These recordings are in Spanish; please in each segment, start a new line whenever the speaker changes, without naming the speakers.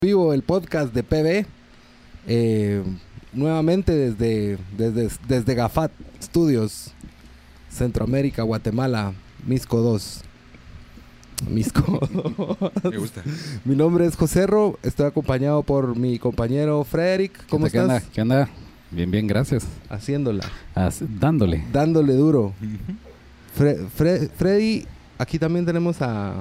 vivo el podcast de PB. eh, nuevamente desde, desde, desde Gafat Studios, Centroamérica, Guatemala, Misco 2. Misco 2.
Me gusta.
Mi nombre es José Ro, estoy acompañado por mi compañero Frederick. ¿Cómo
¿Qué
estás?
onda? ¿Qué onda? Bien, bien, gracias.
Haciéndola,
As- dándole.
dándole duro. Fre- Fre- Freddy, aquí también tenemos a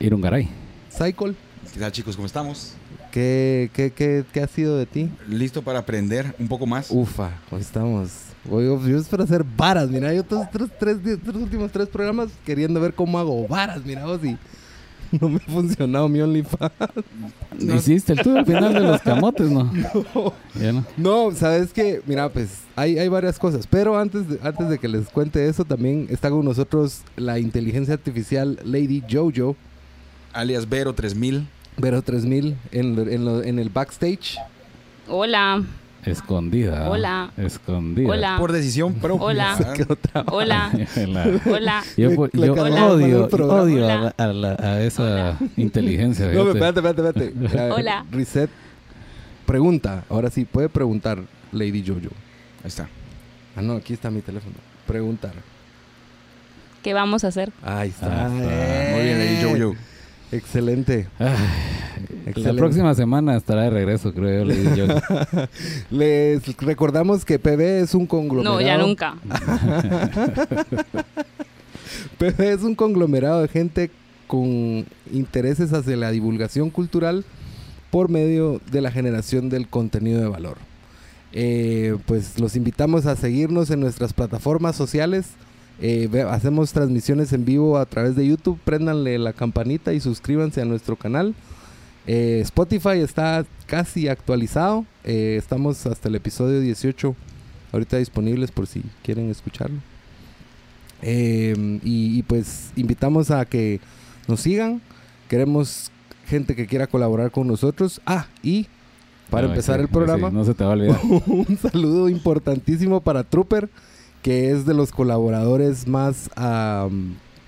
Irungaray.
Cycle.
¿Qué tal chicos? ¿Cómo estamos?
¿Qué, qué, qué, qué ha sido de ti?
¿Listo para aprender un poco más?
Ufa, hoy estamos. Hoy yo espero hacer varas, mira, yo todos tres, tres, di- tres últimos tres programas queriendo ver cómo hago varas, mira vos y no me ha funcionado mi OnlyFans.
Hiciste el tuyo al final de los camotes, ¿no? Ya no.
No, sabes que, mira, pues hay, hay varias cosas, pero antes de, antes de que les cuente eso, también está con nosotros la inteligencia artificial Lady Jojo,
Alias Vero 3000.
Vero 3000, en, en, lo- en el backstage.
Hola,
Escondida.
Hola.
Escondida.
Hola.
Por decisión propia.
Hola. Hola,
La-
hola.
Yo,
Hola.
odio, odio a,
Hola.
la- a la- a esa inteligencia.
No, espérate, espérate, espérate.
Hola.
Reset. Pregunta. Ahora sí, puede preguntar Lady Jojo.
Ahí está.
Ah, no, aquí está mi teléfono. Preguntar.
¿Qué vamos a hacer?
Ahí está.
Ah, está.
Eh.
Muy bien ahí, Jojo.
Excelente.
La próxima semana estará de regreso, creo yo. le digo yo.
Les recordamos que PB es un conglomerado.
No, ya nunca.
PB es un conglomerado de gente con intereses hacia la divulgación cultural por medio de la generación del contenido de valor. Eh, pues los invitamos a seguirnos en nuestras plataformas sociales. Eh, hacemos transmisiones en vivo a través de YouTube. Préndanle la campanita y suscríbanse a nuestro canal. Eh, Spotify está casi actualizado. Eh, estamos hasta el episodio 18 ahorita disponibles por si quieren escucharlo. Eh, y, y, pues invitamos a que nos sigan. Queremos gente que quiera colaborar con nosotros. Ah, y para
Ay,
empezar
sí,
el programa,
sí, no se te va a olvidar.
un saludo importantísimo para Trooper, que es de los colaboradores más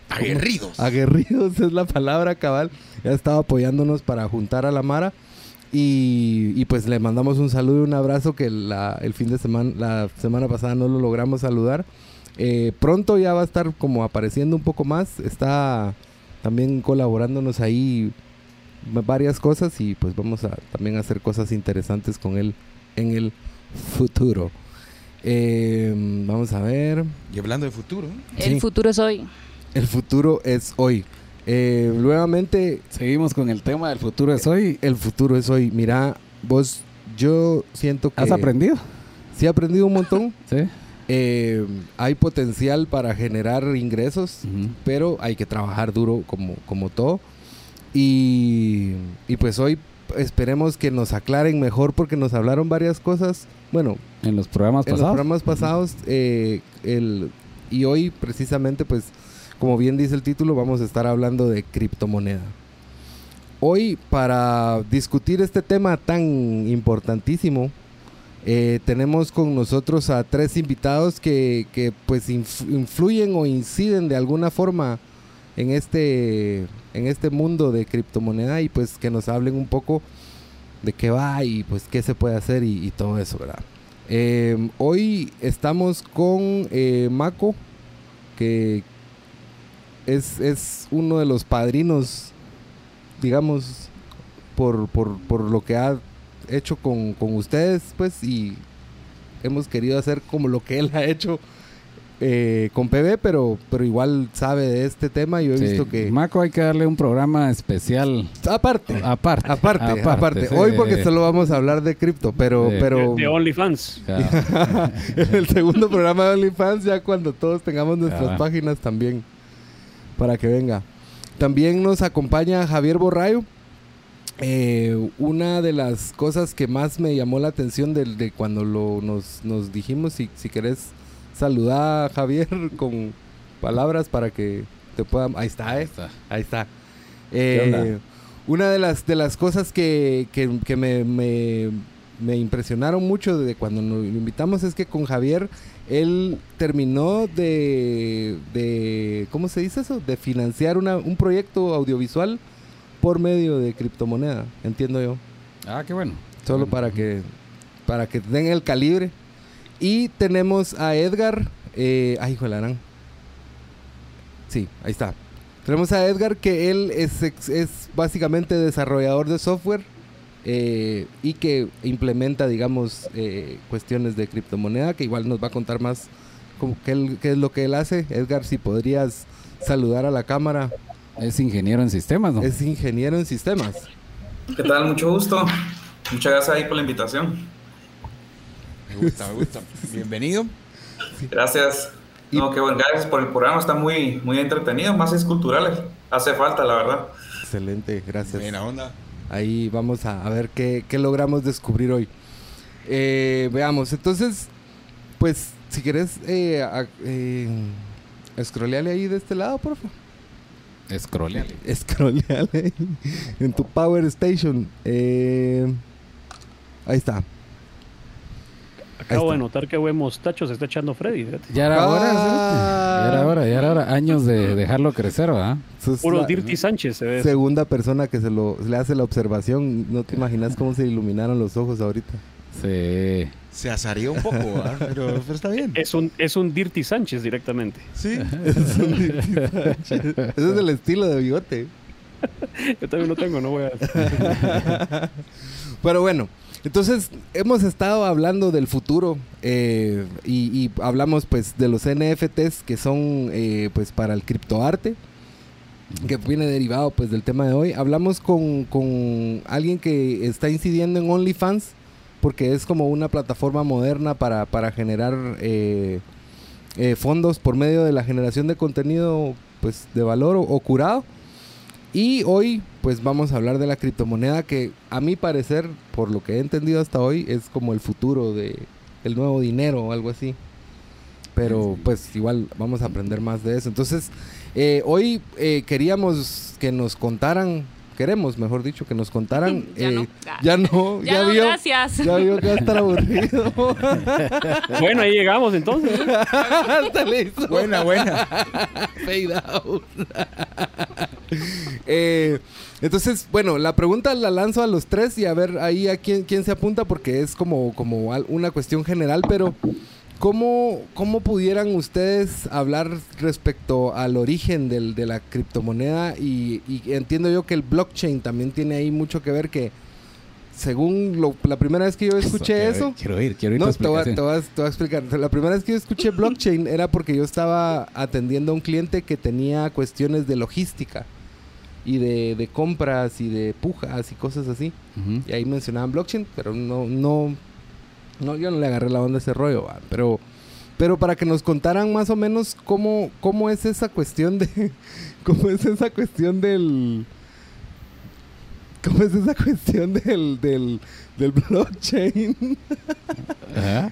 Aguerridos.
aguerridos, es la palabra cabal. Ya estaba apoyándonos para juntar a la Mara. Y, y pues le mandamos un saludo y un abrazo que la, el fin de semana, la semana pasada no lo logramos saludar. Eh, pronto ya va a estar como apareciendo un poco más. Está también colaborándonos ahí va- varias cosas y pues vamos a también hacer cosas interesantes con él en el futuro. Eh, vamos a ver.
Y hablando de futuro,
El
Sí.
futuro es hoy.
El futuro es hoy. Eh, nuevamente,
Seguimos con el tema del futuro es hoy.
el futuro es hoy. Mira, vos, yo siento que...
¿Has aprendido?
Sí, he aprendido un montón.
Sí.
Eh, hay potencial para generar ingresos, pero hay que trabajar duro como, como todo. Y, y pues hoy esperemos que nos aclaren mejor porque nos hablaron varias cosas. Bueno,
En los programas
en los
pasados.
programas pasados eh, el, y hoy precisamente pues como bien dice el título vamos a estar hablando de criptomoneda hoy para discutir este tema tan importantísimo eh, tenemos con nosotros a tres invitados que, que, pues inf- influyen o inciden de alguna forma en este en este mundo de criptomoneda y pues que nos hablen un poco de qué va y pues qué se puede hacer y, todo eso, ¿verdad? Eh, hoy estamos con eh, Mako, que es, es uno de los padrinos, digamos, por, por, por lo que ha hecho con, con ustedes, pues, y hemos querido hacer como lo que él ha hecho eh, con PB, pero, pero igual sabe de este tema. Yo he
Sí.
visto que...
Maco hay que darle un programa especial
Aparte,
aparte.
aparte, aparte.
sí.
Hoy porque solo vamos a hablar de cripto, pero...
Sí.
pero
De, de OnlyFans.
El segundo programa de OnlyFans ya cuando todos tengamos nuestras
Ah.
páginas también para que venga. También nos acompaña Javier Borrayo. Eh, una de las cosas que más me llamó la atención de, de cuando lo, nos, nos dijimos, si, si querés saludar a Javier con palabras para que te puedan... Ahí está,
Ahí
¿eh?
está.
Ahí está. Eh, una de las, de las cosas que, que- que me, me- me impresionaron mucho de cuando nos lo invitamos es que con Javier él terminó de, de ¿cómo se dice eso? De financiar una- un proyecto audiovisual por medio de criptomoneda, entiendo yo.
Ah, qué bueno.
Solo para que para que den el calibre. Y tenemos a Edgar. Eh, ay, hijo de la gran. Sí, ahí está. Tenemos a Edgar que él es, es básicamente desarrollador de software eh, y que implementa, digamos, eh, cuestiones de criptomoneda, que igual nos va a contar más como qué es lo que él hace. Edgar, si podrías saludar a la cámara.
Es ingeniero en sistemas, ¿no?
Es ingeniero en sistemas.
¿Qué tal? Mucho gusto. Muchas gracias ahí por la invitación.
Me gusta, me gusta. Bienvenido.
Gracias. No, qué bueno. Gracias por el programa. Está muy, muy entretenido. Más es culturales. Hace falta, la verdad.
Excelente, gracias.
Buena onda.
Ahí vamos a, a ver qué, qué logramos descubrir hoy. Eh, veamos, entonces, pues, si querés, eh, eh, scrolleale ahí de este lado, por favor.
Scrolleale.
Scrolleale en tu Power Station. Eh, ahí está.
Acabo de notar qué buen mostacho se está echando Freddy. fíjate.
Ya era hora,
Ah.
¿sí? Ya era hora, ya era hora. Años de dejarlo crecer, ¿verdad?
Puro
la
Dirty Sánchez se ve.
segunda persona que se lo se le hace la observación. No te imaginas cómo se iluminaron los ojos ahorita.
Sí.
Se azareó un poco, ¿verdad? pero, pero está bien.
Es un, es un Dirty Sánchez directamente.
Sí.
Ese es el estilo de bigote.
Yo también lo tengo, no voy a...
Pero bueno, entonces hemos estado hablando del futuro eh, y, hablamos pues de los NFTs que son eh, pues para el criptoarte que viene derivado pues del tema de hoy. Hablamos con, con alguien que está incidiendo en OnlyFans porque es como una plataforma moderna para, generar eh, eh, fondos por medio de la generación de contenido pues de valor o curado. Y hoy pues vamos a hablar de la criptomoneda que a mi parecer, por lo que he entendido hasta hoy, es como el futuro de el nuevo dinero o algo así. Pero pues igual vamos a aprender más de eso. Entonces, eh, hoy eh, queríamos que nos contaran, queremos mejor dicho, que nos contaran.
Ya no.
eh, ya no,
Ya,
ya,
no,
vio.
gracias.
Ya vio que va a estar aburrido.
Bueno, ahí llegamos entonces.
Buena, buena.
fade out. Eh, entonces, bueno, la pregunta la lanzo a los tres y a ver ahí a quién, quién se apunta porque es como, como una cuestión general, pero ¿cómo, cómo pudieran ustedes hablar respecto al origen del- de la criptomoneda? Y, y entiendo yo que el blockchain también tiene ahí mucho que ver que según lo- la primera vez que yo escuché eso...
Quiero ir, quiero ir.
No, te voy, a, te, voy a- te voy a explicar. La primera vez que yo escuché blockchain era porque yo estaba atendiendo a un cliente que tenía cuestiones de logística y de, de compras y de pujas y cosas así. Y ahí mencionaban blockchain, pero no, no, no, yo no le agarré la onda a ese rollo, va. pero, pero para que nos contaran más o menos cómo, cómo es esa cuestión de, cómo es esa cuestión del, cómo es esa cuestión del, del, del blockchain.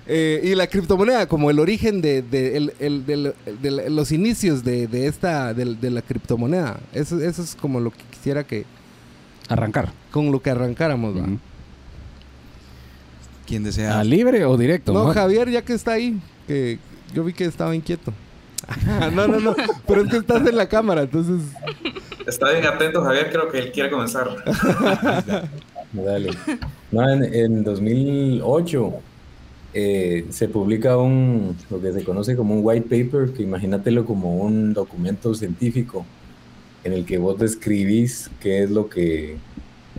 Eh, y la criptomoneda, como el origen de, de- el- el- del- de los inicios de, de esta, de, la criptomoneda. Eso, eso es como lo que quisiera que,
Arrancar.
con lo que arrancáramos. ¿va?
¿Quién desea?
¿A libre o directo?
No. Javier, ya que está ahí, que yo vi que estaba inquieto. no, no, no, pero es que estás en la cámara, entonces...
Está bien atento, Javier. Creo que él quiere comenzar.
Dale. No, en, en 2008 eh, se publica un, lo que se conoce como un white paper, que imagínatelo como un documento científico en el que vos describís qué es lo que,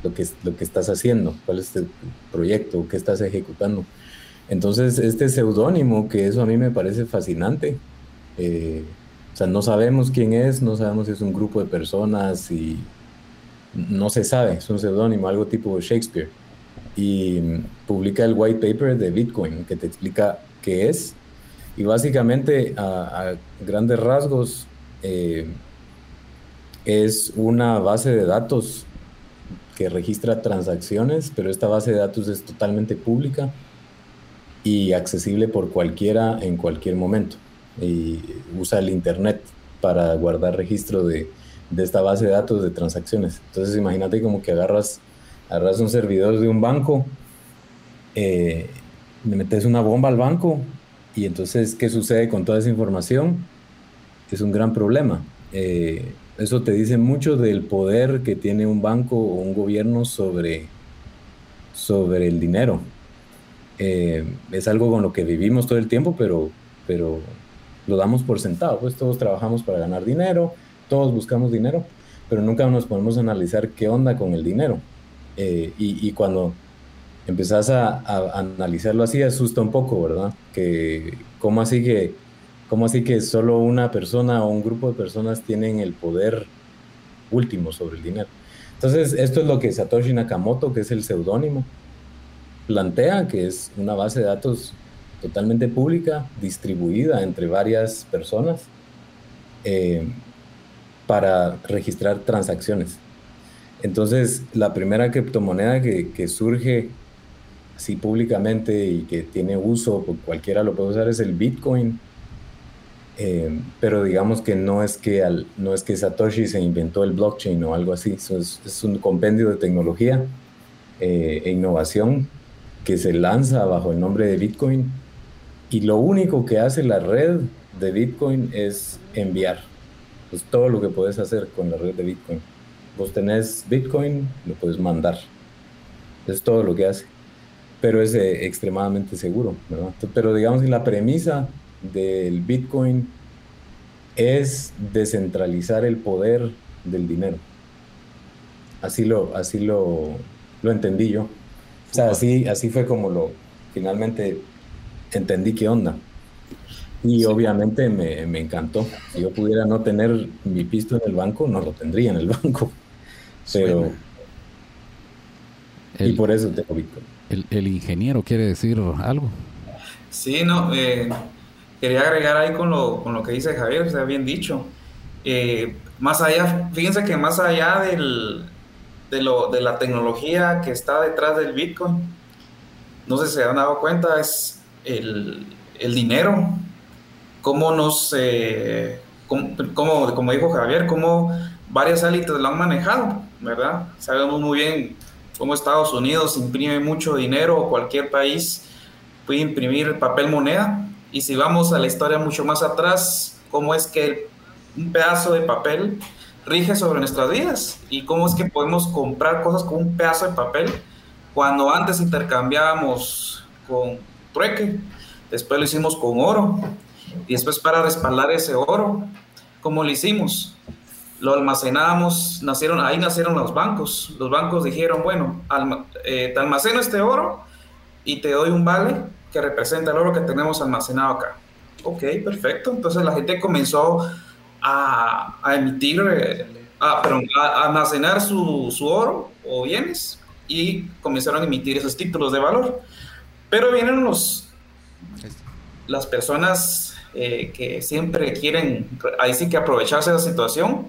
lo que, lo que estás haciendo, cuál es tu proyecto, qué estás ejecutando. Entonces, este seudónimo, que eso a mí me parece fascinante, eh, o sea, no sabemos quién es, no sabemos si es un grupo de personas y no se sabe, es un seudónimo, algo tipo Shakespeare. Y mm, publica el white paper de Bitcoin que te explica qué es. Y básicamente, a, a grandes rasgos, eh, es una base de datos que registra transacciones, pero esta base de datos es totalmente pública y accesible por cualquiera en cualquier momento. Y usa el Internet para guardar registro de, de esta base de datos de transacciones. Entonces imagínate como que agarras, agarras un servidor de un banco, eh, le metes una bomba al banco y entonces ¿qué sucede con toda esa información? Es un gran problema. Eh, eso te dice mucho del poder que tiene un banco o un gobierno sobre, sobre el dinero. Eh, es algo con lo que vivimos todo el tiempo, pero, pero lo damos por sentado. Pues todos trabajamos para ganar dinero, todos buscamos dinero, pero nunca nos ponemos a analizar qué onda con el dinero. Eh, y, cuando empezás a, analizarlo así, asusta un poco, ¿verdad? Que cómo así que, cómo así que solo una persona o un grupo de personas tienen el poder último sobre el dinero. Entonces, esto es lo que Satoshi Nakamoto, que es el seudónimo, plantea, que es una base de datos totalmente pública, distribuida entre varias personas, eh, para registrar transacciones. Entonces, la primera criptomoneda que, surge así públicamente y que tiene uso, cualquiera lo puede usar, es el Bitcoin. Eh, pero digamos que no es que, al, no es que Satoshi se inventó el blockchain o algo así, es, un compendio de tecnología eh, e innovación que se lanza bajo el nombre de Bitcoin y lo único que hace la red de Bitcoin es enviar. Pues todo lo que puedes hacer con la red de Bitcoin. Vos tenés Bitcoin, lo puedes mandar. Es todo lo que hace. Pero es eh, extremadamente seguro, Pero digamos que la premisa del Bitcoin es descentralizar el poder del dinero. Así lo, así lo, lo entendí yo. O sea, así, así fue como lo finalmente entendí qué onda. Y obviamente me, me, encantó. Si yo pudiera no tener mi pisto en el banco, no lo tendría en el banco. Pero. y por eso tengo Bitcoin.
El, el, ingeniero quiere decir algo.
Sí, no. Eh, quería agregar ahí con lo, con lo que dice Javier, se ha bien dicho. Eh, más allá, fíjense que más allá del, de, lo, de la tecnología que está detrás del Bitcoin, no sé si se han dado cuenta, es el, el dinero cómo nos, eh, como, como dijo Javier, cómo varias élites lo han manejado, ¿verdad? Sabemos muy bien cómo Estados Unidos imprime mucho dinero o cualquier país puede imprimir papel moneda. Y si vamos a la historia mucho más atrás, cómo es que un pedazo de papel rige sobre nuestras vidas y cómo es que podemos comprar cosas con un pedazo de papel cuando antes intercambiábamos con trueque, después lo hicimos con oro y después para respaldar ese oro, ¿cómo lo hicimos? Lo almacenamos, nacieron, ahí nacieron los bancos. Los bancos dijeron, bueno, eh, te almaceno este oro y te doy un vale representa el oro que tenemos almacenado acá. Ok, perfecto. Entonces la gente comenzó a, emitir, eh, a, a, almacenar su, su oro o bienes y comenzaron a emitir esos títulos de valor. Pero vienen los, las personas eh, que siempre quieren, ahí sí que aprovecharse de la situación,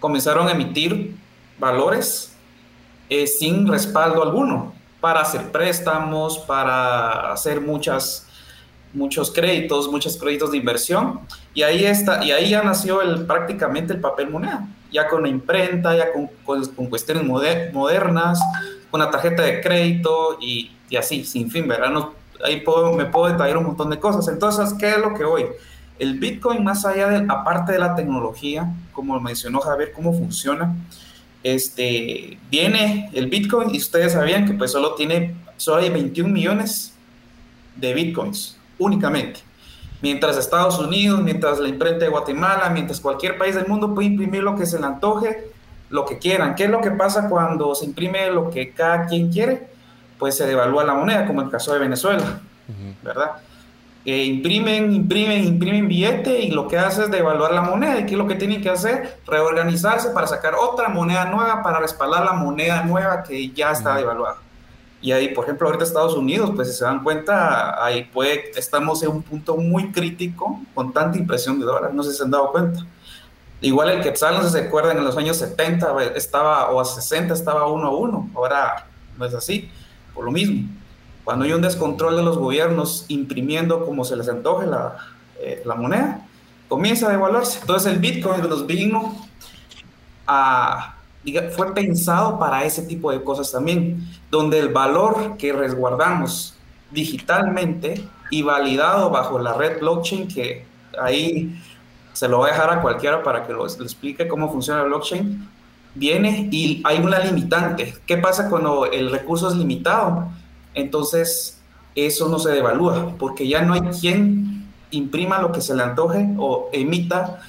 comenzaron a emitir valores eh, sin respaldo alguno para hacer préstamos, para hacer muchas, muchos créditos, muchos créditos de inversión. Y ahí, está, y ahí ya nació el, prácticamente el papel moneda, ya con la imprenta, ya con, con, cuestiones modernas, con la tarjeta de crédito y, y así, sin fin, ¿verdad? ahí puedo, me puedo detallar un montón de cosas. Entonces, ¿qué es lo que hoy? El Bitcoin, más allá de, aparte de la tecnología, como mencionó Javier, cómo funciona, este, viene el Bitcoin y ustedes sabían que pues solo tiene, solo hay 21 millones de Bitcoins únicamente. Mientras Estados Unidos, mientras la imprenta de Guatemala, mientras cualquier país del mundo puede imprimir lo que se le antoje, lo que quieran. ¿Qué es lo que pasa cuando se imprime lo que cada quien quiere? pues se devalúa la moneda, como el caso de Venezuela, ¿verdad? Imprimen, imprimen, imprimen billete y lo que hace es devaluar la moneda. ¿Y qué es lo que tienen que hacer? Reorganizarse para sacar otra moneda nueva para respaldar la moneda nueva que ya está devaluada. Y ahí, por ejemplo, ahorita Estados Unidos, pues si se dan cuenta, ahí puede, estamos en un punto muy crítico con tanta impresión de dólares, no sé si se han dado cuenta. Igual el Quetzal, no sé si se acuerdan, en los años 70 estaba, o a 60 estaba uno a uno, ahora no es así por lo mismo. Cuando hay un descontrol de los gobiernos imprimiendo como se les antoje la, eh, la moneda, comienza a devaluarse. Entonces el Bitcoin nos vino a, fue pensado para ese tipo de cosas también, donde el valor que resguardamos digitalmente y validado bajo la red blockchain, que ahí se lo voy a dejar a cualquiera para que lo, explique cómo funciona el blockchain, viene y hay una limitante. ¿Qué pasa cuando el recurso es limitado? Entonces, eso no se devalúa, porque ya no hay quien imprima lo que se le antoje o emita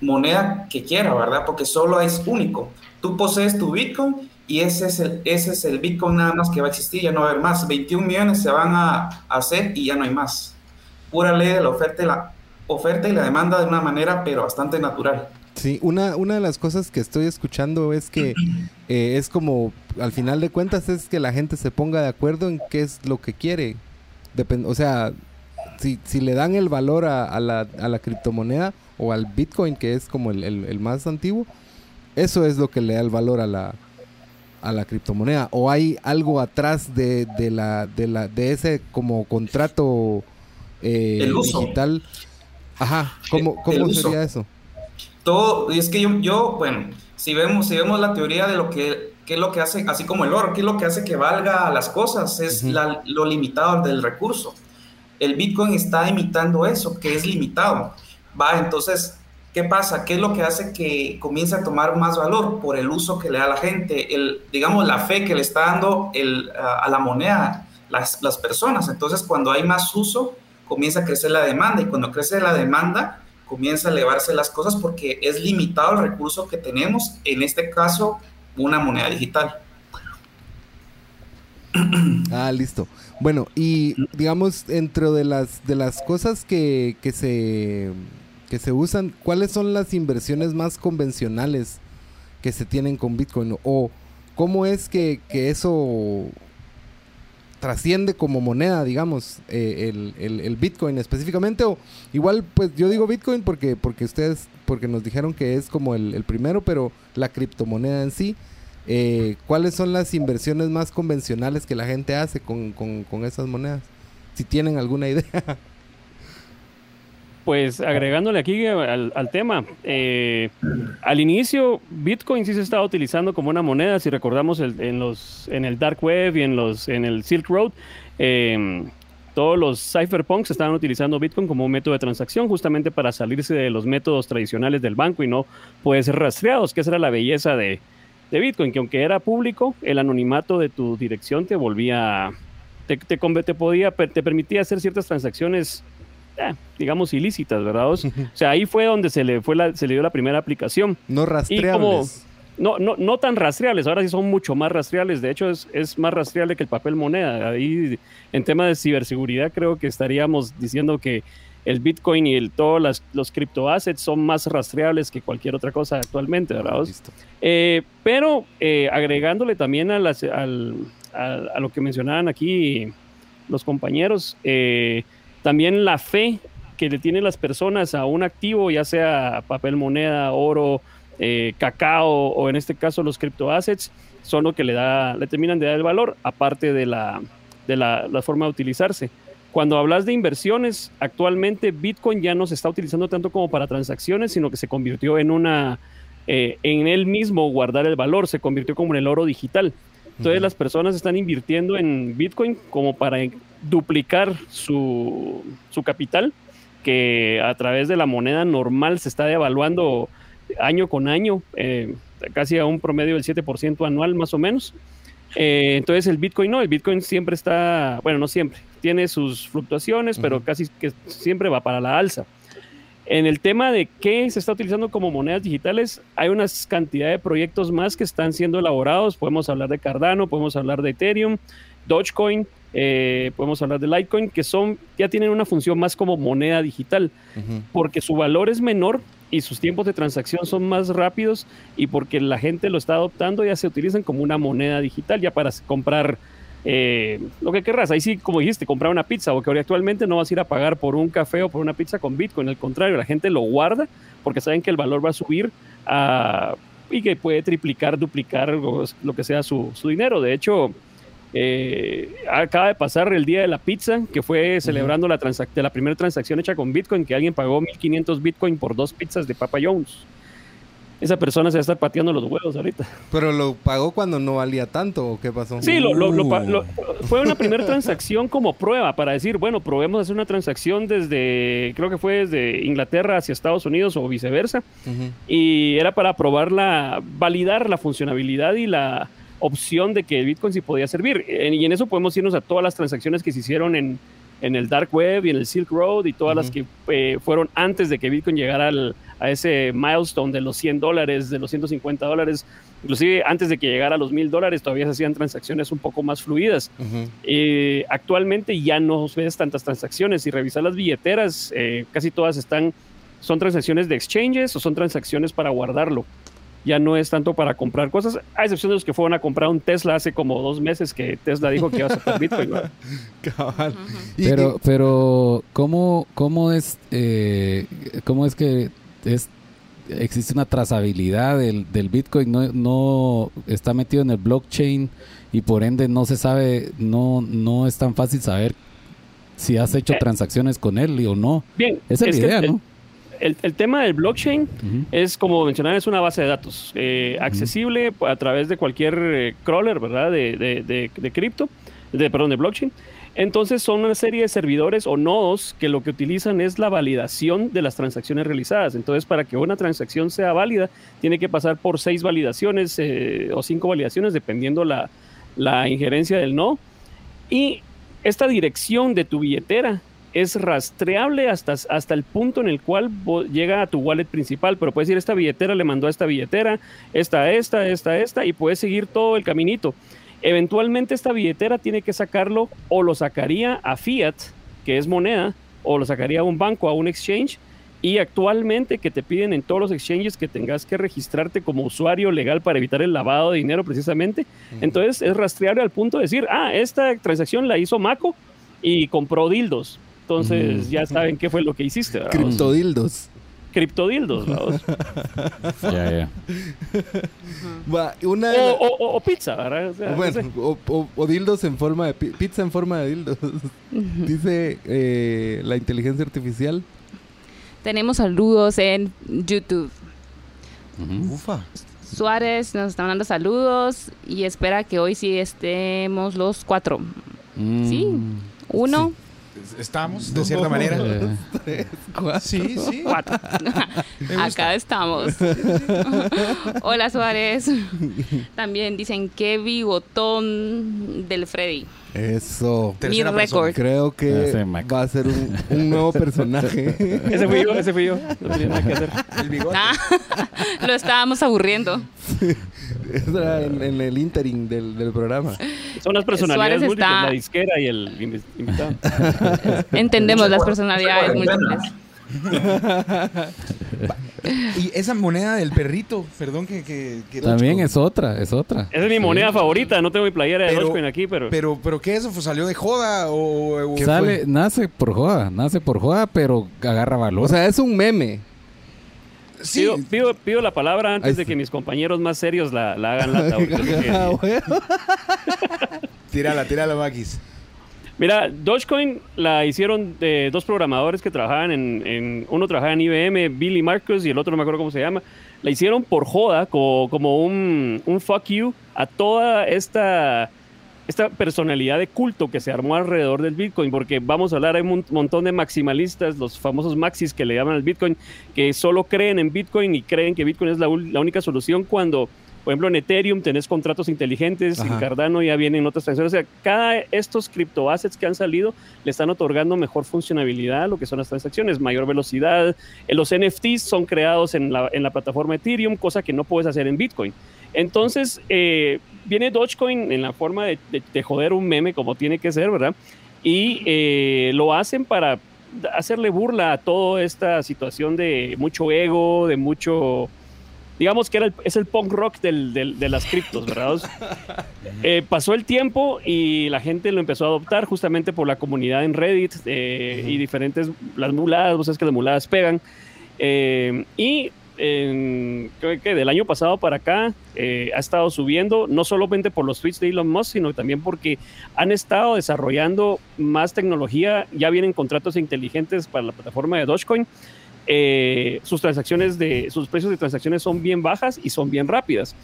moneda que quiera, ¿verdad? Porque solo es único. Tú posees tu Bitcoin y ese es el, ese es el Bitcoin nada más que va a existir, ya no va a haber más. 21 millones se van a hacer y ya no hay más. Pura ley de la oferta la, oferta y la demanda de una manera, pero bastante natural.
Sí, una, una de las cosas que estoy escuchando es que eh, es como, al final de cuentas, es que la gente se ponga de acuerdo en qué es lo que quiere. o sea, si, si le dan el valor a, la, a, la, criptomoneda o al Bitcoin, que es como el, el, más antiguo, eso es lo que le da el valor a la, a la criptomoneda. O hay algo atrás de, de, la, de, la, de ese como contrato eh, digital. Ajá, ¿cómo, cómo sería eso?
Todo, y es que yo, yo, bueno, si vemos, si vemos la teoría de lo que, qué es lo que hace, así como el oro, qué es lo que hace que valga las cosas, es lo limitado del recurso. El Bitcoin está imitando eso, que es limitado. Va, entonces, ¿qué pasa? ¿Qué es lo que hace que comience a tomar más valor? Por el uso que le da la gente, el, digamos, la fe que le está dando el, a, la moneda las, las personas. Entonces, cuando hay más uso, comienza a crecer la demanda y cuando crece la demanda, comienza a elevarse las cosas porque es limitado el recurso que tenemos, en este caso, una moneda digital.
Ah, listo. Bueno, y digamos, dentro de las, de las cosas que, que, se, que se usan, ¿cuáles son las inversiones más convencionales que se tienen con Bitcoin? ¿O cómo es que, que eso trasciende como moneda, digamos, eh, el, Bitcoin específicamente. O igual, pues yo digo Bitcoin porque, porque ustedes, porque nos dijeron que es como el, primero, pero la criptomoneda en sí. Eh, ¿Cuáles son las inversiones más convencionales que la gente hace con, con esas monedas? Si tienen alguna idea.
Pues agregándole aquí al, tema, eh, al inicio Bitcoin sí se estaba utilizando como una moneda, si recordamos en, los, en el Dark Web y en, los, en el Silk Road, em, todos los cypherpunks estaban utilizando Bitcoin como un método de transacción justamente para salirse de los métodos tradicionales del banco y no poder ser rastreados, que esa era la belleza de, de Bitcoin, que aunque era público, el anonimato de tu dirección te volvía, te, te, te, podía, te permitía hacer ciertas transacciones eh, digamos, ilícitas, ¿verdad? O sea, ahí fue donde se le, fue se le dio la primera aplicación.
No rastreables.
no, no, no tan rastreables, ahora sí son mucho más rastreables. De hecho, es, es más rastreable que el papel moneda. Ahí, en tema de ciberseguridad, creo que estaríamos diciendo que el Bitcoin y el, todos los criptoassets son más rastreables que cualquier otra cosa actualmente, ¿verdad? Eh, pero eh, agregándole también a, las, al, a, lo que mencionaban aquí los compañeros, eh, también la fe que le tienen las personas a un activo, ya sea papel moneda, oro, eh, cacao o en este caso los criptoassets, son lo que le, da, le terminan de dar el valor, aparte de, la, de la, forma de utilizarse. Cuando hablas de inversiones, actualmente Bitcoin ya no se está utilizando tanto como para transacciones, sino que se convirtió en una, eh, en él mismo guardar el valor, se convirtió como en el oro digital. Entonces las personas están invirtiendo en Bitcoin como para duplicar su, su capital, que a través de la moneda normal se está devaluando año con año, eh, casi a un promedio del 7% anual más o menos. Eh, entonces el Bitcoin no, el Bitcoin siempre está, bueno, no siempre, tiene sus fluctuaciones, pero casi que siempre va para la alza. En el tema de qué se está utilizando como monedas digitales, hay una cantidad de proyectos más que están siendo elaborados. Podemos hablar de Cardano, podemos hablar de Ethereum, Dogecoin, eh, podemos hablar de Litecoin, que son, ya tienen una función más como moneda digital, porque su valor es menor y sus tiempos de transacción son más rápidos y porque la gente lo está adoptando, ya se utilizan como una moneda digital, ya para comprar eh, lo que querrás. Ahí sí, como dijiste, comprar una pizza, o que actualmente no vas a ir a pagar por un café o por una pizza con Bitcoin. Al contrario, la gente lo guarda porque saben que el valor va a subir y que puede triplicar, duplicar lo, que sea su, dinero. De hecho, eh, acaba de pasar el día de la pizza, que fue celebrando la, de la primera transacción hecha con Bitcoin, que alguien pagó 1500 Bitcoin por dos pizzas de Papa Jones. Esa persona se va a estar pateando los huevos ahorita.
Pero lo pagó cuando no valía tanto, ¿o qué pasó?
Sí, lo, lo- lo pa-
Uh.
lo- fue una primera transacción como prueba para decir, bueno, probemos hacer una transacción desde, creo que fue desde Inglaterra hacia Estados Unidos o viceversa. Y era para probar la, validar la funcionabilidad y la opción de que Bitcoin sí podía servir. Y en eso podemos irnos a todas las transacciones que se hicieron en, en el Dark Web y en el Silk Road y todas las que eh, fueron antes de que Bitcoin llegara al- a ese milestone de los 100 dólares, de los 150 dólares. Inclusive antes de que llegara a los 1000 dólares todavía se hacían transacciones un poco más fluidas. Eh, actualmente ya no ves tantas transacciones. Si revisas las billeteras, eh, casi todas están, son transacciones de exchanges o son transacciones para guardarlo. Ya no es tanto para comprar cosas, a excepción de los que fueron a comprar un Tesla hace como dos meses que Tesla dijo que iba a sacar Bitcoin.
Y-
Pero, pero ¿cómo, cómo es, eh, cómo es que es, existe una trazabilidad del, del Bitcoin? No, no está metido en el blockchain y por ende no se sabe, no, no es tan fácil saber si has hecho
Eh.
transacciones con él o no.
Bien,
Esa es, la idea,
el,
¿no?
el- el tema del blockchain es como mencionaba, es una base de datos eh, accesible a través de cualquier eh, crawler, ¿verdad? De, de, de, de cripto, de, perdón, de blockchain. Entonces son una serie de servidores o nodos que lo que utilizan es la validación de las transacciones realizadas. Entonces para que una transacción sea válida, tiene que pasar por seis validaciones eh, o cinco validaciones, dependiendo la, la injerencia del nodo. Y esta dirección de tu billetera es rastreable hasta, hasta el punto en el cual llega a tu wallet principal, pero puedes decir, esta billetera le mandó a esta billetera, esta esta, esta esta, y puedes seguir todo el caminito. Eventualmente esta billetera tiene que sacarlo o lo sacaría a fiat, que es moneda, o lo sacaría a un banco, a un exchange, y actualmente que te piden en todos los exchanges que tengas que registrarte como usuario legal para evitar el lavado de dinero precisamente. Entonces es rastreable al punto de decir, ah, esta transacción la hizo Mako y compró dildos. Entonces ya saben qué fue lo que hiciste.
Criptodildos.
Criptodildos. vamos.
Ya, ya.
Va, una de
o,
la-
o- o- o pizza, ¿verdad? O sea, no
bueno,
sé.
o, o- o dildos en forma de pi- pizza en forma de dildos. Dice eh, la inteligencia artificial.
Tenemos saludos en YouTube.
Ufa.
Suárez nos está mandando saludos y espera que hoy sí estemos los cuatro.
Mm.
Sí. Uno,
Estamos, de cierta manera.
Eh,
Sí, sí.
cuatro. Acá estamos. Hola Suárez. También dicen que bigotón del Freddy.
Eso.
Mi récord.
Creo que
Mac.
va a ser un, un nuevo personaje.
Ese fui yo, ese fui yo. No tenía nada que hacer.
El bigote.
Ah, lo estábamos aburriendo.
Eso era en, en el interim del, del programa.
Son las personalidades
Suárez
múltiples,
está-
la disquera y el invi- invitado.
Entendemos las personalidades múltiples.
Y esa moneda del perrito, perdón que... que, que
También es otra, es otra.
Esa es mi moneda favorita. No tengo mi playera de Dogecoin aquí, pero...
Pero, pero ¿qué eso? Pues, ¿Salió de joda o...? o-
Sale, nace por joda, nace por joda, pero agarra valor.
O sea, es un meme.
Sí,
Pido, pido, pido la palabra antes de que mis compañeros más serios la, la hagan que-
Ah, bueno.
tírala, tírala, Maquis.
Mira, Dogecoin la hicieron de dos programadores que trabajaban en, en- uno trabajaba en IBM, Billy Marcus, y el otro no me acuerdo cómo se llama. La hicieron por joda, como, como un, un fuck you a toda esta, esta personalidad de culto que se armó alrededor del Bitcoin, porque vamos a hablar, hay un montón de maximalistas, los famosos maxis que le llaman al Bitcoin, que solo creen en Bitcoin y creen que Bitcoin es la, única solución cuando, por ejemplo, en Ethereum tenés contratos inteligentes, en
Ajá.
Cardano ya vienen otras transacciones. O sea, cada estos criptoassets que han salido le están otorgando mejor funcionalidad a lo que son las transacciones, mayor velocidad. Eh, Los NFTs son creados en la, en la plataforma Ethereum, cosa que no puedes hacer en Bitcoin. Entonces, eh, viene Dogecoin en la forma de, de- de joder un meme como tiene que ser, ¿verdad? Y eh, lo hacen para hacerle burla a toda esta situación de mucho ego, de mucho... Digamos que era el- es el punk rock del- del- de las criptos, ¿verdad? Eh, pasó el tiempo y la gente lo empezó a adoptar justamente por la comunidad en Reddit eh, y diferentes, las muladas, vos sabes que las muladas pegan. Eh, y en- creo que del año pasado para acá eh, ha estado subiendo, no solamente por los tweets de Elon Musk, sino también porque han estado desarrollando más tecnología, ya vienen contratos inteligentes para la plataforma de Dogecoin. Eh, sus transacciones de sus precios de transacciones son bien bajas y son bien rápidas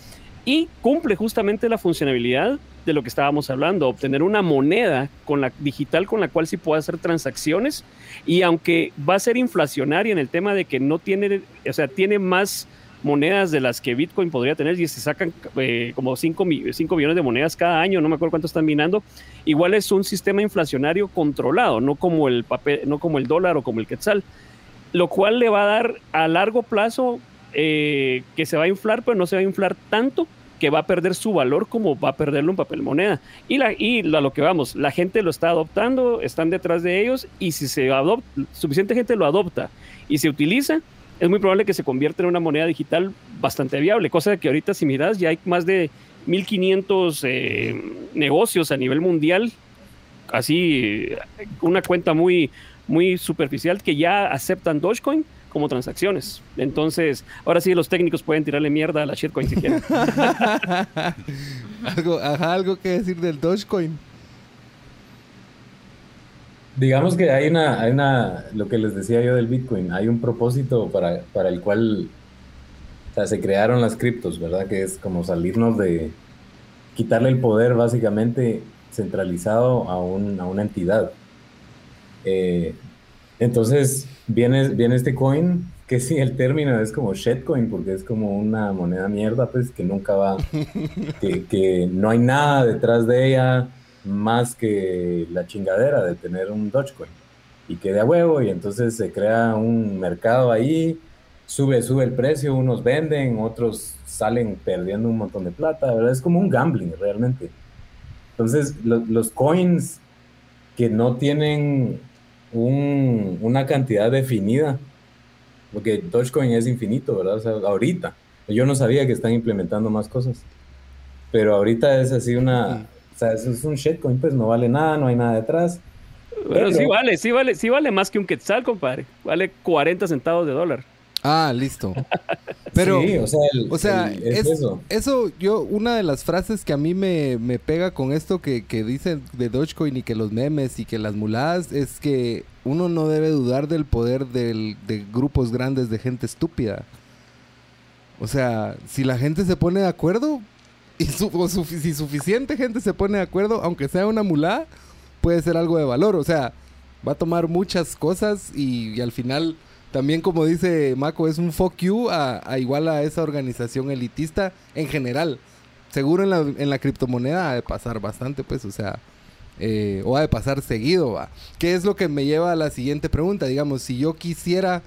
y cumple justamente la funcionalidad de lo que estábamos hablando, obtener una moneda con la digital con la cual sí pueda hacer transacciones. Y aunque va a ser inflacionaria en el tema de que no tiene, o sea, tiene más monedas de las que Bitcoin podría tener y se sacan eh, como 5 millones de monedas cada año, no me acuerdo cuánto están minando, igual es un sistema inflacionario controlado, no como el papel, no como el dólar o como el quetzal, lo cual le va a dar a largo plazo eh, que se va a inflar, pero no se va a inflar tanto que va a perder su valor como va a perderlo un papel moneda. Y, la, y a lo que vamos, la gente lo está adoptando, están detrás de ellos y si se adopta, suficiente gente lo adopta y se utiliza, es muy probable que se convierta en una moneda digital bastante viable, cosa que ahorita si miras ya hay más de 1500 eh, negocios a nivel mundial, así una cuenta muy, muy superficial que ya aceptan Dogecoin como transacciones. Entonces, ahora sí los técnicos pueden tirarle mierda a la shitcoin si quieren.
algo, algo que decir del Dogecoin.
Digamos que hay una, hay una, lo que les decía yo del Bitcoin, hay un propósito para, para el cual se crearon las criptos, ¿verdad? Que es como salirnos de, quitarle el poder básicamente centralizado a, un, a una entidad. Eh, entonces viene, viene este coin, que sí, el término es como shitcoin, porque es como una moneda mierda, pues que nunca va, que, que no hay nada detrás de ella más que la chingadera de tener un Dogecoin y quede a huevo y entonces se crea un mercado ahí, sube, sube el precio, unos venden, otros salen perdiendo un montón de plata, ¿verdad? Es como un gambling realmente. Entonces los coins que no tienen un, una cantidad definida, porque Dogecoin es infinito, ¿verdad? O sea, ahorita, yo no sabía que están implementando más cosas, pero ahorita es así una o sea, eso es un shitcoin, pues no vale nada, no hay nada detrás.
Pero, sí vale, sí vale, sí vale más que un quetzal, compadre. Vale 40 centavos de dólar.
Ah, listo. Pero,
sí, o sea,
o sea es, eso. eso. yo, una de las frases que a mí me, me pega con esto que, que, dicen de Dogecoin y que los memes y que las muladas es que uno no debe dudar del poder del, de grupos grandes de gente estúpida. O sea, si la gente se pone de acuerdo, y si suficiente gente se pone de acuerdo, aunque sea una mulá, puede ser algo de valor. O sea, va a tomar muchas cosas y, al final, también como dice Mako, es un fuck you a, igual a esa organización elitista en general. Seguro en la, en la criptomoneda ha de pasar bastante, pues, o sea, eh, o ha de pasar seguido, va. ¿Qué es lo que me lleva a la siguiente pregunta? Digamos, si yo quisiera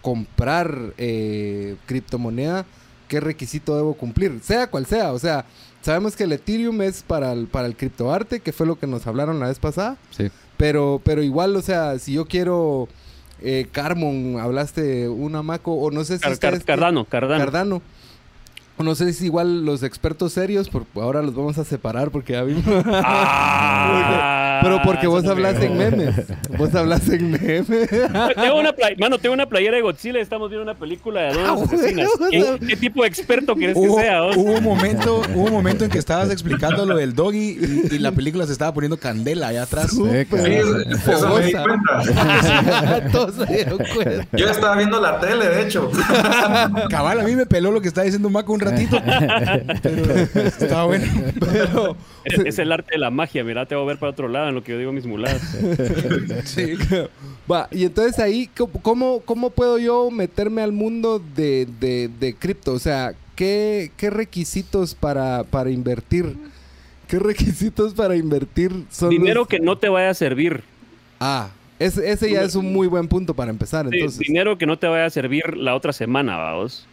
comprar eh, criptomoneda, qué requisito debo cumplir, sea cual sea. O sea, sabemos que el Ethereum es para el, para el criptoarte, que fue lo que nos hablaron la vez pasada.
Sí.
Pero, pero igual, o sea, si yo quiero eh, Carmon, hablaste una Maco, o no sé si...
Cardano, Cardano.
Cardano. No sé si igual los expertos serios, por, ahora los vamos a separar porque ya vimos. Ah, pero porque vos hablas en memes. Vos hablas en memes.
tengo una Mano, tengo una playera de Godzilla y estamos viendo una película de dos ah, asesinas. ¿Qué, tipo de experto quieres que sea?
Hubo un, momento, hubo un momento en que estabas explicando lo del doggy y, la película se estaba poniendo candela allá atrás.
Sí, eso me di cuenta. Todos se dieron cuenta. Yo estaba viendo la tele, de hecho.
Cabal, a mí me peló lo que está diciendo Maco un ratito. estaba bueno.
Pero, es, el arte de la magia, mira, te voy a ver para otro lado en lo que yo digo mis muladas.
sí. Va, y entonces ahí, ¿cómo, cómo puedo yo meterme al mundo de, de, cripto? O sea, ¿qué, qué requisitos para, para invertir? ¿Qué requisitos para invertir
son Dinero que no te vaya a servir.
Ah, ese, ya es un muy buen punto para empezar. entonces.
Dinero que no te vaya a servir la otra semana, vamos.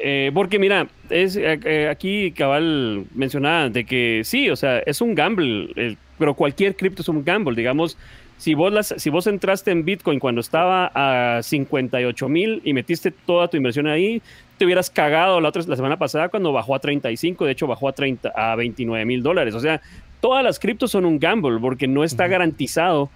Eh, porque mira, es eh, eh, aquí Cabal mencionaba de que sí, o sea, es un gamble, pero cualquier cripto es un gamble, digamos. Si vos, las, si vos entraste en Bitcoin cuando estaba a 58 mil y metiste toda tu inversión ahí, te hubieras cagado la, otra, la semana pasada cuando bajó a 35, de hecho bajó a, 30, a 29 mil dólares. O sea, todas las criptos son un gamble porque no está garantizado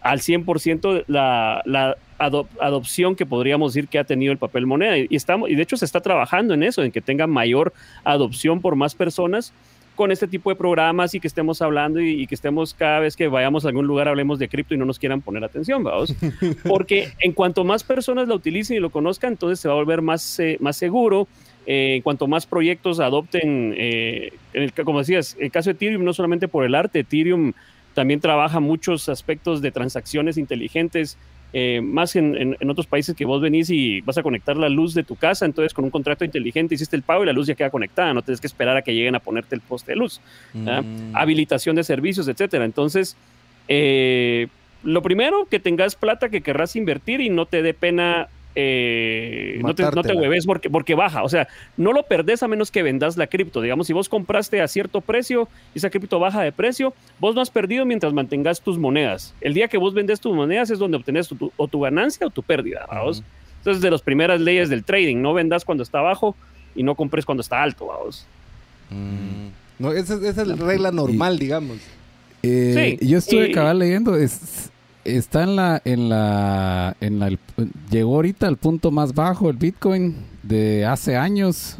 al 100% la, la adopción que podríamos decir que ha tenido el papel moneda. Y, estamos, y de hecho se está trabajando en eso, en que tenga mayor adopción por más personas, con este tipo de programas y que estemos hablando y, y que estemos cada vez que vayamos a algún lugar hablemos de cripto y no nos quieran poner atención, vamos. Porque en cuanto más personas lo utilicen y lo conozcan, entonces se va a volver más, eh, más seguro. Eh, en cuanto más proyectos adopten, eh, en el, como decías, el caso de Ethereum, no solamente por el arte, Ethereum también trabaja muchos aspectos de transacciones inteligentes, eh, más en, en- en otros países que vos venís y vas a conectar la luz de tu casa, entonces con un contrato inteligente hiciste el pago y la luz ya queda conectada, no tienes que esperar a que lleguen a ponerte el poste de luz.
Mm.
Habilitación de servicios, etcétera. Entonces, eh, lo primero, que tengas plata que querrás invertir y no te dé pena. Eh, no, te, no te hueves porque, porque baja, o sea, no lo perdés a menos que vendas la cripto. Digamos, si vos compraste a cierto precio y esa cripto baja de precio, vos no has perdido mientras mantengas tus monedas. El día que vos vendes tus monedas es donde obtenés tu- tu- o tu ganancia o tu pérdida. ¿vaos? Entonces, de las primeras leyes del trading, no vendas cuando está bajo y no compres cuando está alto. ¿vaos?
Mm. No, esa, es- esa es la regla normal, digamos.
Eh,
Sí,
yo estuve
y-
cabal leyendo, es- está en la, en la, en la, el- llegó ahorita al punto más bajo el Bitcoin de hace años.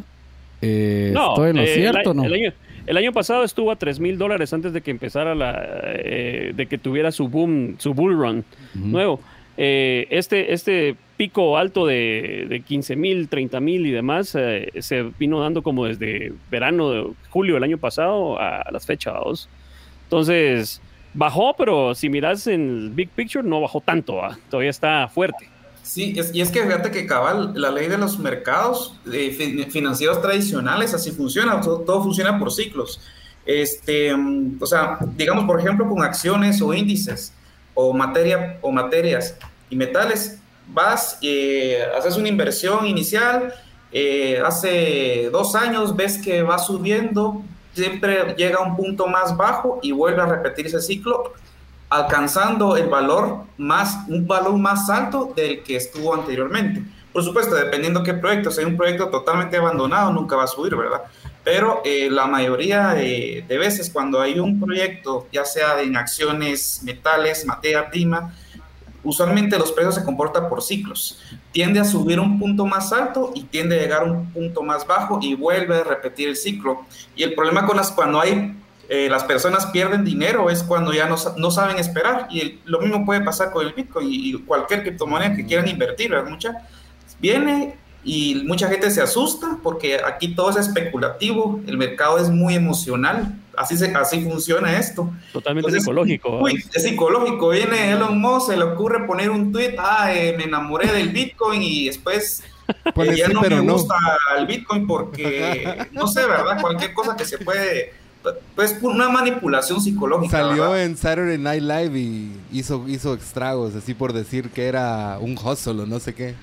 Eh, ¿Estoy en lo
eh,
cierto
el,
no?
El año, el año pasado estuvo a 3 mil dólares antes de que empezara la. eh, de que tuviera su boom, su bull run nuevo. Este, este pico alto de, de 15 mil, 30 mil y demás se vino dando como desde verano de julio del año pasado a, las fechas. Entonces, bajó, pero si miras en big picture, no bajó tanto. Todavía está fuerte.
Sí, y es que fíjate que cabal, la ley de los mercados eh, fin- financieros tradicionales así funciona, todo, todo funciona por ciclos. Este, mm, o sea, digamos por ejemplo con acciones o índices o materia o materias y metales, vas, eh, haces una inversión inicial, eh, hace dos años ves que va subiendo, siempre llega a un punto más bajo y vuelve a repetir ese ciclo alcanzando el valor más, un valor más alto del que estuvo anteriormente. Por supuesto, dependiendo qué proyecto, si hay un proyecto totalmente abandonado, nunca va a subir, ¿verdad? Pero eh, la mayoría de, de veces cuando hay un proyecto, ya sea en acciones, metales, materia prima, usualmente los precios se comportan por ciclos. Tiende a subir un punto más alto y tiende a llegar un punto más bajo y vuelve a repetir el ciclo. Y el problema con las cuando hay eh, las personas pierden dinero es cuando ya no, no saben esperar. Y lo mismo puede pasar con el Bitcoin y, y cualquier criptomoneda que quieran invertir, ¿verdad? Mucha, viene y mucha gente se asusta porque aquí todo es especulativo, el mercado es muy emocional, así, se, así funciona esto.
Totalmente
Entonces,
psicológico.
Uy, es psicológico. Viene Elon Musk, se le ocurre poner un tweet, ah, eh, me enamoré del Bitcoin y después eh, ya
sí,
no
pero
me
no.
gusta el Bitcoin porque, no sé, ¿verdad? Cualquier cosa que se puede, pues una manipulación psicológica.
Salió
¿verdad?
en Saturday Night Live y hizo, hizo estragos, así por decir que era un hustle o no sé qué.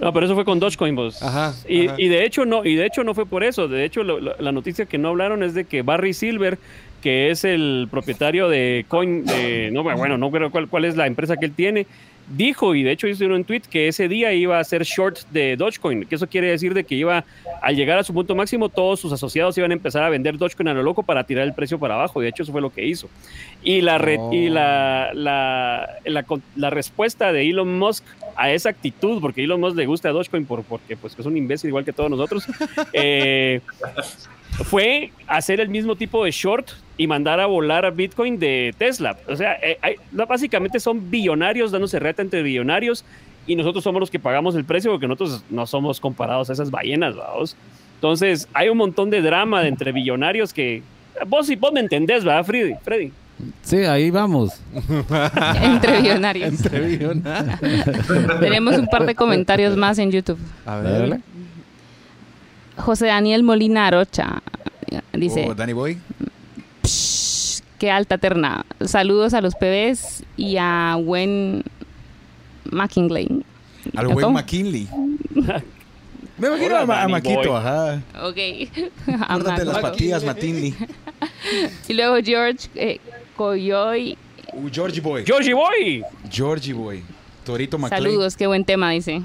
No, pero eso fue con Dogecoin, vos.
Ajá,
Y,
ajá.
y de hecho no, y de hecho no fue por eso. De hecho, lo- lo- la noticia que no hablaron es de que Barry Silver, que es el propietario de Coin, de, no, bueno, no creo cuál, cuál es la empresa que él tiene, dijo, y de hecho hizo un tweet, que ese día iba a ser short de Dogecoin, que eso quiere decir de que iba, al llegar a su punto máximo, todos sus asociados iban a empezar a vender Dogecoin a lo loco para tirar el precio para abajo, y de hecho eso fue lo que hizo. Y la, re- y la, la, la, la respuesta de Elon Musk a esa actitud, porque a Elon Musk le gusta Dogecoin por, porque pues, es un imbécil igual que todos nosotros, eh, fue hacer el mismo tipo de short y mandar a volar a Bitcoin de Tesla. O sea, eh, hay- básicamente son billonarios dándose reta entre billonarios y nosotros somos los que pagamos el precio porque nosotros no somos comparados a esas ballenas, vamos. Entonces, hay un montón de drama de entre billonarios que... Vos, vos me entendés, ¿verdad, Freddy? Freddy.
Sí, ahí vamos.
Entre billonarios.
Entre billonarios.
Tenemos un par de comentarios más en YouTube.
A
Dale.
José Daniel Molina Arocha dice,
Oh, Danny Boy.
"Psh, qué alta terna. Saludos a los PBs y a Gwen McKinley.
Al buen McKinley. Me imagino
Hola,
a, a Maquito,
Boy.
ajá.
Ok.
Acuérdate las patillas, Matinley.
Y luego George eh, Coyoy.
Uh, Georgie Boy.
Georgie Boy.
Georgie Boy. Torito McLean.
Saludos, qué buen tema, dice.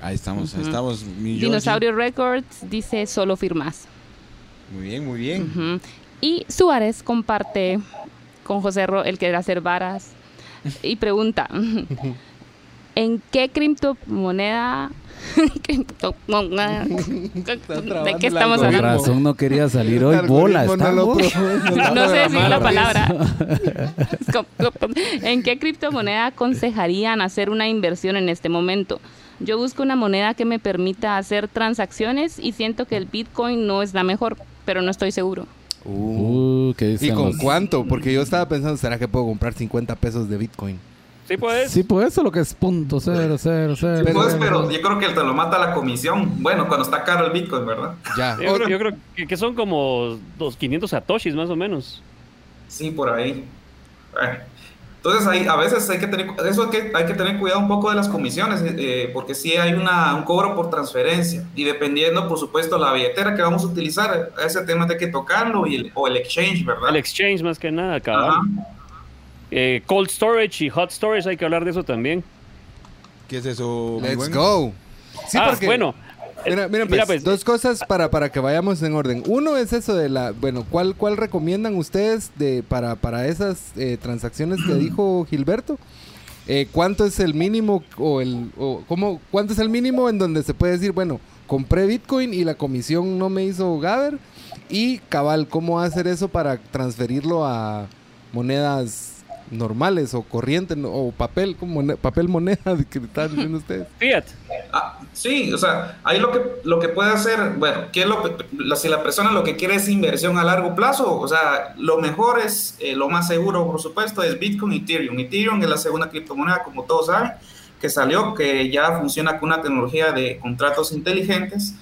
Ahí estamos, ahí estamos. Mi Georgie.
Dinosaurio Records dice solo firmas.
Muy bien, muy bien.
Y Suárez comparte con José Ro el que era hacer varas y pregunta. ¿En qué criptomoneda? ¿De qué estamos
Con
hablando?
razón no quería salir hoy. Bola, está
no
sé decir la palabra. ¿En qué criptomoneda aconsejarían hacer una inversión en este momento? Yo busco una moneda que me permita hacer transacciones y siento que el Bitcoin no es la mejor, pero no estoy seguro.
Uh.
Uh, ¿qué
¿Y con
los-
cuánto? Porque yo estaba pensando, ¿será que puedo comprar 50 pesos de Bitcoin?
Sí, puedes.
Sí, pues eso lo que es punto cero, cero, cero.
Sí, pues, pero yo creo que te lo mata la comisión. Bueno, cuando está caro el Bitcoin, ¿verdad?
Ya.
Yo, creo, yo creo que, que son como dos 500 satoshis más o menos.
Sí, por ahí. Bueno, Entonces ahí, a veces hay que tener, eso hay que, hay que tener cuidado un poco de las comisiones, eh, porque sí hay una, un cobro por transferencia y dependiendo, por supuesto, la billetera que vamos a utilizar, ese tema hay que tocarlo y el, o el exchange, ¿verdad?
El exchange más que nada.
Ajá.
Eh, cold storage y hot storage, hay que hablar de eso también.
¿Qué es eso?
Let's go. Sí,
ah,
porque,
bueno.
Mira, mira,
mira,
pues,
pues,
dos cosas para, para que vayamos en orden. Uno es eso de la, bueno, ¿cuál, cuál recomiendan ustedes de, para, para esas eh, transacciones que dijo Gilberto? Eh, ¿Cuánto es el mínimo o el, o cómo, cuánto es el mínimo en donde se puede decir, bueno, compré Bitcoin y la comisión no me hizo Gaber? Y cabal, ¿cómo hacer eso para transferirlo a monedas normales o corrientes no- o papel, como papel moneda que están diciendo ustedes?
Fiat.
Ah, sí, o sea, ahí lo que, lo que puede hacer, bueno, ¿qué es lo, que- la- si la persona lo que quiere es inversión a largo plazo, o sea, lo mejor es, eh, lo más seguro, por supuesto, es Bitcoin y Ethereum. Ethereum es la segunda criptomoneda, como todos saben, que salió, que ya funciona con una tecnología de contratos inteligentes,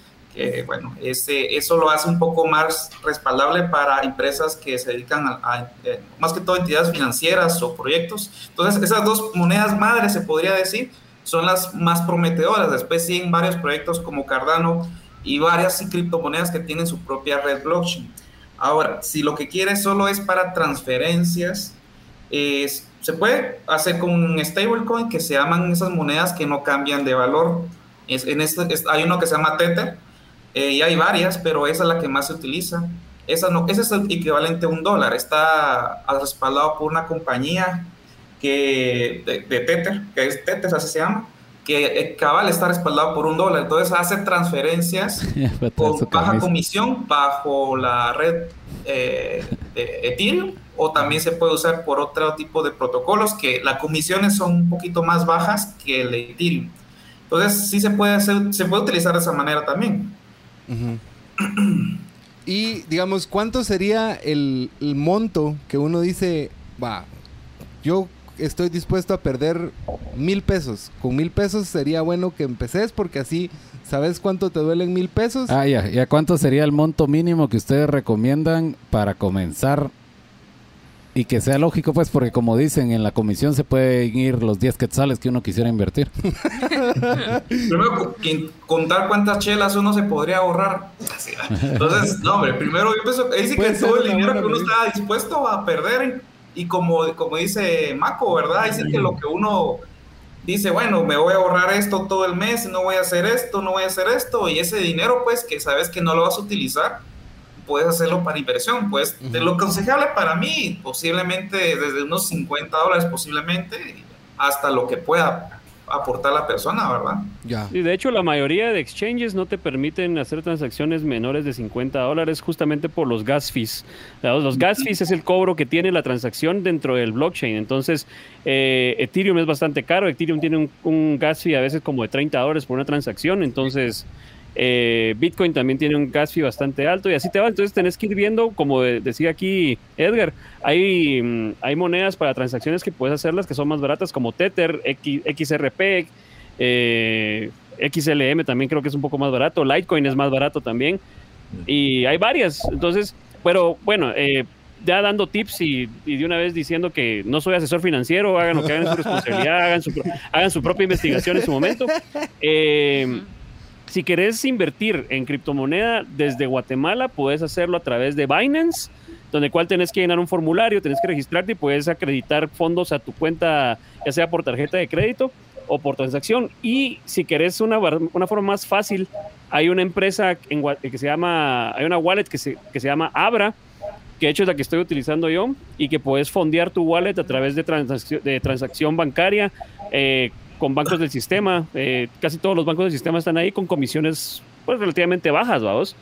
bueno, ese, eso lo hace un poco más respaldable para empresas que se dedican a, a, eh, más que todo, entidades financieras o proyectos. Entonces, esas dos monedas madres, se podría decir, son las más prometedoras. Después siguen varios proyectos como Cardano y varias criptomonedas que tienen su propia red blockchain. Ahora, si lo que quieres solo es para transferencias, es- se puede hacer con un stablecoin que se llaman esas monedas que no cambian de valor. Es, en este, es- hay uno que se llama Tether eh, y hay varias, pero esa es la que más se utiliza. Esa no, ese es el equivalente a un dólar. Está respaldado por una compañía que, de, de Tether, que es Tether, así se llama, que eh, cabal está respaldado por un dólar. Entonces hace transferencias con baja comisión bajo la red eh, de Ethereum o también se puede usar por otro tipo de protocolos que las comisiones son un poquito más bajas que el Ethereum. Entonces sí se puede hacer, se puede utilizar de esa manera también.
Y digamos, ¿cuánto sería el, el monto que uno dice, va, yo estoy dispuesto a perder mil pesos? Con mil pesos sería bueno que empeces porque así, ¿sabes cuánto te duelen mil pesos?
Ah, ya. ¿Y a cuánto sería el monto mínimo que ustedes recomiendan para comenzar? Y que sea lógico, pues, porque como dicen, en la comisión se pueden ir los 10 quetzales que uno quisiera invertir.
Primero, contar cuántas chelas uno se podría ahorrar. Entonces, no, hombre, primero yo pienso, ahí sí que todo el dinero que uno está dispuesto a perder. Y como, como dice Maco, ¿verdad? Ahí sí que lo que uno dice, bueno, me voy a ahorrar esto todo el mes, no voy a hacer esto, no voy a hacer esto. Y ese dinero, pues, que sabes que no lo vas a utilizar, puedes hacerlo para inversión. Pues, de lo aconsejable para mí, posiblemente desde unos 50 dólares, posiblemente, hasta lo que pueda aportar la persona, ¿verdad?
Ya.
Y de hecho, la mayoría de exchanges no te permiten hacer transacciones menores de 50 dólares justamente por los gas fees. Los, los gas fees es el cobro que tiene la transacción dentro del blockchain. Entonces, eh, Ethereum es bastante caro. Ethereum tiene un, un gas fee a veces como de 30 dólares por una transacción. Entonces, eh, Bitcoin también tiene un gas fee bastante alto y así te va. Entonces, tenés que ir viendo, como de- decía aquí Edgar, hay, mm, hay monedas para transacciones que puedes hacerlas que son más baratas, como Tether, X- XRP, eh, XLM también creo que es un poco más barato, Litecoin es más barato también, y hay varias. Entonces, pero bueno, eh, ya dando tips y, y de una vez diciendo que no soy asesor financiero, hagan lo que hagan su responsabilidad, hagan su, hagan su propia investigación en su momento. Eh, si querés invertir en criptomoneda desde Guatemala, puedes hacerlo a través de Binance, donde cual tenés que llenar un formulario, tenés que registrarte y puedes acreditar fondos a tu cuenta, ya sea por tarjeta de crédito o por transacción. Y si querés una, una forma más fácil, hay una empresa en, que se llama, hay una wallet que se, que se llama Abra, que de hecho es la que estoy utilizando yo, y que puedes fondear tu wallet a través de, transacción de transacción bancaria, eh, con bancos del sistema. Eh, casi todos los bancos del sistema están ahí con comisiones pues, relativamente bajas, vamos.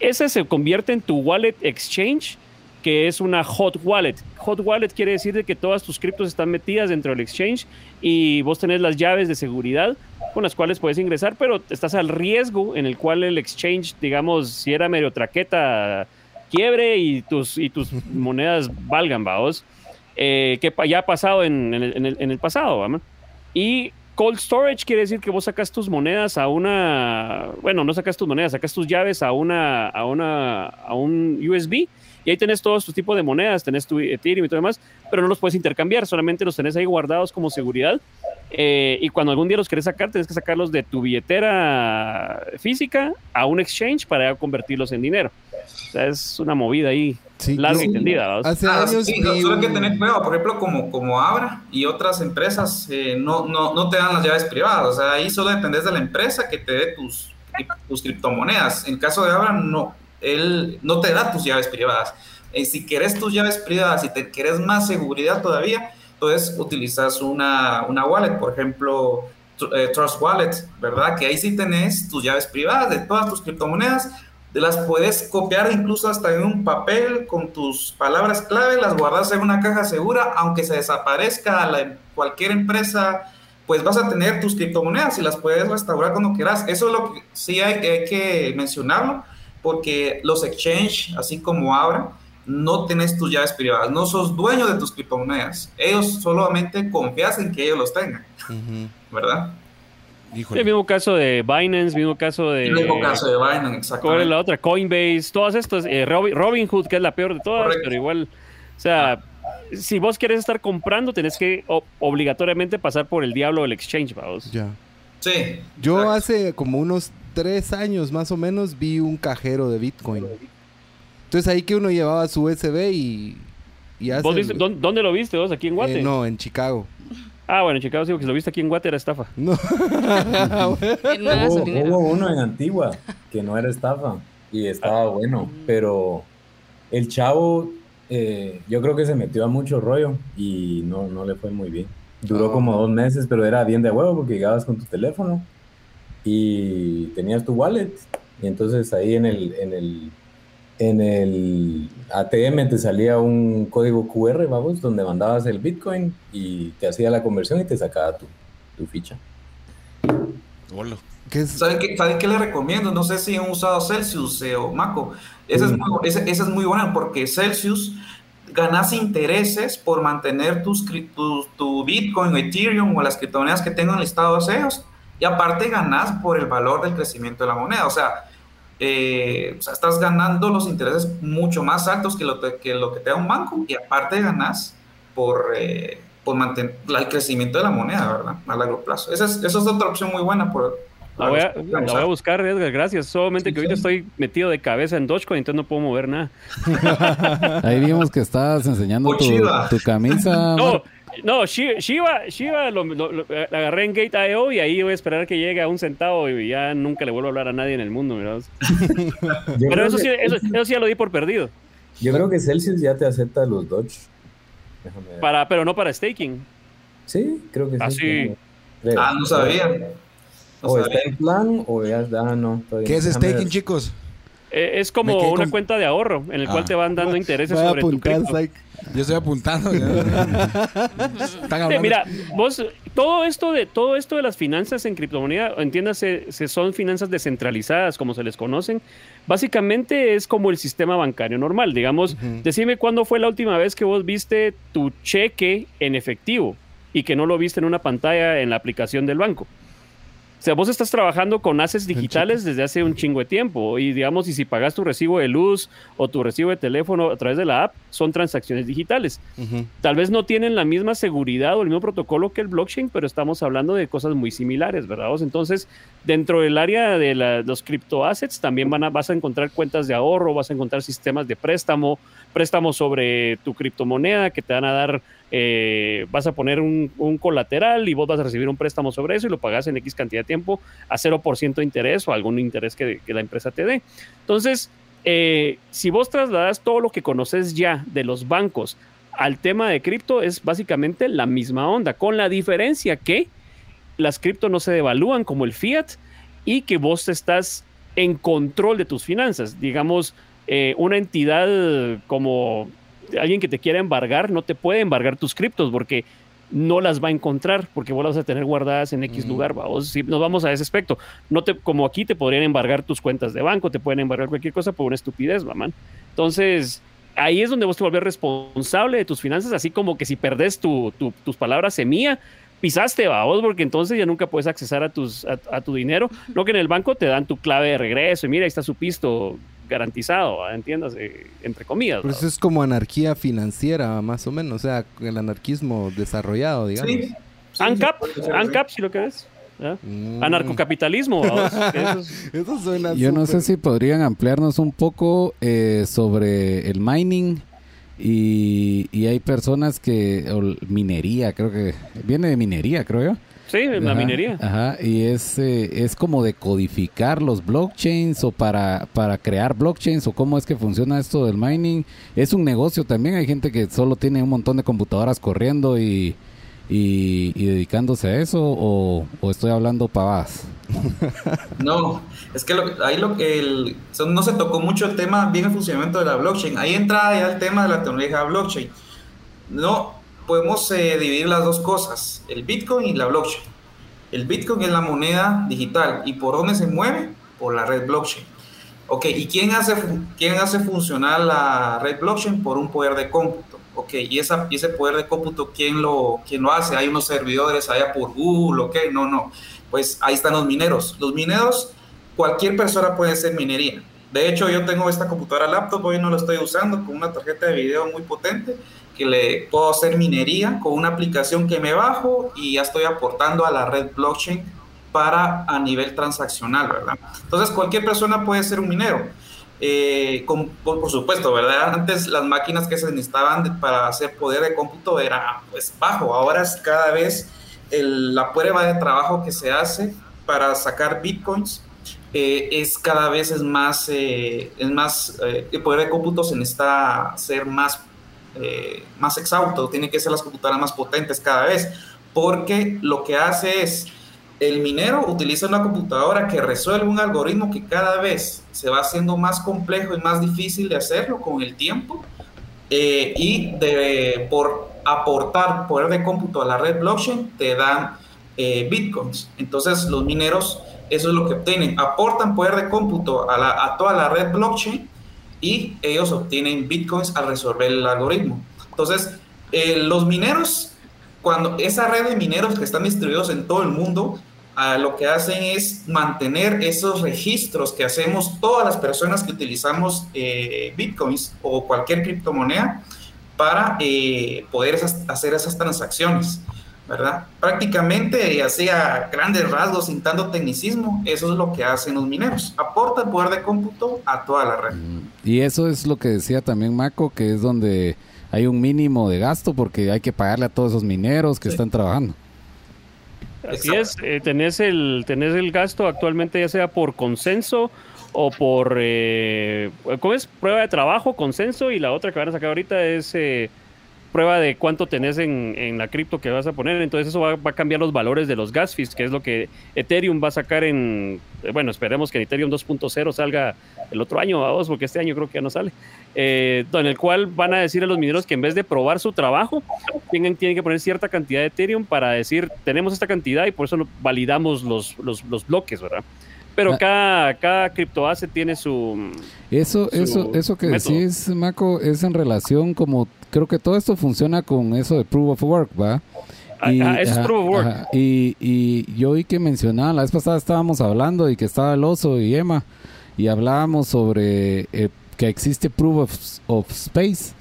Ese se convierte en tu wallet exchange, que es una hot wallet. Hot wallet quiere decir que todas tus criptos están metidas dentro del exchange y vos tenés las llaves de seguridad con las cuales puedes ingresar, pero estás al riesgo en el cual el exchange, digamos, si era medio traqueta, quiebre y tus, y tus monedas valgan, vamos. Eh, que ya ha pasado en, el, en el, pasado, ¿vamos? Y cold storage quiere decir que vos sacas tus monedas a una, bueno, no sacas tus monedas, sacas tus llaves a una, a una, a un USB y ahí tenés todos tus tipos de monedas, tenés tu Ethereum y todo demás, pero no los puedes intercambiar, solamente los tenés ahí guardados como seguridad. Eh, y cuando algún día los querés sacar, tenés que sacarlos de tu billetera física a un exchange para convertirlos en dinero. O sea, es una movida ahí larga y tendida.
Hace ah, años sí, solo hay que tener cuidado, por ejemplo, como, como Abra y otras empresas eh, no, no, no, te dan las llaves privadas, o sea, ahí solo dependes de la empresa que te dé tus, tus criptomonedas. En el caso de Abra, no, él no te da tus llaves privadas. Eh, si quieres tus llaves privadas y te quieres más seguridad todavía, entonces utilizas una, una wallet, por ejemplo, eh, Trust Wallet, ¿verdad? Que ahí sí tenés tus llaves privadas de todas tus criptomonedas, las puedes copiar incluso hasta en un papel con tus palabras clave, las guardas en una caja segura, aunque se desaparezca la, cualquier empresa, pues vas a tener tus criptomonedas y las puedes restaurar cuando quieras. Eso es lo que sí hay, hay que mencionarlo, porque los exchange, así como ahora, no tenés tus llaves privadas, no sos dueño de tus criptomonedas. Ellos solamente confías en que ellos los tengan, ¿verdad?
El mismo caso de Binance, mismo caso de.
El mismo caso de Binance, exactamente.
¿Cuál es la otra? Coinbase, todas estas. Eh, Robinhood, que es la peor de todas, pero igual. O sea, si vos quieres estar comprando, tenés que obligatoriamente pasar por el diablo del exchange, vamos.
Ya.
Sí.
Yo hace como unos tres años más o menos vi un cajero de Bitcoin. Entonces ahí que uno llevaba su USB y. y
¿Dónde, lo viste vos? ¿Aquí en Guate?
Eh, no, en Chicago.
Ah, bueno, en Chicago sí, porque si lo viste aquí en Guate era estafa.
No.
hubo, uno en Antigua que no era estafa y estaba ah. bueno, pero el chavo eh, yo creo que se metió a mucho rollo y no, no le fue muy bien. Duró como dos meses, pero era bien de huevo porque llegabas con tu teléfono y tenías tu wallet y entonces ahí en el, en el en el ATM te salía un código QR, vamos, donde mandabas el Bitcoin y te hacía la conversión y te sacaba tu, tu ficha.
Hola. ¿Qué ¿Saben, qué, ¿Saben, qué, les recomiendo? No sé si han usado Celsius eh, o Maco. Ese, es mm. muy, ese, es muy bueno porque Celsius ganas intereses por mantener tus, tu, tu Bitcoin, Ethereum o las criptomonedas que tengan listados ellos. Y aparte ganas por el valor del crecimiento de la moneda. O sea, eh, o sea, estás ganando los intereses mucho más altos que lo, que, lo que te da un banco y aparte ganas por, eh, por mantener el crecimiento de la moneda, ¿verdad? A largo plazo. Esa es, esa es otra opción muy buena. Por,
la voy, a, voy a buscar, Edgar, gracias. Solamente que ahorita estoy metido de cabeza en Dogecoin, entonces no puedo mover nada.
Ahí vimos que estabas enseñando tu, tu, camisa.
No, no, Shiba, Shiba lo, agarré en Gate.io y ahí voy a esperar que llegue a un centavo y ya nunca le vuelvo a hablar a nadie en el mundo. Pero eso sí, eso, sí ya lo di por perdido.
Yo creo que Celsius ya te acepta los Dodge.
Para, pero no para staking.
Sí, creo que
sí.
Ah, no sabía.
o está en plan o ya ah, no.
¿Qué es staking, chicos?
Eh, es como una cuenta de ahorro en el cual ah. te van dando intereses sobre tu cripto.
Yo estoy apuntando.
mira, vos, todo esto de todo esto de las finanzas en criptomoneda, entiéndase, se son finanzas descentralizadas, como se les conocen. Básicamente es como el sistema bancario normal. Digamos, decime cuándo fue la última vez que vos viste tu cheque en efectivo y que no lo viste en una pantalla en la aplicación del banco. O sea, vos estás trabajando con assets digitales desde hace un chingo de tiempo y digamos, y si pagas tu recibo de luz o tu recibo de teléfono a través de la app, son transacciones digitales. Tal vez no tienen la misma seguridad o el mismo protocolo que el blockchain, pero estamos hablando de cosas muy similares, ¿verdad? Entonces, dentro del área de los criptoassets también van a, vas a encontrar cuentas de ahorro, vas a encontrar sistemas de préstamo, préstamos sobre tu criptomoneda que te van a dar eh, vas a poner un, colateral y vos vas a recibir un préstamo sobre eso y lo pagas en X cantidad de tiempo a 0% de interés o algún interés que, la empresa te dé. Entonces, eh, si vos trasladas todo lo que conoces ya de los bancos al tema de cripto, es básicamente la misma onda, con la diferencia que las cripto no se devalúan como el fiat y que vos estás en control de tus finanzas. Digamos, eh, una entidad como alguien que te quiera embargar no te puede embargar tus criptos porque no las va a encontrar porque vos las vas a tener guardadas en X lugar. Vamos, si nos vamos a ese aspecto, no te, como aquí te podrían embargar tus cuentas de banco, te pueden embargar cualquier cosa por una estupidez, mamá. Entonces, ahí es donde vos te volvés responsable de tus finanzas, así como que si perdés tu, tus palabras semilla, pisaste, vos, porque entonces ya nunca puedes accesar a, tus, a, tu dinero. Lo que en el banco te dan tu clave de regreso y mira, ahí está su pisto garantizado, ¿entiendas? entre comillas.
Pero eso es como anarquía financiera, más o menos, o sea, el anarquismo desarrollado, digamos. Sí.
ANCAP, ANCAP, si lo que es. Mm. Anarcocapitalismo.
Eso suena
Yo no sé si podrían ampliarnos un poco eh, sobre el mining y, y, hay personas que, minería, creo que, viene de minería, creo yo.
Sí, la minería.
Ajá, y es, eh, es como de codificar los blockchains o para, para crear blockchains o cómo es que funciona esto del mining. Es un negocio también, hay gente que solo tiene un montón de computadoras corriendo y, y, dedicándose a eso o, estoy hablando pavadas?
No, es que ahí lo que el, no se tocó mucho el tema bien el funcionamiento de la blockchain. Ahí entra ya el tema de la tecnología blockchain. No, podemos eh, dividir las dos cosas, el Bitcoin y la blockchain. El Bitcoin es la moneda digital y por dónde se mueve? Por la red blockchain. Ok, ¿y quién hace, quién hace funcionar la red blockchain? Por un poder de cómputo. Ok, ¿y, esa, ese poder de cómputo quién lo, quién lo hace? ¿Hay unos servidores allá por Google? Ok, no, no. Pues ahí están los mineros. Los mineros, cualquier persona puede ser minería. De hecho, yo tengo esta computadora laptop, hoy no lo estoy usando, con una tarjeta de video muy potente que le puedo hacer minería con una aplicación que me bajo y ya estoy aportando a la red blockchain para a nivel transaccional, ¿verdad? Entonces cualquier persona puede ser un minero. Eh, por, supuesto, ¿verdad? Antes las máquinas que se necesitaban para hacer poder de cómputo era pues bajo, ahora es cada vez la prueba de trabajo que se hace para sacar bitcoins eh, es cada vez es más, eh, es más el poder de cómputo se necesita ser más eh, más exhausto, tienen que ser las computadoras más potentes cada vez, porque lo que hace es, el minero utiliza una computadora que resuelve un algoritmo que cada vez se va haciendo más complejo y más difícil de hacerlo con el tiempo, eh, y por aportar poder de cómputo a la red blockchain, te dan eh, bitcoins. Entonces los mineros, eso es lo que obtienen, aportan poder de cómputo a, a toda la red blockchain y ellos obtienen bitcoins al resolver el algoritmo. Entonces, eh, los mineros, cuando esa red de mineros que están distribuidos en todo el mundo, ah, lo que hacen es mantener esos registros que hacemos todas las personas que utilizamos eh, bitcoins o cualquier criptomoneda para eh, poder hacer esas transacciones. ¿Verdad? Prácticamente, y así a grandes rasgos, sin tanto tecnicismo, eso es lo que hacen los mineros. Aporta el poder de cómputo a toda la red.
Y eso es lo que decía también Maco, que es donde hay un mínimo de gasto porque hay que pagarle a todos esos mineros que están trabajando.
Así es, eh, tenés, el, tenés el gasto actualmente ya sea por consenso o por, eh, ¿cómo es? Prueba de trabajo, consenso y la otra que van a sacar ahorita es... Eh, prueba de cuánto tenés en, la cripto que vas a poner. Entonces eso va, a cambiar los valores de los gas fees, que es lo que Ethereum va a sacar en, bueno, esperemos que Ethereum 2.0 salga el otro año, vamos, porque este año creo que ya no sale. Eh, en el cual van a decir a los mineros que en vez de probar su trabajo, tienen, tienen que poner cierta cantidad de Ethereum para decir, tenemos esta cantidad y por eso validamos los, los, los bloques, ¿verdad? Pero ah. cada, cada criptoasset tiene su.
Eso, eso, eso que decís, Maco, es en relación como. Creo que todo esto funciona con eso de proof of work, ¿va?
Ah, y, ah, es proof of work.
y, y yo oí que mencionaba, la vez pasada estábamos hablando y que estaba el oso y Emma, y hablábamos sobre eh, que existe proof of, of space.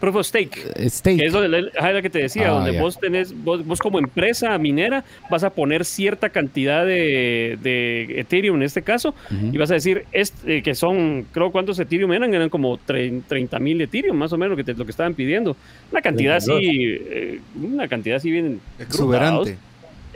Proof of Stake. Stake. es lo que te decía, ah, donde vos tenés, vos, como empresa minera vas a poner cierta cantidad de, de Ethereum en este caso y vas a decir este, que son, creo cuántos Ethereum eran, eran como 30 mil Ethereum más o menos lo que, lo que estaban pidiendo. Una cantidad así, eh, una cantidad así bien
exuberante.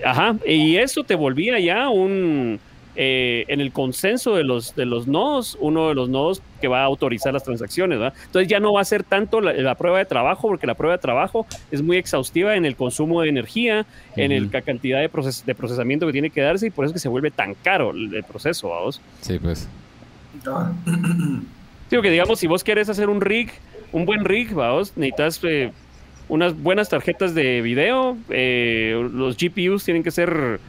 Ajá, y eso te volvía ya un eh, en el consenso de los, de los nodos, uno de los nodos que va a autorizar las transacciones. ¿verdad? Entonces ya no va a ser tanto la, la prueba de trabajo, porque la prueba de trabajo es muy exhaustiva en el consumo de energía, en el, la cantidad de, proces- de procesamiento que tiene que darse, y por eso es que se vuelve tan caro el, el proceso, vamos.
Sí, pues.
Ah,
Digo que digamos, si vos querés hacer un rig, un buen rig, vamos, necesitas eh, unas buenas tarjetas de video, eh, los GPUs tienen que ser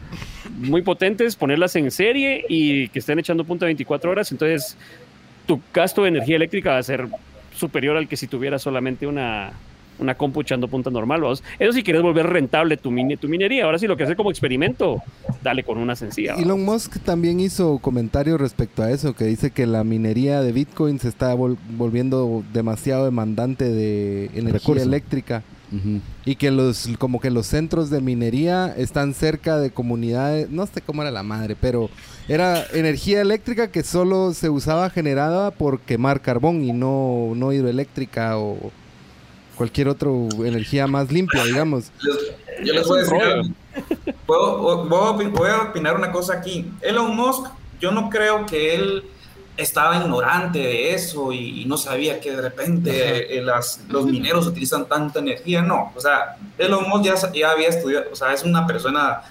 muy potentes, ponerlas en serie y que estén echando punta 24 horas, entonces tu gasto de energía eléctrica va a ser superior al que si tuvieras solamente una, una compu echando punta normal, vamos. Eso si quieres volver rentable tu, mine- tu minería, ahora sí lo que hacer como experimento, dale con una sencilla.
Elon Musk también hizo comentarios respecto a eso, que dice que la minería de Bitcoin se está vol- volviendo demasiado demandante de energía
Recurso.
eléctrica y que los como que los centros de minería están cerca de comunidades, no sé cómo era la madre, pero era energía eléctrica que solo se usaba generada por quemar carbón y no no hidroeléctrica o cualquier otra energía más limpia, digamos.
Yo les
Es
voy a decir. Puedo- voy, a opinar una cosa aquí. Elon Musk, yo no creo que él estaba ignorante de eso y, y no sabía que de repente eh, las- los mineros utilizan tanta energía. No, o sea, Elon Musk ya, ya había estudiado, o sea, es una persona,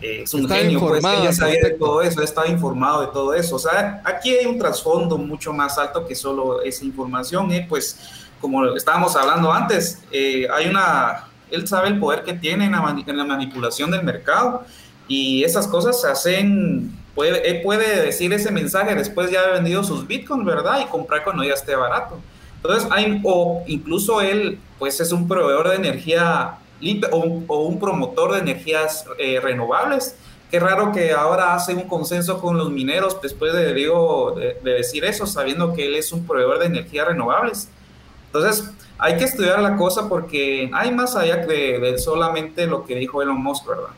eh, es un
Estaba
genio, pues, él ya sabía de todo eso, estaba informado de todo eso. O sea, aquí hay un trasfondo mucho más alto que solo esa información, eh, pues como estábamos hablando antes, eh, hay una, él sabe el poder que tiene en la, en la manipulación del mercado y esas cosas se hacen, puede, él puede decir ese mensaje después ya de haber vendido sus bitcoins, ¿verdad? Y comprar cuando ya esté barato. Entonces, hay, o incluso él, pues es un proveedor de energía limpia o o un promotor de energías eh, renovables. Qué raro que ahora hace un consenso con los mineros después de, digo, de, de decir eso, sabiendo que él es un proveedor de energías renovables. Entonces, hay que estudiar la cosa porque hay más allá de, de solamente lo que dijo Elon Musk, ¿verdad?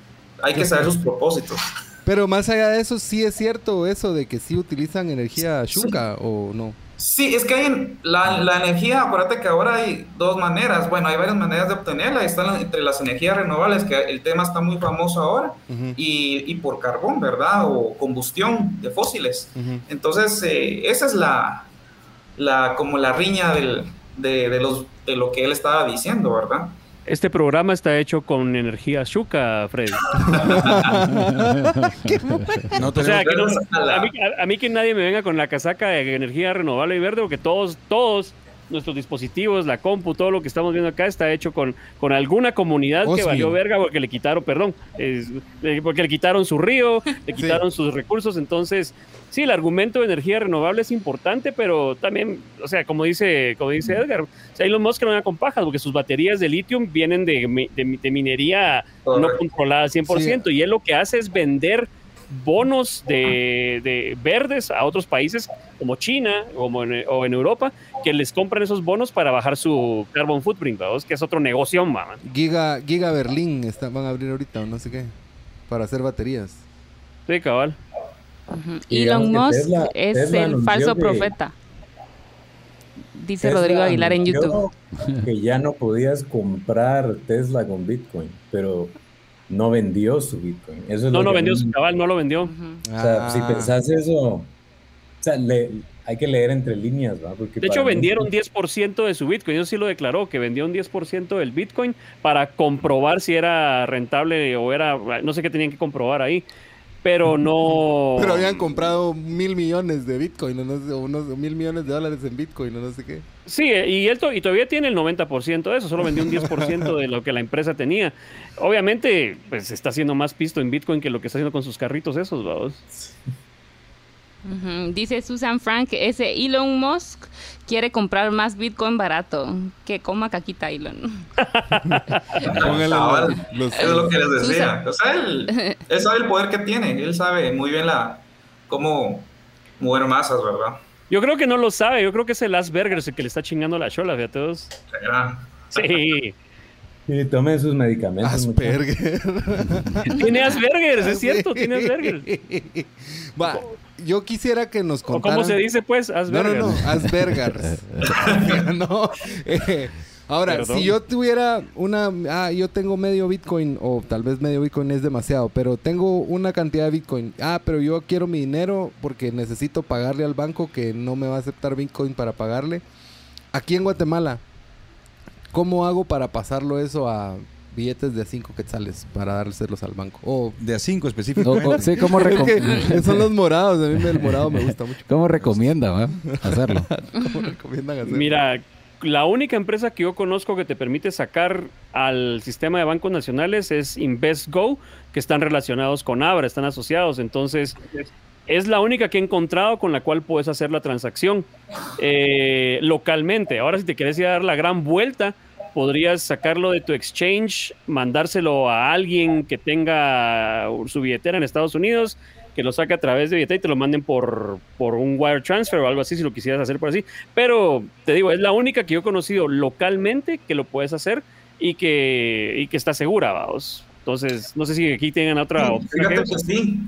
Hay que saber sus propósitos.
Pero más allá de eso, sí es cierto eso de que sí utilizan energía Shuka o no.
Sí, es que hay en- la, la energía, acuérdate que ahora hay dos maneras, bueno, hay varias maneras de obtenerla, están entre las energías renovables, que el tema está muy famoso ahora, y, y por carbón, ¿verdad? O combustión de fósiles. Entonces, eh, esa es la, la, como la riña del, de, de los, de lo que él estaba diciendo, ¿verdad?
Este programa está hecho con energía Shuka, Freddy.
No
O sea,
tenemos-
que no-
A
mí, a- a mí que nadie me venga con la casaca de energía renovable y verde, porque todos, todos nuestros dispositivos, la compu, todo lo que estamos viendo acá está hecho con, con alguna comunidad que
Osmio.
valió verga porque le quitaron, perdón, eh, porque le quitaron su río, le quitaron sus recursos. Entonces, sí, el argumento de energía renovable es importante, pero también, o sea, como dice, como dice Edgar, o sea, Elon Musk no con pajas porque sus baterías de litio vienen de, de- de minería no controlada al 100%, y él lo que hace es vender bonos de, de verdes a otros países como China como en- o en Europa que les compran esos bonos para bajar su carbon footprint, ¿vamos? que es otro negocio, mamá.
Giga, Giga Berlín está- van a abrir ahorita o no sé qué. Para hacer baterías.
Sí, cabal.
Elon Musk
Tesla-
es
Tesla
el falso
que-
profeta. Dice
Tesla
Rodrigo Aguilar en YouTube.
Que ya no podías comprar Tesla con Bitcoin, pero no vendió su Bitcoin. Eso es
No,
lo
no vendió
mí-
su cabal, no lo vendió.
O sea, si
Ah.
pensás eso, o sea, le- hay que leer entre líneas, ¿va? Porque
De hecho, vendieron 10% de su Bitcoin. Eso sí lo declaró, que vendió un 10% del Bitcoin para comprobar si era rentable o era, no sé qué tenían que comprobar ahí. Pero no...
Pero habían comprado mil millones de Bitcoin, o no sé, o unos mil millones de dólares en Bitcoin, o no sé qué.
Sí, y él to- y todavía tiene el 90% de eso, solo vendió un 10% de lo que la empresa tenía. Obviamente, pues está haciendo más pisto en Bitcoin que lo que está haciendo con sus carritos esos, vamos.
Dice Susan Frank, ese Elon Musk quiere comprar más Bitcoin barato. Que coma caquita Elon.
Los-
Eso es lo que les
Susan.
decía. O sea, él, él sabe el poder que tiene. Él sabe muy bien la cómo mover masas, ¿verdad?
Yo creo que no lo sabe, yo creo que es el Asperger el que le está chingando la chola, fíjate todos.
¿verdad?
Sí,
Sí, tomen sus medicamentos.
Asperger.
tiene Asperger, es cierto, tiene Asperger.
Va, yo quisiera que nos
¿O
contaran...
cómo se dice, pues?
No,
Asperger.
no, no, Aspergers. no, eh, Ahora,
Perdón.
si yo tuviera una... Ah, yo tengo medio Bitcoin, o tal vez medio Bitcoin es demasiado, pero tengo una cantidad de Bitcoin. Ah, pero yo quiero mi dinero porque necesito pagarle al banco que no me va a aceptar Bitcoin para pagarle. Aquí en Guatemala, ¿cómo hago para pasarlo eso a billetes de 5 quetzales para dárselos al banco? O...
De a 5
O-
específicamente.
o- sí, ¿cómo,
Es son los morados, a mí me- el morado me gusta mucho.
¿Cómo recomienda va, hacerlo?
¿Cómo recomiendan hacerlo?
Mira, la única empresa que yo conozco que te permite sacar al sistema de bancos nacionales es InvestGo, que están relacionados con Abra, están asociados. Entonces, es la única que he encontrado con la cual puedes hacer la transacción eh, localmente. Ahora, si te quieres ir a dar la gran vuelta, podrías sacarlo de tu exchange, mandárselo a alguien que tenga su billetera en Estados Unidos, que lo saque a través de billetera y te lo manden por, por un wire transfer o algo así, si lo quisieras hacer por así. Pero te digo, es la única que yo he conocido localmente que lo puedes hacer y que, y que está segura, vamos. Entonces, no sé si aquí tengan otra
Sí,
opción.
Fíjate que sí,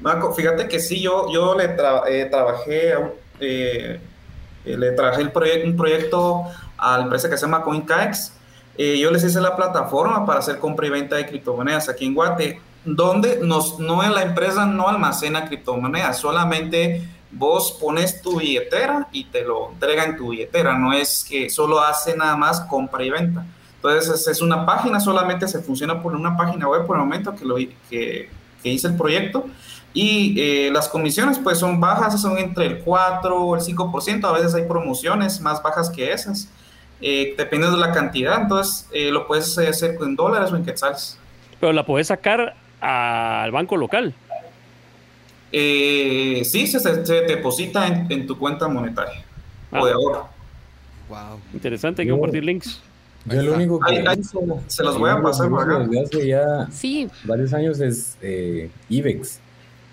Marco, fíjate que sí, yo, yo le tra- eh, trabajé, eh, eh, le trabajé el proye- un proyecto a la empresa que se llama CoinCaex. Eh, yo les hice la plataforma para hacer compra y venta de criptomonedas aquí en Guate, donde nos, no la empresa no almacena criptomonedas, solamente vos pones tu billetera y te lo entrega en tu billetera, no es que solo hace nada más compra y venta. Entonces es, una página, solamente se funciona por una página web por el momento que, lo, que, que hice el proyecto. Y eh, las comisiones pues son bajas, son entre el 4 o el 5%, a veces hay promociones más bajas que esas, eh, dependiendo de la cantidad, entonces eh, lo puedes hacer en dólares o en quetzales.
Pero la puedes sacar al banco local.
Eh, sí, se, se- se deposita en, en tu cuenta monetaria
Ah.
o de ahorro.
Wow.
Interesante, hay que compartir links.
Yo lo único que
Ahí- ahí
uso,
se los voy a pasar por acá.
Desde hace ya
Sí,
varios años es eh, IBEX.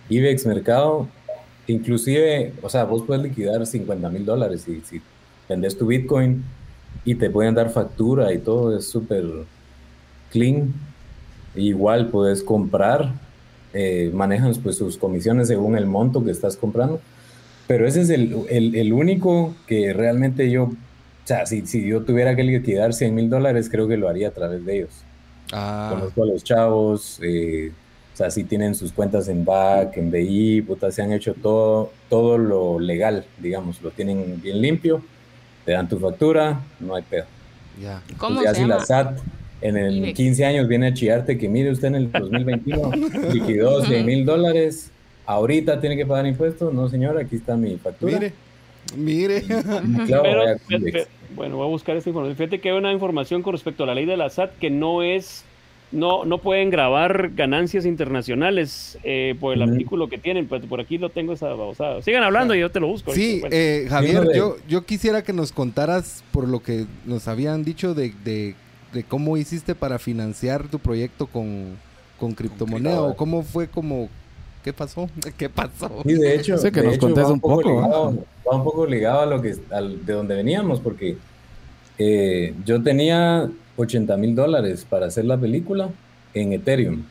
IBEX Mercado, inclusive, o sea, vos puedes liquidar 50 mil dólares si, si vendes tu Bitcoin y te pueden dar factura y todo, es súper clean. Igual puedes comprar, eh, manejan pues sus comisiones según el monto que estás comprando, pero ese es el, el- el único que realmente yo, o sea, si, si yo tuviera que liquidar 100 mil dólares, creo que lo haría a través de ellos.
Ah,
Conozco a los chavos, eh, o sea, sí tienen sus cuentas en BAC, en BI, puta, se han hecho todo, todo lo legal, digamos, lo tienen bien limpio, te dan tu factura, no hay pedo.
ya.
¿cómo
Pues ya
se
si
llama?
la SAT en el
IBEX.
15 años viene a chillarte que mire usted en el 2021 liquidó 100 mil dólares, ahorita tiene que pagar impuestos, no señor, aquí está mi factura.
Mire, mire.
Claro,
Pero, bueno, voy a buscar esta información. Fíjate que hay una información con respecto a la ley de la SAT que no es, no, no pueden grabar ganancias internacionales eh, por el artículo que tienen. Pues por aquí lo tengo esa babosada. Sigan hablando y yo te lo busco.
Sí,
ahorita.
eh, Javier, yo, yo quisiera que nos contaras por lo que nos habían dicho de, de, de cómo hiciste para financiar tu proyecto con, con criptomoneda o cómo fue como... ¿Qué pasó? ¿Qué pasó?
Sí, de hecho,
que
de
nos
hecho, va
un poco,
ligado, va un poco ligado a lo que al- de donde veníamos, porque eh, yo tenía 80 mil dólares para hacer la película en Ethereum.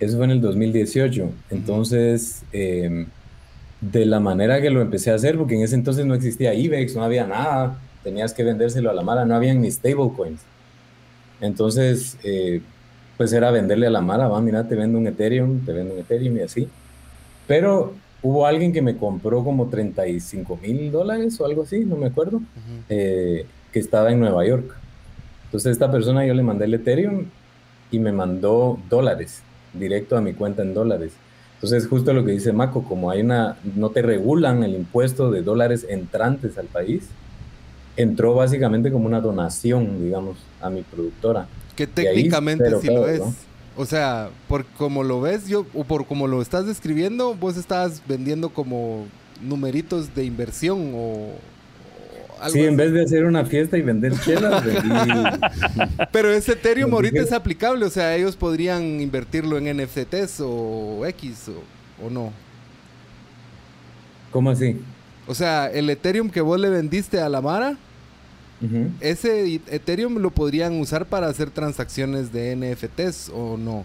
Eso fue en el 2018. Entonces, eh, de la manera que lo empecé a hacer, porque en ese entonces no existía IBEX, no había nada, tenías que vendérselo a la mala, no habían ni stablecoins. Entonces, eh, pues era venderle a la mala, va, mira, te vendo un Ethereum, te vendo un Ethereum y así. Pero hubo alguien que me compró como 35 mil dólares o algo así, no me acuerdo, eh, que estaba en Nueva York. Entonces esta persona yo le mandé el Ethereum y me mandó dólares directo a mi cuenta en dólares. Entonces justo lo que dice Mako, como hay una, no te regulan el impuesto de dólares entrantes al país, entró básicamente como una donación, digamos, a mi productora.
Que técnicamente sí lo
claro,
es.
¿no?
O sea, por como lo ves, yo, o por como lo estás describiendo, vos estás vendiendo como numeritos de inversión o algo
Sí, en vez de hacer una fiesta y vender chelas, vendí
Pero ese Ethereum ahorita es aplicable, o sea, ellos podrían invertirlo en NFTs o X o, o no.
¿Cómo así?
O sea, el Ethereum que vos le vendiste a la Mara, ese Ethereum lo podrían usar para hacer transacciones de NFTs o no.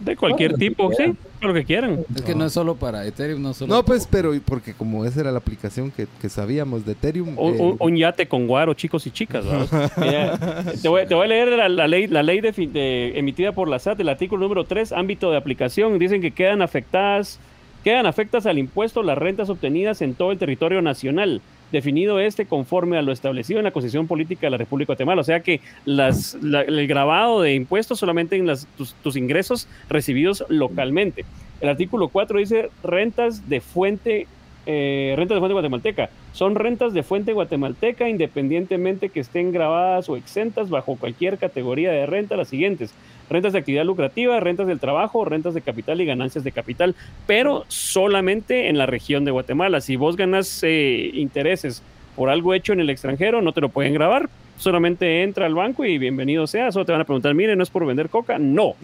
De cualquier tipo, sí. Lo que quieran.
Es que no es solo para Ethereum, no solo.
No, pues, pero y porque como esa era la aplicación que, que sabíamos de Ethereum.
Un,
eh,
un- un yate con guaro, chicos y chicas. te, voy, te voy a leer la, la ley, la ley de de- emitida por la SAT, el artículo número 3, ámbito de aplicación. Dicen que quedan afectadas, quedan afectas al impuesto las rentas obtenidas en todo el territorio nacional, definido este conforme a lo establecido en la Constitución Política de la República de Guatemala. O sea que las, la- el grabado de impuestos solamente en las, tus, tus ingresos recibidos localmente. El artículo 4 dice rentas de fuente eh, rentas de fuente guatemalteca. Son rentas de fuente guatemalteca independientemente que estén grabadas o exentas bajo cualquier categoría de renta las siguientes. Rentas de actividad lucrativa, rentas del trabajo, rentas de capital y ganancias de capital, pero solamente en la región de Guatemala. Si vos ganas eh, intereses por algo hecho en el extranjero, no te lo pueden grabar. Solamente entra al banco y bienvenido sea. Solo te van a preguntar, mire, ¿no es por vender coca? No.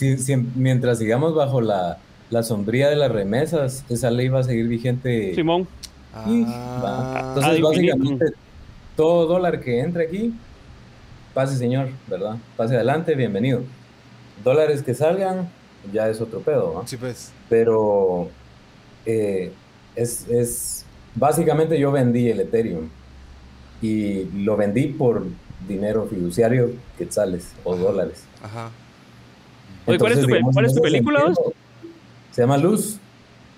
Mientras sigamos bajo la, la sombría de las remesas, esa ley va a seguir vigente.
Simón,
Y
Ah.
Entonces, básicamente, todo dólar que entre aquí, pase señor, ¿verdad? Pase adelante, bienvenido. Dólares que salgan, ya es otro pedo, ¿va?
Sí, pues.
Pero eh, es, es, básicamente yo vendí el Ethereum y lo vendí por dinero fiduciario, quetzales o dólares.
Ajá.
Oye, ¿cuál es tu pe-
digamos,
cuál es
en
tu
ese
película,
sentido, Se llama Luz.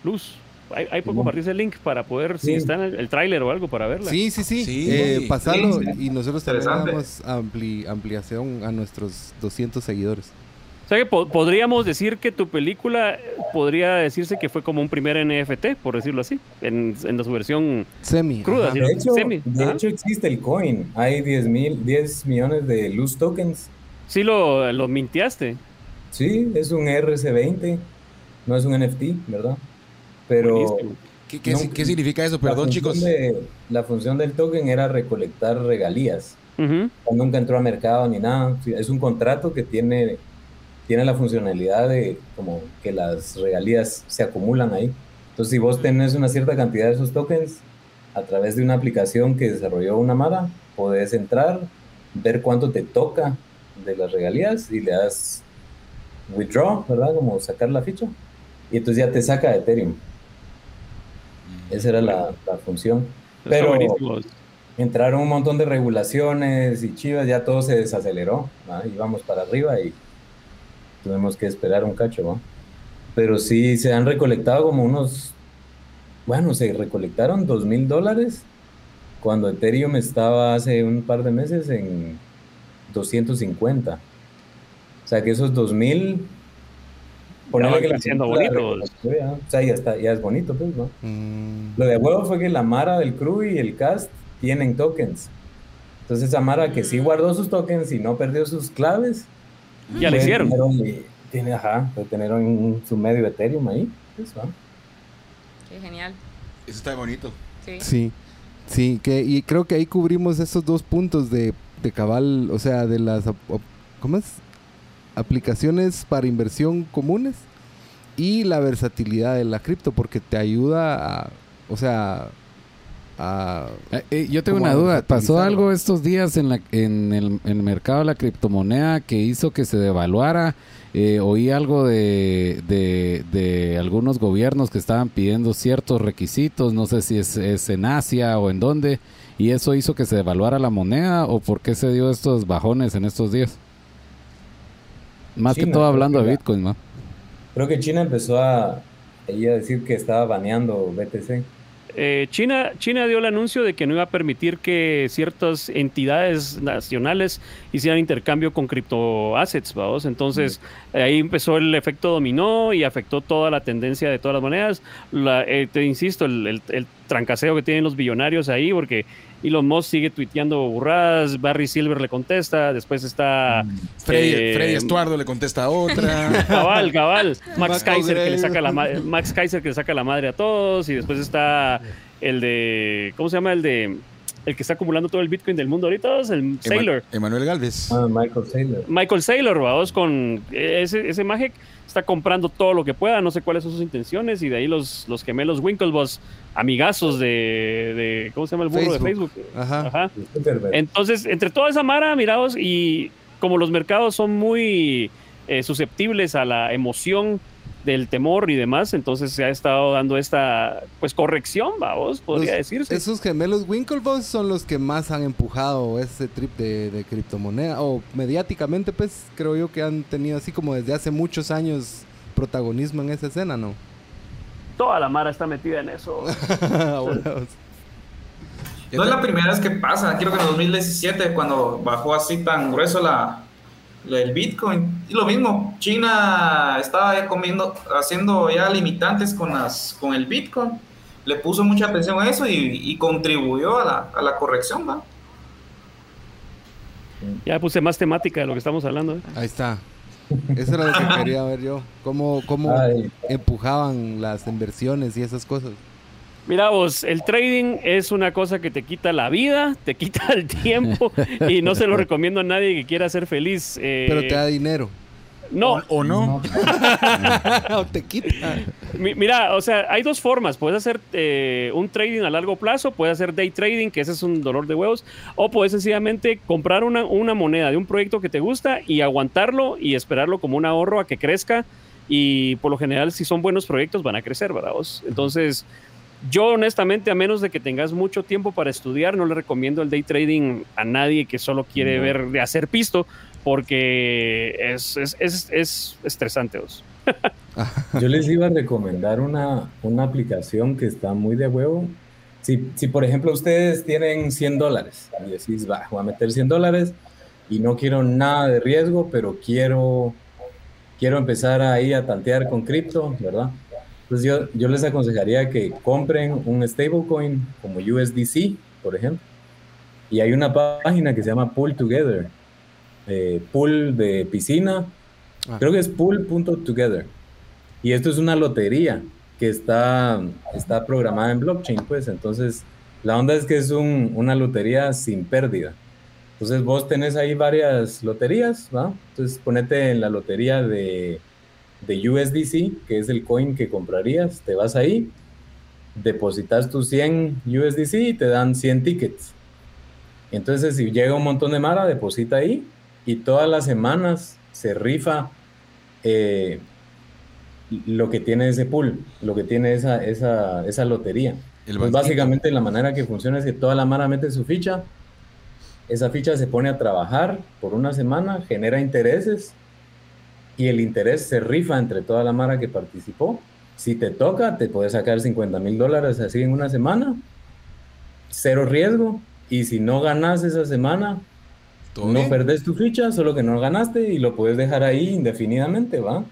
Luz. Ahí, ahí puedo compartir ese link para poder, si
Sí.
está en el, el tráiler o algo, para verla.
Sí, sí, sí.
Sí.
Eh,
sí.
y nosotros también damos ampli- ampliación a nuestros 200 seguidores.
O sea que po- podríamos decir que tu película eh, podría decirse que fue como un primer NFT, por decirlo así, en, en su versión
Semi.
Cruda.
De hecho,
Semi,
de hecho existe el coin. Hay 10, mil, 10 millones de Luz tokens.
Sí lo, lo minteaste.
Sí, es un RC20. No es un NFT, ¿verdad? Pero.
¿Qué, qué,
No,
si- qué significa eso? Perdón, chicos.
de- la función del token era recolectar regalías.
Ujú.
Nunca entró a mercado ni nada. Es un contrato que tiene, tiene la funcionalidad de como que las regalías se acumulan ahí. Entonces, si vos tenés una cierta cantidad de esos tokens, a través de una aplicación que desarrolló una Mara, podés entrar, ver cuánto te toca de las regalías y le das withdraw, ¿verdad? Como sacar la ficha. Y entonces ya te saca de Ethereum. Esa era la, la función. Pero entraron un montón de regulaciones y chivas, ya todo se desaceleró. ¿va? Íbamos para arriba y tuvimos que esperar un cacho. ¿va? Pero sí se han recolectado como unos, bueno, se recolectaron dos mil dólares cuando Ethereum estaba hace un par de meses en 250. O sea que esos 2000 ponele
van
que la la
bonitos.
O sea, ya, está, ya es bonito, pues, ¿no?
Mm,
Lo de huevo fue que la Mara del crew y el cast tienen tokens. Entonces esa Mara que sí guardó sus tokens y no perdió sus claves.
Ya le hicieron.
tener un- tiene, ajá, tener un, su medio Ethereum ahí. pues, ¿va?
Qué genial.
Eso está bonito.
Sí.
Sí, sí, que, y creo que ahí cubrimos esos dos puntos de, de cabal, o sea, de las, ¿cómo es? Aplicaciones para inversión comunes y la versatilidad de la cripto, porque te ayuda a, o sea, a...
Eh, eh, yo tengo
¿Cómo
una duda. ¿Pasó algo estos días en, la, en, el, en el mercado de la criptomoneda que hizo que se devaluara? Eh, oí algo de, de, de algunos gobiernos que estaban pidiendo ciertos requisitos, no sé si es, es en Asia o en dónde, y eso hizo que se devaluara la moneda o por qué se dio estos bajones en estos días. Más que
China,
todo hablando
que
de Bitcoin, ¿no?
Creo que China empezó a decir que estaba baneando BTC.
Eh, China, China dio el anuncio de que no iba a permitir que ciertas entidades nacionales hicieran intercambio con criptoassets, vamos. Entonces ahí empezó el efecto dominó y afectó toda la tendencia de todas las monedas. La- eh, te insisto, el, el- el trancaseo que tienen los billonarios ahí, porque Elon Musk sigue tuiteando burradas, Barry Silver le contesta, después está
Freddy,
Eh,
Freddy Estuardo le contesta a otra.
Cabal, cabal. Max Kaiser que le saca la ma- Max Kaiser que le saca la madre a todos y después está el de ¿cómo se llama? El de el que está acumulando todo el Bitcoin del mundo ahorita, es el Sailor.
Ema- Emanuel Galvez.
Ah, Michael Saylor.
Michael Saylor, vamos con ese ese maje está comprando todo lo que pueda, no sé cuáles son sus intenciones y de ahí los los gemelos Winklevoss, amigazos de, de ¿cómo se llama el burro de
Facebook. Ajá.
Ajá. Entonces, entre toda esa mara, mirados, y como los mercados son muy eh, susceptibles a la emoción del temor y demás, entonces se ha estado dando esta pues corrección, vamos, podría
Los-
decirse.
Esos gemelos Winklevoss son los que más han empujado ese trip de, de criptomoneda. O mediáticamente, pues creo yo que han tenido así como desde hace muchos años protagonismo en esa escena, ¿no?
Toda la mara está metida en eso.
No es la primera vez que pasa, creo que en 2017 cuando bajó así tan grueso la- el Bitcoin. Y lo mismo, China estaba ya comiendo, haciendo ya limitantes con, las, con el Bitcoin. Le puso mucha atención a eso y, y contribuyó a la, a la corrección, ¿va?
ya puse más temática de lo que estamos hablando. ¿eh?
ahí está. Eso era lo que quería ver yo. Cómo, cómo
Ay.
empujaban las inversiones y esas cosas.
Mira vos, el trading es una cosa que te quita la vida, te quita el tiempo y no se lo recomiendo a nadie que quiera ser feliz. eh,
Pero te da dinero.
no,
¿O, o no?
o te quita.
Mi- Mira, o sea, hay dos formas. Puedes hacer eh, un trading a largo plazo, puedes hacer day trading, que ese es un dolor de huevos, o puedes sencillamente comprar una, una moneda de un proyecto que te gusta y aguantarlo y esperarlo como un ahorro a que crezca. Y por lo general, si son buenos proyectos, van a crecer, ¿verdad? vos? Entonces, yo honestamente, a menos de que tengas mucho tiempo para estudiar, no le recomiendo el day trading a nadie que solo quiere
No.
ver de hacer pisto, porque es, es, es, es estresante. vos.
Yo les iba a recomendar una, una aplicación que está muy de huevo. Si, si, por ejemplo, ustedes tienen 100 dólares y decís, va, voy a meter 100 dólares y no quiero nada de riesgo, pero quiero, quiero empezar ahí a tantear con cripto, ¿verdad? Entonces yo, yo les aconsejaría que compren un stablecoin como USDC, por ejemplo. Y hay una página que se llama Pool Together. eh, pool de piscina.
Ah.
Creo que es pool.together. Y esto es una lotería que está, está programada en blockchain, pues. Entonces, la onda es que es un- una lotería sin pérdida. Entonces, vos tenés ahí varias loterías, ¿va? Entonces, ponete en la lotería de, de USDC, que es el coin que comprarías. Te vas ahí, depositas tus 100 USDC y te dan 100 tickets. Entonces, si llega un montón de Mara, deposita ahí y todas las semanas se rifa eh, lo que tiene ese pool, lo que tiene esa, esa, esa lotería. Pues básicamente la manera que funciona es que toda la Mara mete su ficha, esa ficha se pone a trabajar por una semana, genera intereses y el interés se rifa entre toda la Mara que participó. Si te toca, te puedes sacar 50 mil dólares así en una semana, cero riesgo. Y si no ganas esa semana,
¿Todo
no
bien?
perdés tu ficha, solo que no ganaste y lo puedes dejar ahí indefinidamente, ¿va?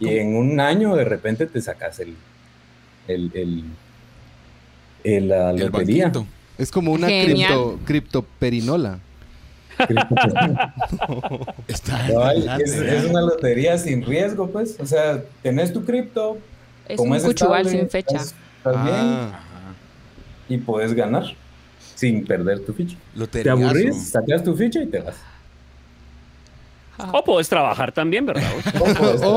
Y en un año de repente te sacas el, el, el, el- la
El
lotería.
banquito.
Es como una cripto, criptoperinola.
Está
es,
¿eh?
es una lotería sin riesgo, pues. O sea, tenés tu cripto,
Es
como
un
es estable,
sin fecha.
estás- estás bien
Ah,
y puedes ganar sin perder tu ficha. Te
Loteriazo.
aburrís, sacas tu ficha y te vas.
O puedes trabajar también, ¿verdad?
O puedes-
Oh,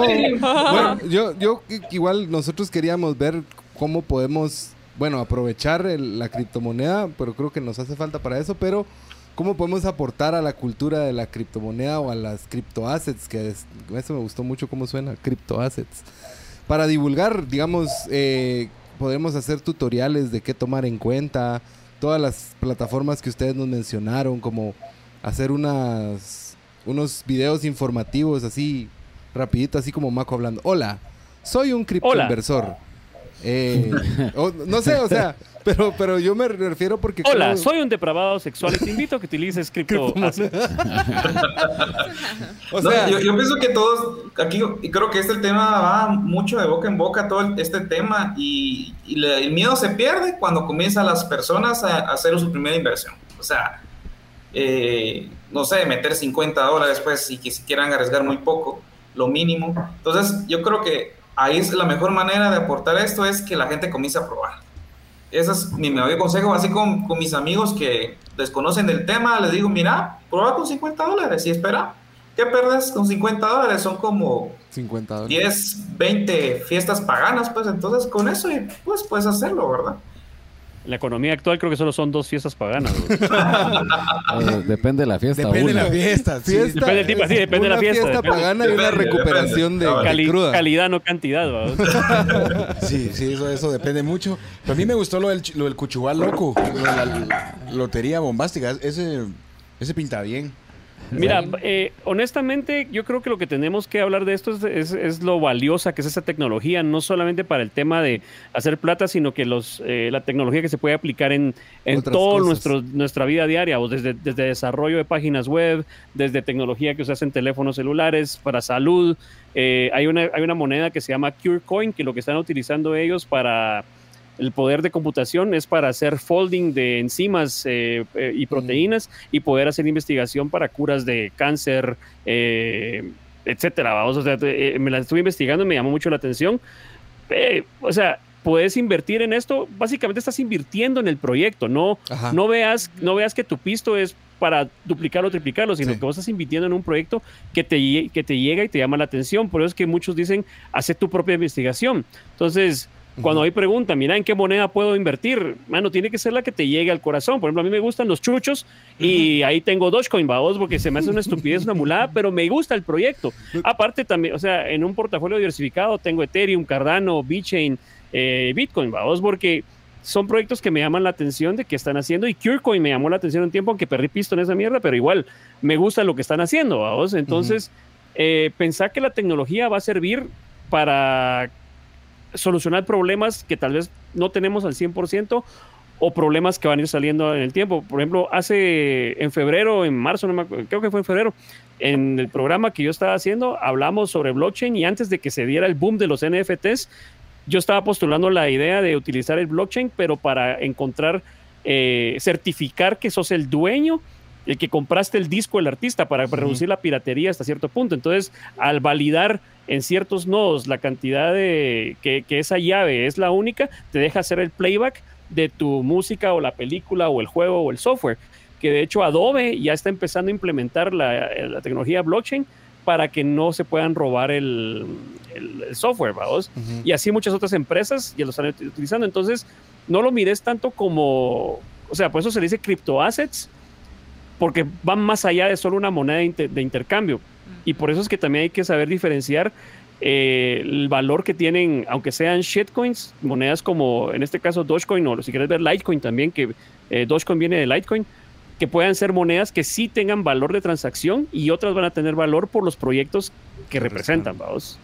bueno, yo, yo i- igual nosotros queríamos ver cómo podemos, bueno, aprovechar el- la criptomoneda, pero creo que nos hace falta para eso, pero cómo podemos aportar a la cultura de la criptomoneda o a las criptoassets, que es, eso me gustó mucho cómo suena, criptoassets. Para divulgar, digamos, eh, podemos hacer tutoriales de qué tomar en cuenta, todas las plataformas que ustedes nos mencionaron, como hacer unas unos videos informativos así rapidito, así como Maco hablando. Hola, soy un criptoinversor. Eh, o- no sé, o sea, pero, pero yo me refiero porque...
Hola,
creo-
soy un depravado sexual y te invito a que utilices cripto.
O
No,
sea,
yo, yo pienso que todos, aquí, y creo que este tema va mucho de boca en boca, todo este tema, y, y le- el miedo se pierde cuando comienzan las personas a, a hacer su primera inversión. O sea, eh, no sé, meter 50 dólares, pues, y que si quieran arriesgar muy poco, lo mínimo. Entonces, yo creo que ahí es la mejor manera de aportar esto, es que la gente comience a probar. Ese es mi mejor consejo, así con, con mis amigos que desconocen del tema, les digo, mira, prueba con 50 dólares y espera. ¿Qué perdes con 50 dólares? Son como
50 dólares.
10, 20 fiestas paganas, pues entonces con eso pues puedes hacerlo, ¿verdad?
La economía actual creo que solo son dos fiestas paganas.
Eh, depende de la fiesta.
Depende de
una.
la fiesta. sí.
Fiesta,
Depende del tipo, sí, depende de la
una
fiesta,
fiesta
depende.
pagana y una recuperación de,
depende.
de
Cali-
cruda.
calidad, no cantidad. ¿va?
Sí, sí, eso, eso depende mucho. Pero a mí me gustó lo del, lo del cuchubal loco, lo de la lotería bombástica. Ese, ese pinta bien.
Mira, eh, honestamente, yo creo que lo que tenemos que hablar de esto es, es- es lo valiosa que es esa tecnología, no solamente para el tema de hacer plata, sino que los, eh, la tecnología que se puede aplicar en, en nuestro, nuestra vida diaria, o desde, desde desarrollo de páginas web, desde tecnología que se hace en teléfonos celulares, para salud. Eh, hay, una, hay una moneda que se llama CureCoin, que lo que están utilizando ellos para el poder de computación es para hacer folding de enzimas eh, eh, y proteínas y poder hacer investigación para curas de cáncer, eh, etcétera. Vamos, o sea, eh, me la estuve investigando, me llamó mucho la atención. O sea, puedes invertir en esto, básicamente estás invirtiendo en el proyecto, no,
Ajá.
no veas, no veas que tu pisto es para duplicarlo o triplicarlo, sino
Sí.
que vos estás invirtiendo en un proyecto que te, que te llega y te llama la atención. Por eso es que muchos dicen, hace tu propia investigación. Entonces, cuando hay pregunta, mira, ¿en qué moneda puedo invertir? Mano, tiene que ser la que te llegue al corazón. Por ejemplo, a mí me gustan los chuchos y ahí tengo Dogecoin, babos, porque se me hace una estupidez, una mulada, pero me gusta el proyecto. Aparte también, o sea, en un portafolio diversificado tengo Ethereum, Cardano, BitChain, eh, Bitcoin, babos, porque son proyectos que me llaman la atención de que están haciendo y Curecoin me llamó la atención un tiempo, aunque perdí pisto en esa mierda, pero igual me gusta lo que están haciendo, babos. Entonces, eh, pensar que la tecnología va a servir para solucionar problemas que tal vez no tenemos al 100% o problemas que van a ir saliendo en el tiempo. Por ejemplo, hace en febrero, en marzo, no me acuerdo, creo que fue en febrero, en el programa que yo estaba haciendo, hablamos sobre blockchain y antes de que se diera el boom de los NFTs, yo estaba postulando la idea de utilizar el blockchain, pero para encontrar, eh, certificar que sos el dueño, el que compraste el disco del artista para reducir la piratería hasta cierto punto. Entonces, al validar en ciertos nodos la cantidad de que, que esa llave es la única, te deja hacer el playback de tu música o la película o el juego o el software. Que de hecho Adobe ya está empezando a implementar la, la tecnología blockchain para que no se puedan robar el, el- el software, vamos.
Ujú.
Y así muchas otras empresas ya lo están ut- utilizando. Entonces, no lo mires tanto como, o sea, por eso se le dice criptoassets, porque van más allá de solo una moneda de, inter- de intercambio. Y por eso es que también hay que saber diferenciar eh, el valor que tienen, aunque sean shitcoins, monedas como en este caso Dogecoin o si quieres ver Litecoin también, que eh, Dogecoin viene de Litecoin, que puedan ser monedas que sí tengan valor de transacción y otras van a tener valor por los proyectos que representan, vamos.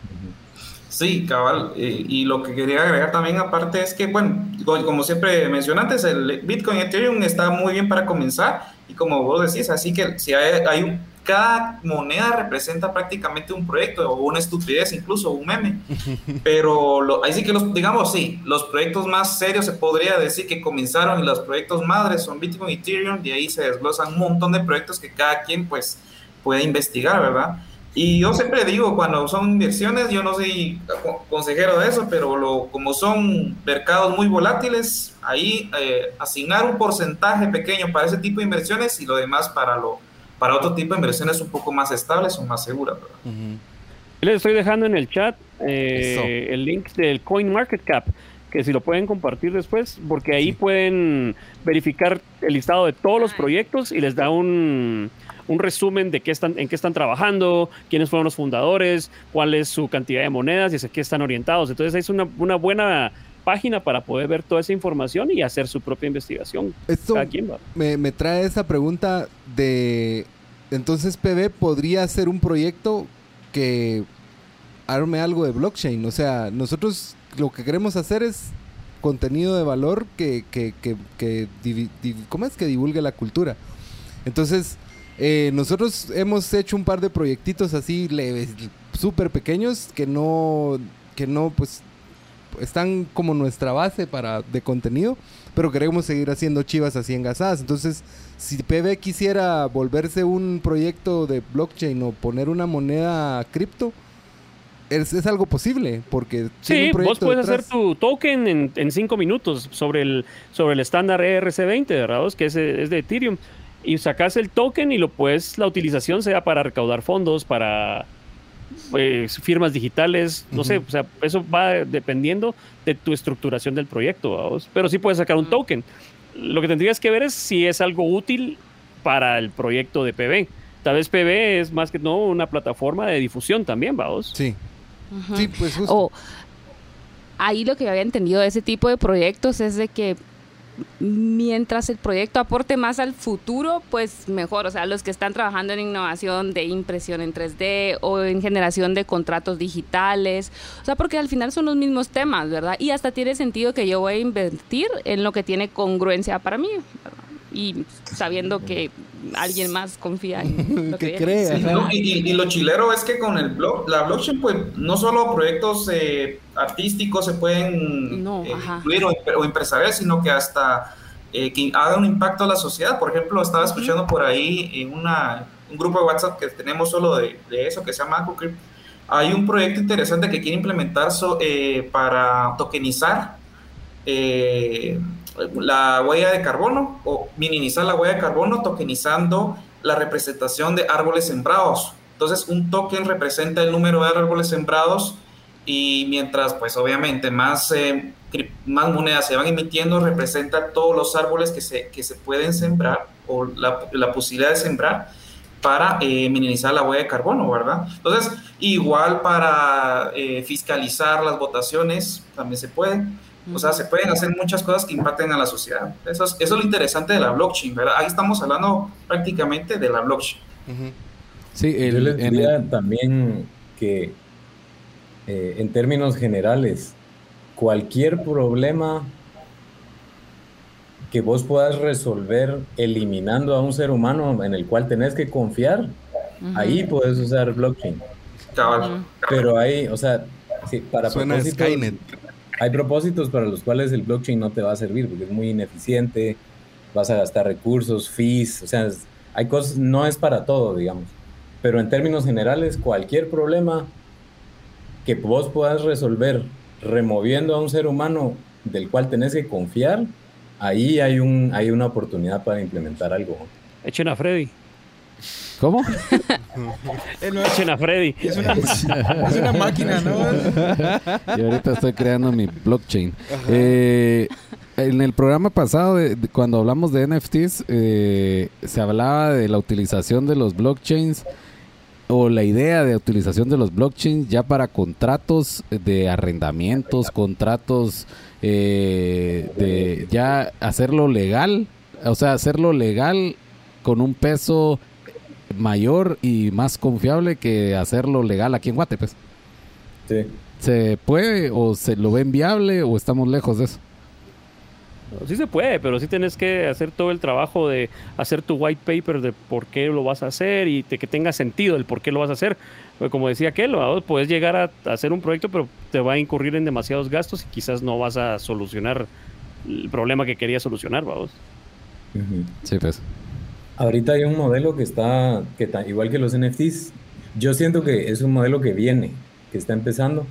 Sí, cabal. eh, y lo que quería agregar también aparte es que, bueno, co- como siempre mencioné antes, el Bitcoin y Ethereum está muy bien para comenzar y como vos decís, así que si hay, hay un, cada moneda representa prácticamente un proyecto o una estupidez incluso, un meme. Pero lo- ahí sí que los, digamos, sí, los proyectos más serios se podría decir que comenzaron y los proyectos madres son Bitcoin y Ethereum y ahí se desglosan un montón de proyectos que cada quien pues puede investigar, ¿verdad? Y yo siempre digo, cuando son inversiones, yo no soy co- consejero de eso, pero lo, como son mercados muy volátiles, ahí eh, asignar un porcentaje pequeño para ese tipo de inversiones y lo demás para, lo, para otro tipo de inversiones un poco más estables o más seguras. ¿verdad?
Ujú.
Les estoy dejando en el chat eh, el link del CoinMarketCap, que si lo pueden compartir después, porque ahí pueden verificar el listado de todos los proyectos y les da un, un resumen de qué están, en qué están trabajando, quiénes fueron los fundadores, cuál es su cantidad de monedas y hacia qué están orientados. Entonces es una, una buena página para poder ver toda esa información y hacer su propia investigación.
Esto
quien
me, me trae esa pregunta de... Entonces PB podría ser un proyecto que arme algo de blockchain. O sea, nosotros lo que queremos hacer es contenido de valor que, que, que, que ¿cómo es? que divulgue la cultura. Entonces, eh, nosotros hemos hecho un par de proyectitos así leves, súper pequeños, que no, que no, pues, están como nuestra base para de contenido, pero queremos seguir haciendo chivas así engasadas. Entonces, si PB quisiera volverse un proyecto de blockchain o poner una moneda cripto, es, es algo posible, porque
Sí, vos puedes
detrás.
hacer tu token en, en cinco minutos sobre el, sobre el estándar ERC20, ¿verdad? Que es, es de Ethereum. Y sacas el token y lo puedes, la utilización sea para recaudar fondos, para, pues, firmas digitales, no sé, o sea, eso va dependiendo de tu estructuración del proyecto, ¿vamos? pero sí puedes sacar un token. Lo que tendrías que ver es si es algo útil para el proyecto de PB. Tal vez PB es más que no una plataforma de difusión también, vamos.
Sí.
Ujú.
Sí, pues justo.
O ahí lo que yo había entendido de ese tipo de proyectos es de que mientras el proyecto aporte más al futuro, pues mejor. O sea, los que están trabajando en innovación de impresión en 3D o en generación de contratos digitales. O sea, porque al final son los mismos temas, ¿verdad? Y hasta tiene sentido que yo voy a invertir en lo que tiene congruencia para mí. ¿verdad? Y sabiendo que alguien más confía en lo que,
que.
Sí. ¿no? y, y- lo chilero es que con el blog, la blockchain, pues no solo proyectos eh, artísticos se pueden
No,
eh, incluir o, o empresariales, sino que hasta eh, que haga un impacto a la sociedad. Por ejemplo, estaba escuchando por ahí en una, un grupo de WhatsApp que tenemos solo de, de eso, que se llama AcoCrypt. Hay un proyecto interesante que quiere implementar so- eh, para tokenizar eh, la huella de carbono o minimizar la huella de carbono tokenizando la representación de árboles sembrados. Entonces, un token representa el número de árboles sembrados y mientras, pues obviamente, más, eh, más monedas se van emitiendo, representa todos los árboles que se, que se pueden sembrar o la, la posibilidad de sembrar para eh, minimizar la huella de carbono, ¿verdad? Entonces, igual para eh, fiscalizar las votaciones, también se puede. O sea, se pueden hacer muchas cosas que impacten a la sociedad. Eso es, eso es lo interesante de la blockchain, ¿verdad? Ahí estamos hablando prácticamente de la blockchain.
Sí, el-
Yo les diría
el-
también que eh, en términos generales, cualquier problema que vos puedas resolver eliminando a un ser humano en el cual tenés que confiar, ahí puedes usar blockchain. Pero hay, o sea, sí, para
Suena
propósitos-
Skynet.
Hay propósitos para los cuales el blockchain no te va a servir porque es muy ineficiente, vas a gastar recursos, fees, o sea, es- hay cosas, no es para todo, digamos. Pero en términos generales, cualquier problema que vos puedas resolver removiendo a un ser humano del cual tenés que confiar, ahí hay, un, hay una oportunidad para implementar algo.
Echen a Freddy.
¿Cómo?
No, es,
Echen a Freddy.
es una, es una máquina, ¿no?
Y ahorita estoy creando mi blockchain. Eh, en el programa pasado, de- de- cuando hablamos de NFTs, eh, se hablaba de la utilización de los blockchains o la idea de utilización de los blockchains ya para contratos de arrendamientos, contratos eh, de ya hacerlo legal, o sea, hacerlo legal con un peso mayor y más confiable que hacerlo legal aquí en Guate, pues.
Sí.
¿Se puede o se lo ven viable o estamos lejos de eso?
Sí se puede, pero sí tienes que hacer todo el trabajo de hacer tu white paper de por qué lo vas a hacer y de que tenga sentido el por qué lo vas a hacer. Porque como decía aquel, puedes llegar a, hacer un proyecto, pero te va a incurrir en demasiados gastos y quizás no vas a solucionar el problema que querías solucionar, vamos.
Sí, pues.
Ahorita hay un modelo que está, que ta- igual que los NFTs, yo siento que es un modelo que viene, que está empezando,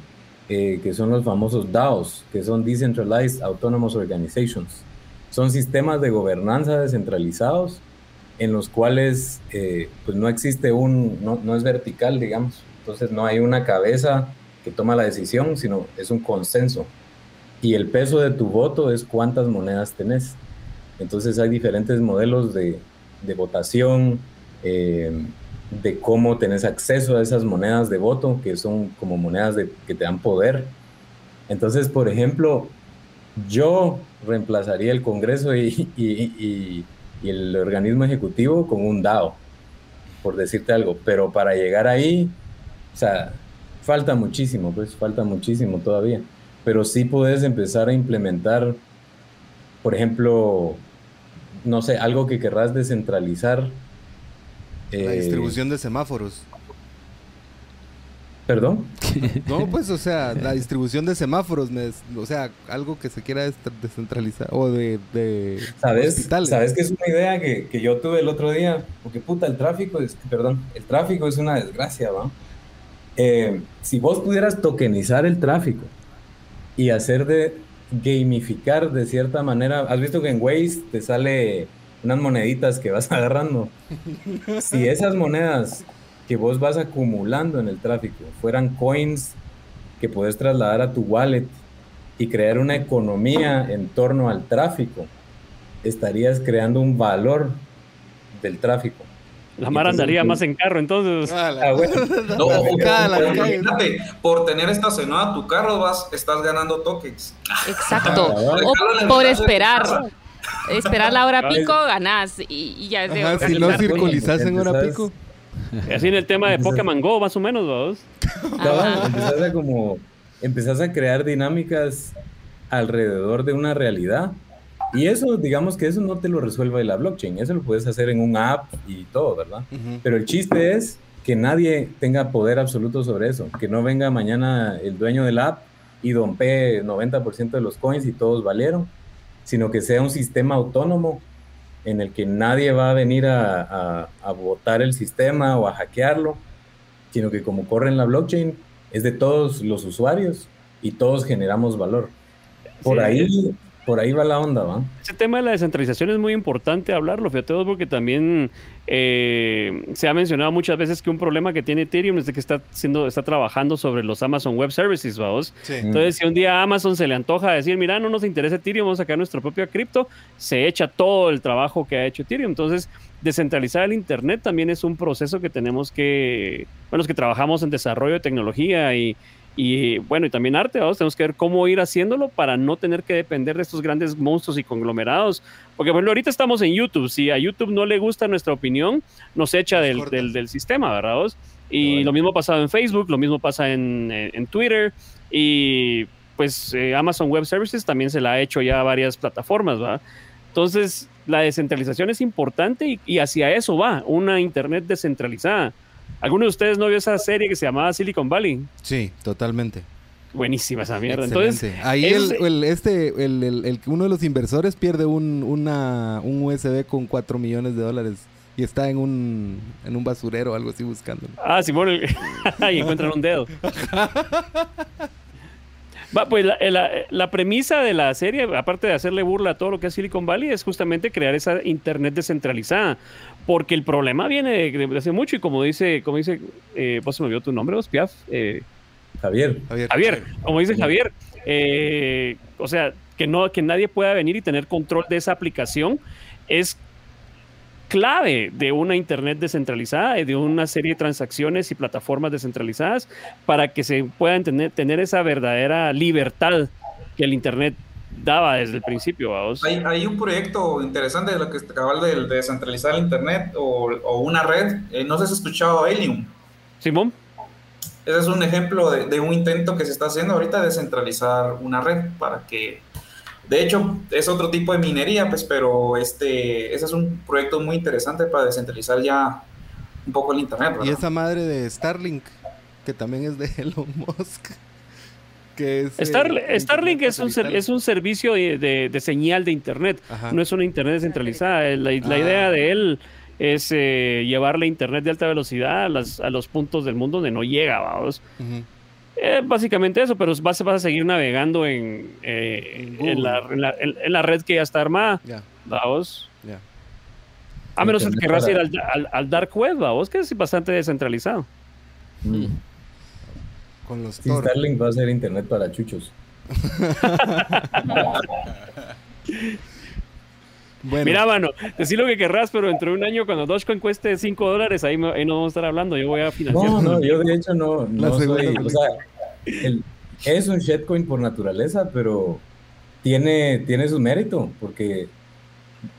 eh, que son los famosos DAOs, que son Decentralized Autonomous Organizations. Son sistemas de gobernanza descentralizados en los cuales eh, pues no existe un, no, no es vertical, digamos. Entonces no hay una cabeza que toma la decisión, sino es un consenso. Y el peso de tu voto es cuántas monedas tenés. Entonces hay diferentes modelos de, de votación, eh, de cómo tenés acceso a esas monedas de voto, que son como monedas de, que te dan poder. Entonces, por ejemplo, yo reemplazaría el Congreso y, y- el organismo ejecutivo con un DAO, por decirte algo. Pero para llegar ahí, o sea, falta muchísimo, pues falta muchísimo todavía. Pero sí puedes empezar a implementar, por ejemplo, no sé, algo que querrás descentralizar.
La
eh,
distribución de semáforos.
Perdón.
No, pues, o sea, la distribución de semáforos, o sea, algo que se quiera descentralizar o de, de
¿Sabes?
hospitales.
¿Sabes que es una idea que, que yo tuve el otro día? Porque puta, el tráfico es, perdón, el tráfico es una desgracia, ¿va? Eh, si vos pudieras tokenizar el tráfico y hacer de gamificar de cierta manera, has visto que en Waze te sale unas moneditas que vas agarrando. Si esas monedas que vos vas acumulando en el tráfico, fueran coins que puedes trasladar a tu wallet y crear una economía en torno al tráfico, estarías creando un valor del tráfico.
La mar andaría más en carro, entonces.
Ah.
No, o- o
calle.
imagínate, por tener estacionado tu carro vas, estás ganando tokens.
Exacto.
Ah,
O por esperar. Esperar la hora pico, ganás. Y, y ya es de
Ajá, si no
cosa.
circulizas en hora pico.
Así en el tema de Pokémon Go, más o menos,
Ajá.
empezás a como empezás a crear dinámicas alrededor de una realidad y eso digamos que eso no te lo resuelve la blockchain eso lo puedes hacer en un app y todo verdad
Ujú.
pero el chiste es que nadie tenga poder absoluto sobre eso que no venga mañana el dueño del app y dompee 90% de los coins y todos valieron sino que sea un sistema autónomo en el que nadie va a venir a, a, a botar el sistema o a hackearlo sino que como corre en la blockchain, es de todos los usuarios y todos generamos valor. Por
Sí.
ahí, por ahí va la onda, ¿va?
Ese tema de la descentralización es muy importante hablarlo, fíjate vos, porque también eh, se ha mencionado muchas veces que un problema que tiene Ethereum es de que está, siendo, está trabajando sobre los Amazon Web Services, vamos. Entonces, si un día a Amazon se le antoja decir, mira, no nos interesa Ethereum, vamos a sacar nuestra propia cripto, se echa todo el trabajo que ha hecho Ethereum. Entonces, descentralizar el Internet también es un proceso que tenemos que, bueno, los que trabajamos en desarrollo de tecnología y, y bueno, y también arte, vamos, tenemos que ver cómo ir haciéndolo para no tener que depender de estos grandes monstruos y conglomerados. Porque, bueno, ahorita estamos en YouTube, si a YouTube no le gusta nuestra opinión, nos echa del, del, del sistema, ¿verdad? vos? Y
Bueno.
lo mismo ha pasado en Facebook, lo mismo pasa en, en- en Twitter y pues eh, Amazon Web Services también se la ha hecho ya a varias plataformas, ¿va? Entonces, la descentralización es importante y, y hacia eso va, una Internet descentralizada. ¿Alguno de ustedes no vio esa serie que se llamaba Silicon Valley?
Sí, totalmente.
Buenísima esa mierda.
Excelente.
Entonces,
ahí el, el- este, el, el- uno de los inversores pierde un, una, un USB con 4 millones de dólares y está en un, en un basurero o algo así buscándolo.
Ah, Simón, y encuentran un dedo. Va, pues la, la- la premisa de la serie, aparte de hacerle burla a todo lo que es Silicon Valley, es justamente crear esa internet descentralizada. Porque el problema viene de, de hace mucho y como dice, como dice, eh, vos se me olvidó tu nombre, vos, Piaf, eh,
Javier.
Javier.
Javier, como dice Javier, eh, o sea, que no, que nadie pueda venir y tener control de esa aplicación es clave de una internet descentralizada y de una serie de transacciones y plataformas descentralizadas para que se puedan tener, tener esa verdadera libertad que el internet daba desde el principio. ¿vaos?
Hay, hay un proyecto interesante de lo que cabal de, de descentralizar el internet o, o una red. Eh, no sé si has escuchado Helium.
Simón,
Ese es un ejemplo de, de un intento que se está haciendo ahorita de descentralizar una red para que, de hecho, es otro tipo de minería, pues, pero este, ese es un proyecto muy interesante para descentralizar ya un poco el internet.
Y
¿verdad?
esa madre de Starlink, que también es de Elon Musk. Que es, eh,
Star- Starlink es un, ser-
satelital.
es un servicio de, de- de señal de internet.
Ajá.
no es una internet descentralizada. La, la
Ah.
idea de él es eh, llevarle internet de alta velocidad a, las- a los puntos del mundo donde no llega, vamos. Eh, básicamente eso, pero vas, vas a seguir navegando en, eh,
En
en, la,
Google.
en, la, en- en la red que ya está armada,
Ya,
vamos. A menos que querrás ir al, al- al dark web, vamos, que es bastante descentralizado.
Mm.
Con los
Sí. Starlink va a ser internet para chuchos.
Bueno,
Mira, mano, decir lo que querrás, pero dentro de un año, cuando Dogecoin cueste 5 dólares, ahí, me- ahí no vamos a estar hablando. Yo voy a financiar.
No, no, yo de hecho no, no soy, o sea, el- es un shitcoin por naturaleza, pero tiene, tiene su mérito, porque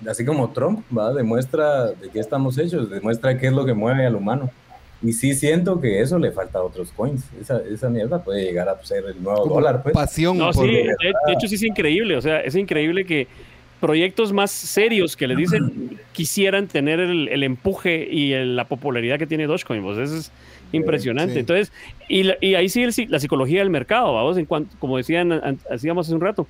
así como Trump, ¿va? Demuestra de qué estamos hechos, demuestra qué es lo que mueve al humano. Y sí siento que eso le falta a otros coins. Esa, esa mierda puede llegar a ser el nuevo
como
dólar, pues.
pasión
No,
por
sí, de, de hecho sí es increíble, o sea, es increíble que proyectos más serios que le dicen quisieran tener el, el empuje y el- la popularidad que tiene Dogecoin, pues eso es impresionante.
sí.
Entonces, y, la- y ahí sí el- la psicología del mercado, vamos, en cuanto, como decían, an- hacíamos hace un rato,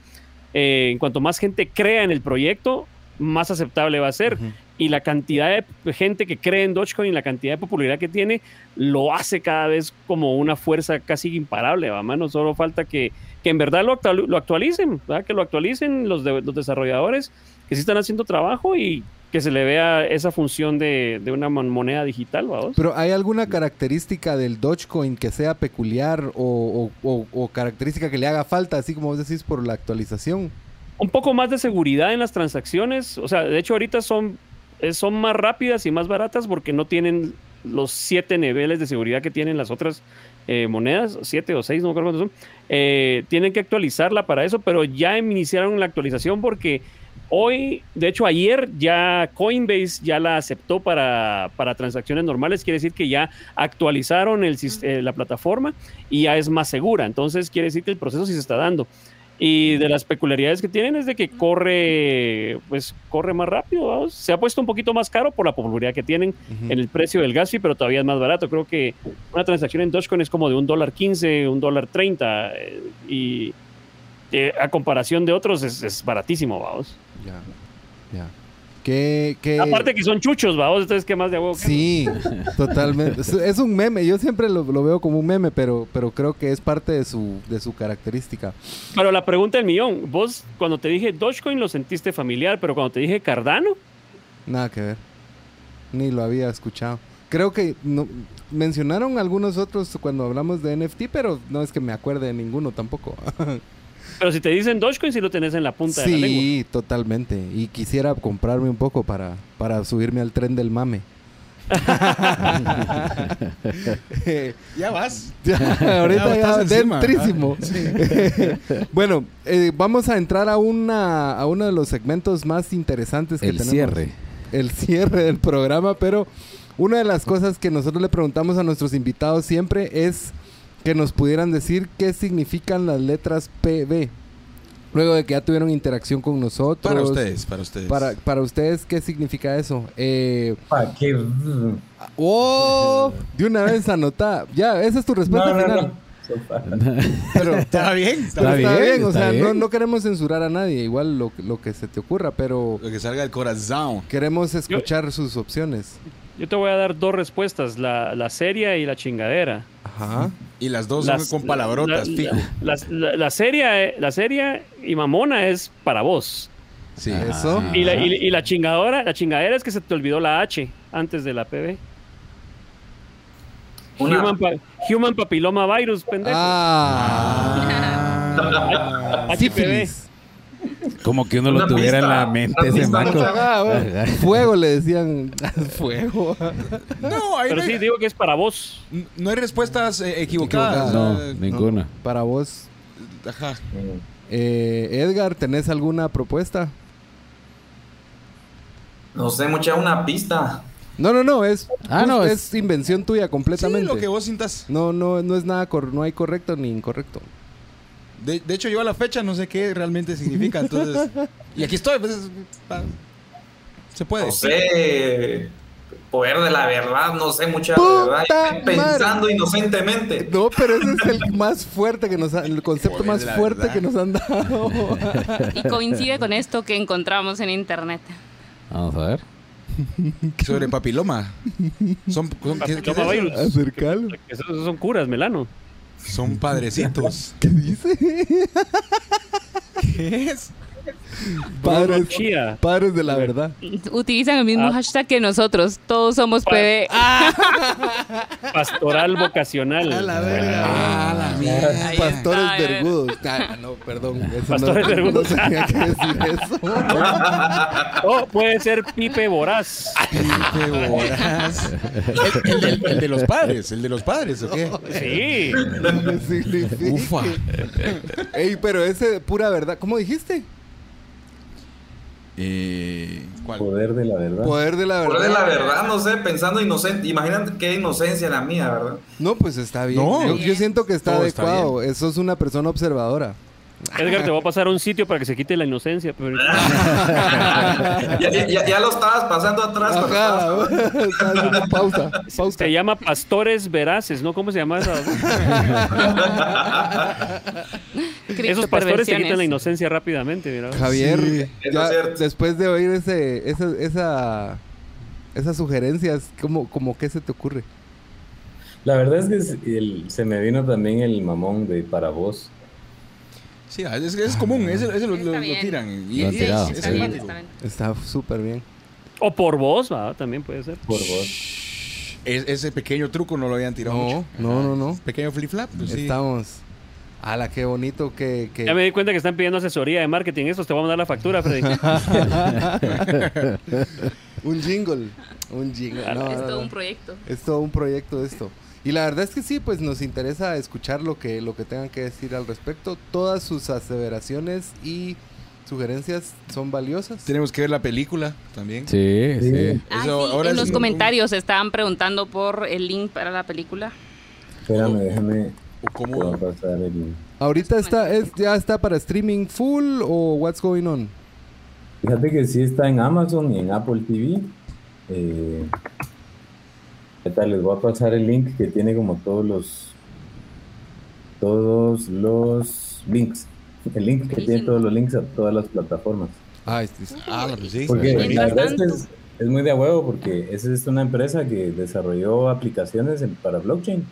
eh, en cuanto más gente crea en el proyecto, más aceptable va a ser. Y la cantidad de gente que cree en Dogecoin, la cantidad de popularidad que tiene, lo hace cada vez como una fuerza casi imparable, ¿va, mano? Solo falta que, que en verdad lo, actual- lo actualicen, ¿verdad? que lo actualicen los, de- los desarrolladores que sí están haciendo trabajo y que se le vea esa función de, de una mon- moneda digital, vamos.
Pero ¿hay alguna característica del Dogecoin que sea peculiar o, o- o- o característica que le haga falta, así como vos decís, por la actualización?
Un poco más de seguridad en las transacciones. O sea, de hecho ahorita son, eh, son más rápidas y más baratas porque no tienen los siete niveles de seguridad que tienen las otras eh, monedas, siete o seis, no me acuerdo cuántos son. Eh, tienen que actualizarla para eso, pero ya iniciaron la actualización porque hoy, de hecho ayer ya Coinbase ya la aceptó para, para transacciones normales, quiere decir que ya actualizaron eh, la plataforma y ya es más segura, entonces quiere decir que el proceso sí se está dando. Y de las peculiaridades que tienen es de que corre, pues corre más rápido, vamos. Se ha puesto un poquito más caro por la popularidad que tienen en el precio del gas pero todavía es más barato. Creo que una transacción en Dogecoin es como de un dólar quince, un dólar treinta, eh, y eh, a comparación de otros es, es baratísimo, vamos.
Ya, ya. ¿Qué, qué-
Aparte que son chuchos, vamos, entonces qué más de que-
Sí, totalmente. Es, es un meme, yo siempre lo, lo veo como un meme, pero, pero creo que es parte de su, de su característica.
Pero la pregunta del millón, vos cuando te dije Dogecoin lo sentiste familiar, pero cuando te dije Cardano,
Nada que ver. Ni lo había escuchado. Creo que no, mencionaron algunos otros cuando hablamos de NFT, pero no es que me acuerde de ninguno tampoco.
pero si te dicen Dogecoin sí lo tenés en la punta de la lengua.
sí, totalmente. Y quisiera comprarme un poco para, para subirme al tren del mame.
Ya vas.
Ahorita
Ya
ya,
encima.
dentrísimo. bueno, eh, vamos a entrar a una a uno de los segmentos más interesantes que
El
tenemos.
cierre.
El cierre del programa, pero una de las cosas que nosotros le preguntamos a nuestros invitados siempre es que nos pudieran decir qué significan las letras PB. Luego de que ya tuvieron interacción con nosotros.
Para ustedes, para ustedes.
Para, para ustedes, ¿qué significa eso? Eh,
Pa' que-
¡Oh! De una vez anotada. Ya, esa es tu respuesta
No, no,
final.
no.
Pero
Está bien.
Pero
Está
está bien,
bien,
o
está
sea,
bien.
No, no queremos censurar a nadie, igual lo, lo que se te ocurra, pero
Lo que salga del corazón.
queremos escuchar sus opciones.
Yo te voy a dar dos respuestas, la, la seria y la chingadera.
Ajá.
Y las dos
Las-
son con palabrotas,
la,
fijo.
La, la- la seria, eh, la seria y mamona es para vos.
Sí.
Eso.
Ajá.
Y la, y, y la chingadora, la chingadera es que se te olvidó la H antes de la PB.
Una-
Human, pa- human papilloma virus, pendejo.
Ah.
HPV.
Sífilis.
Como que uno lo tuviera en la mente ese maco.
Fuego le decían. Fuego.
No, ahí
Pero
no, hay,
sí, digo que es para vos.
no hay respuestas eh, equivocadas.
No, ninguna.
Para vos,
Ajá.
eh, Edgar, ¿tenés alguna propuesta?
No sé, mucha una pista.
No, no, no, es,
Ah, no,
es,
es-
invención tuya
Sí,
completamente.
lo que vos sintas.
No, no, no es nada, cor- no hay correcto ni incorrecto.
De, de hecho, yo a la fecha no sé qué realmente significa, entonces... y aquí estoy, pues... Se puede.
No sé. Poder de la verdad, no sé, mucha
¡Puta
verdad. Pensando
madre!
inocentemente.
No, pero ese es el más fuerte que nos ha- el concepto
Poder
más fuerte
verdad.
que nos han dado.
Y coincide con esto que encontramos en internet.
Vamos a ver.
Sobre papiloma. Son, son, ¿qué- qué es
Papilloma
eso?
virus.
Acercalo.
Esos esos son curas, melano.
Son padrecitos.
¿Qué dice?
¿Qué es?
Padres, padres de la verdad.
Utilizan el mismo
Ah.
hashtag que nosotros. Todos somos
Pa-
PB.
Pastoral vocacional.
Ah, la mierda.
Ahí
Pastores
está, eh.
vergudos. Ah, no, perdón. Eso
Pastores
no,
vergudos.
No tenía que decir eso.
O puede ser Pipe Voraz.
Qué boras. El, el del- el de los padres, el de los padres, ¿o qué?
Sí.
Ufa.
Ey, pero ese pura verdad. ¿Cómo dijiste?
Eh, ¿Cuál?
Poder de la verdad.
Poder de la verdad.
Poder de la verdad, no sé, pensando inocente. Imagínate qué inocencia la mía, ¿verdad?
No, pues está bien.
No.
yo, yo siento que está
Todo está
adecuado. Eso es una persona observadora.
Edgar, te voy a pasar a un sitio para que se quite la inocencia. pero-
ya, ya- ya- ya lo estabas pasando atrás. estabas-
Ajá. Haciendo pausa. Pausa.
Se llama Pastores Veraces, ¿no? ¿Cómo se llama esa? Esos pastores te quitan la inocencia rápidamente, mira.
Javier,
Sí,
ya después de oír ese, esa, esa, esas sugerencias, ¿cómo, cómo qué se te ocurre?
La verdad es que es- el- se me vino también el mamón de para vos.
Sí, es, es común, ese, ese lo, lo-
Está
lo
bien.
tiran. Y,
Lo han
y
tirado,
es, es
sí.
simpático.
Está súper bien.
O por voz, ¿va? también puede ser.
Por vos.
Es- ese pequeño truco no lo habían tirado
No,
mucho.
no, no, no.
Pequeño flip flap. pues sí.
Ala, qué bonito que. que-
Ya me di cuenta que están pidiendo asesoría de marketing. Estos te vamos a dar la factura, Freddy.
un jingle. Un jingle. No,
es todo
no.
un proyecto.
Es todo un proyecto esto. Y la verdad es que sí, pues nos interesa escuchar lo que, lo que tengan que decir al respecto. Todas sus aseveraciones y sugerencias son valiosas.
Tenemos que ver la película también.
Sí,
Sí.
sí.
Ah, sí,
ahora
en
es
los
un-
comentarios estaban preguntando por el link para la película.
Espérame, déjame.
O cómo.
pasar el-
Ahorita está, es, ya está para streaming full o what's going on?
Fíjate que sí está en Amazon y en Apple TV. Eh, les voy a pasar el link que tiene como todos los todos los links. El link que tiene todos los links a todas las plataformas.
Ah, es- es-
Ah, pues sí.
Porque
Mientras
la verdad es, que
tanto-
es, es muy de huevo porque esa es una empresa que desarrolló aplicaciones en- para blockchain.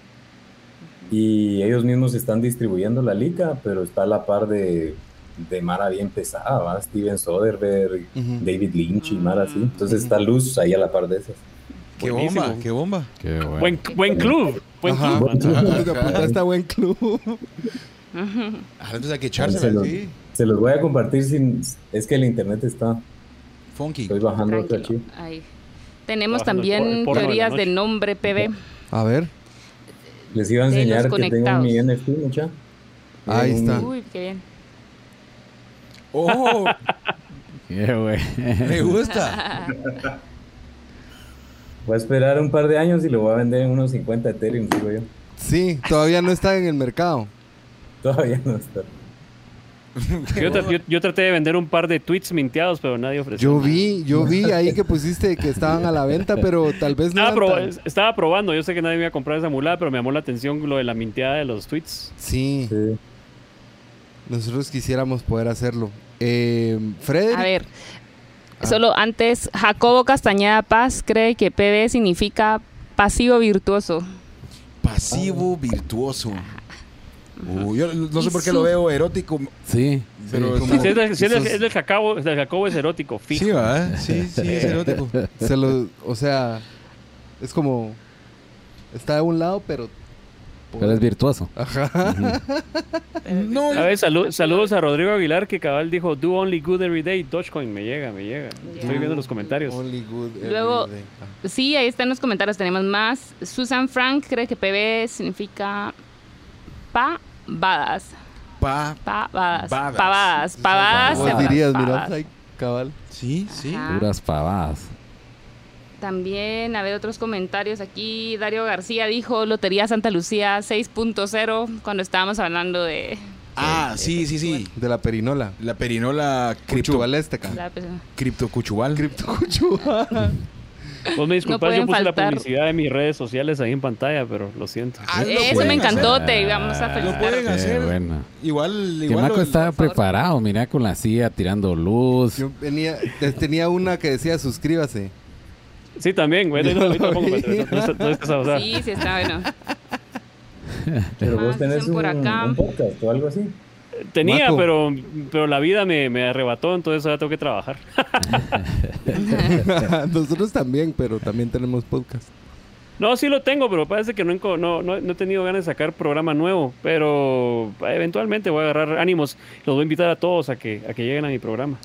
Y ellos mismos están distribuyendo la liga, pero está a la par de, de Mara bien pesada, ¿va? Steven Soderbergh,
Ujú.
David Lynch y Mara así. Entonces está Luz ahí a la par de esas.
Qué
Buenísimo.
bomba, qué bomba.
Qué bueno.
buen, buen club. Buen
Ajá.
club.
A buen club.
Ah, entonces hay que
Se
echársela,
los,
sí.
se los voy a compartir sin... Es que el internet está...
Funky.
Estoy bajando otro archivo.
Ahí. Tenemos
Bajando
también
de
teorías
noche.
de nombre PB.
A ver,
Les iba a enseñar que tengo mi. NFT, mucha.
Ahí
Un-
está.
Uy, qué bien.
Oh,
Qué bueno.
me gusta.
Voy a esperar un par de años y lo voy a vender en unos 50 Ethereum, digo yo.
sí, todavía no está en el mercado.
Todavía no está.
Yo, tra- yo- yo traté de vender un par de tweets minteados, pero nadie ofreció.
Yo vi, yo vi ahí que pusiste que estaban a la venta, pero tal vez no.
Proba-
tan-
estaba probando, yo sé que nadie me iba a comprar esa mulada, pero me llamó la atención lo de la minteada de los tweets.
Sí,
Sí.
nosotros quisiéramos poder hacerlo. Eh, Frederick.
A ver,
Ah.
solo antes, Jacobo Castañeda Paz cree que PB significa pasivo virtuoso.
Pasivo virtuoso. Uh, yo no sé por qué
su-
lo veo erótico.
Sí.
Pero
Sí,
como-
Sí, si es, del- si es del-
esos-
es del Jacobo, es del Jacobo es erótico, fijo.
Sí, ¿verdad? Sí, sí, es erótico.
Se lo, o sea, es como está de un lado, pero
Pero es virtuoso.
Ajá.
No,
A ver, salu- saludos a Rodrigo Aguilar que cabal dijo do only good every day, Dogecoin, me llega, me llega. Estoy viendo los comentarios.
Only good every
Luego-
day. Ah.
Sí, ahí están los comentarios, tenemos más. Susan Frank cree que PB significa pavadas.
pa.
Pavadas.
Badas.
Pavadas. Pavadas. Se-
dirías, mira, ay, cabal.
Sí, sí.
Ajá.
Puras pavadas.
También, a ver, otros comentarios aquí. Dario García dijo Lotería Santa Lucía 6.0 cuando estábamos hablando de
Ah, sí, sí, sí.
De la perinola.
La perinola cripto,
Cuchubaléstica.
la persona.
cripto cuchubal.
Vos me disculpas,
pueden
yo puse
faltar-
la publicidad de mis redes sociales ahí en pantalla, pero lo siento.
Ah, lo
Eso
pueden
me encantó,
hacer.
te íbamos a
Lo
felicitar.
pueden
Qué
hacer.
bueno.
Igual,
Que
igual.
Marco
lo-
estaba preparado, mira, con la silla tirando luz.
Yo venía, eh, tenía una que decía suscríbase.
Sí, también, güey.
Lo
pongo, no, no, no estás a usar.
Sí, sí, está bueno.
Pero vos tenés un, un podcast o algo así.
Tenía,
Marco.
pero, pero la vida me, me arrebató, entonces ahora tengo que trabajar.
Nosotros también, pero también tenemos podcast.
No, sí lo tengo, pero parece que no, no, no, no he tenido ganas de sacar programa nuevo. Pero eventualmente voy a agarrar ánimos. Los voy a invitar a todos a que, a que lleguen a mi programa.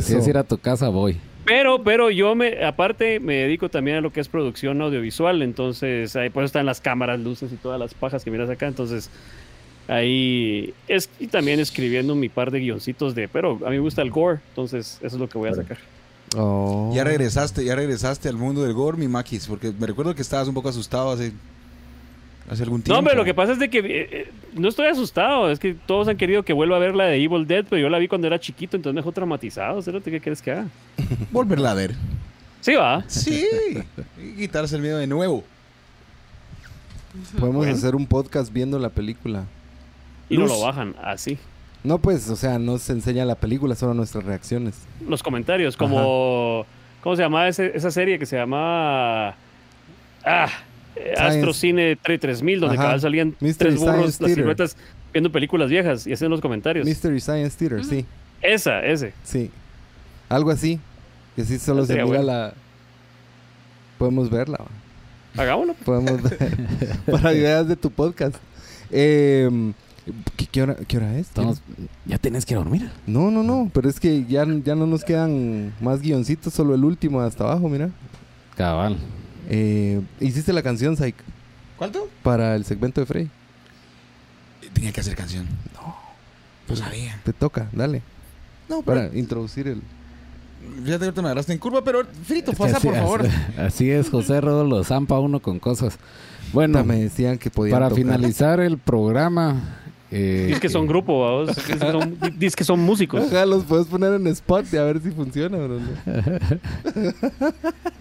Si quieres ir a tu casa, voy.
Pero, pero yo me, aparte me dedico también a lo que es producción audiovisual, entonces ahí por eso están las cámaras, luces y todas las pajas que miras acá, entonces ahí es y también escribiendo mi par de guioncitos de, pero a mí me gusta el gore, entonces eso es lo que voy a sacar.
Oh.
Ya regresaste, ya regresaste al mundo del gore, mi maquis, porque me recuerdo que estabas un poco asustado hace, hace algún tiempo.
No, pero lo que pasa es de que eh, eh, no estoy asustado, es que todos han querido que vuelva a ver la de Evil Dead, pero yo la vi cuando era chiquito, entonces me dejó traumatizado, ¿sabes qué quieres que haga?
Volverla a ver.
Sí, va.
Sí. y quitarse el miedo de nuevo.
Podemos
Bueno.
hacer un podcast viendo la película.
Y no lo bajan, así.
No, pues, o sea, no se enseña la película, solo nuestras reacciones.
los comentarios, como ¿cómo se llamaba ese- esa serie que se llamaba ah,
Science.
Astrocine 3000 donde cada vez salían
Mystery
tres burros
Science
las
Theater.
siluetas viendo películas viejas y hacen los comentarios.
Mystery Science Theater, sí,
Esa, ese.
sí. Algo así. Y así solo se mira
bueno.
la... Podemos verla.
Hagámoslo.
Podemos ver. Para ideas de tu podcast. Eh, ¿qué, qué hora, qué hora es?
Estamos, ya tenés que dormir.
No, no, no. Pero es que ya, ya no nos quedan más guioncitos. Solo el último hasta abajo, mira.
Cabal.
Eh, Hiciste la canción, Saik,
¿Cuánto?
para el segmento de Frey.
Tenía que hacer canción. No. Pues sabía.
Te toca, dale.
No, pero...
Para introducir el...
Fíjate que ahorita me agarraste en curva, pero Frito,
Es que
pasa
así-
por favor.
Así, así es, José Rodo lo zampa uno con cosas. Bueno,
me decían que podían
para
tocar.
finalizar el programa. Eh,
Dice que son grupo, vamos. Dice que son, dice que son músicos.
Ajá, los puedes poner en spot y a ver si funciona, bro.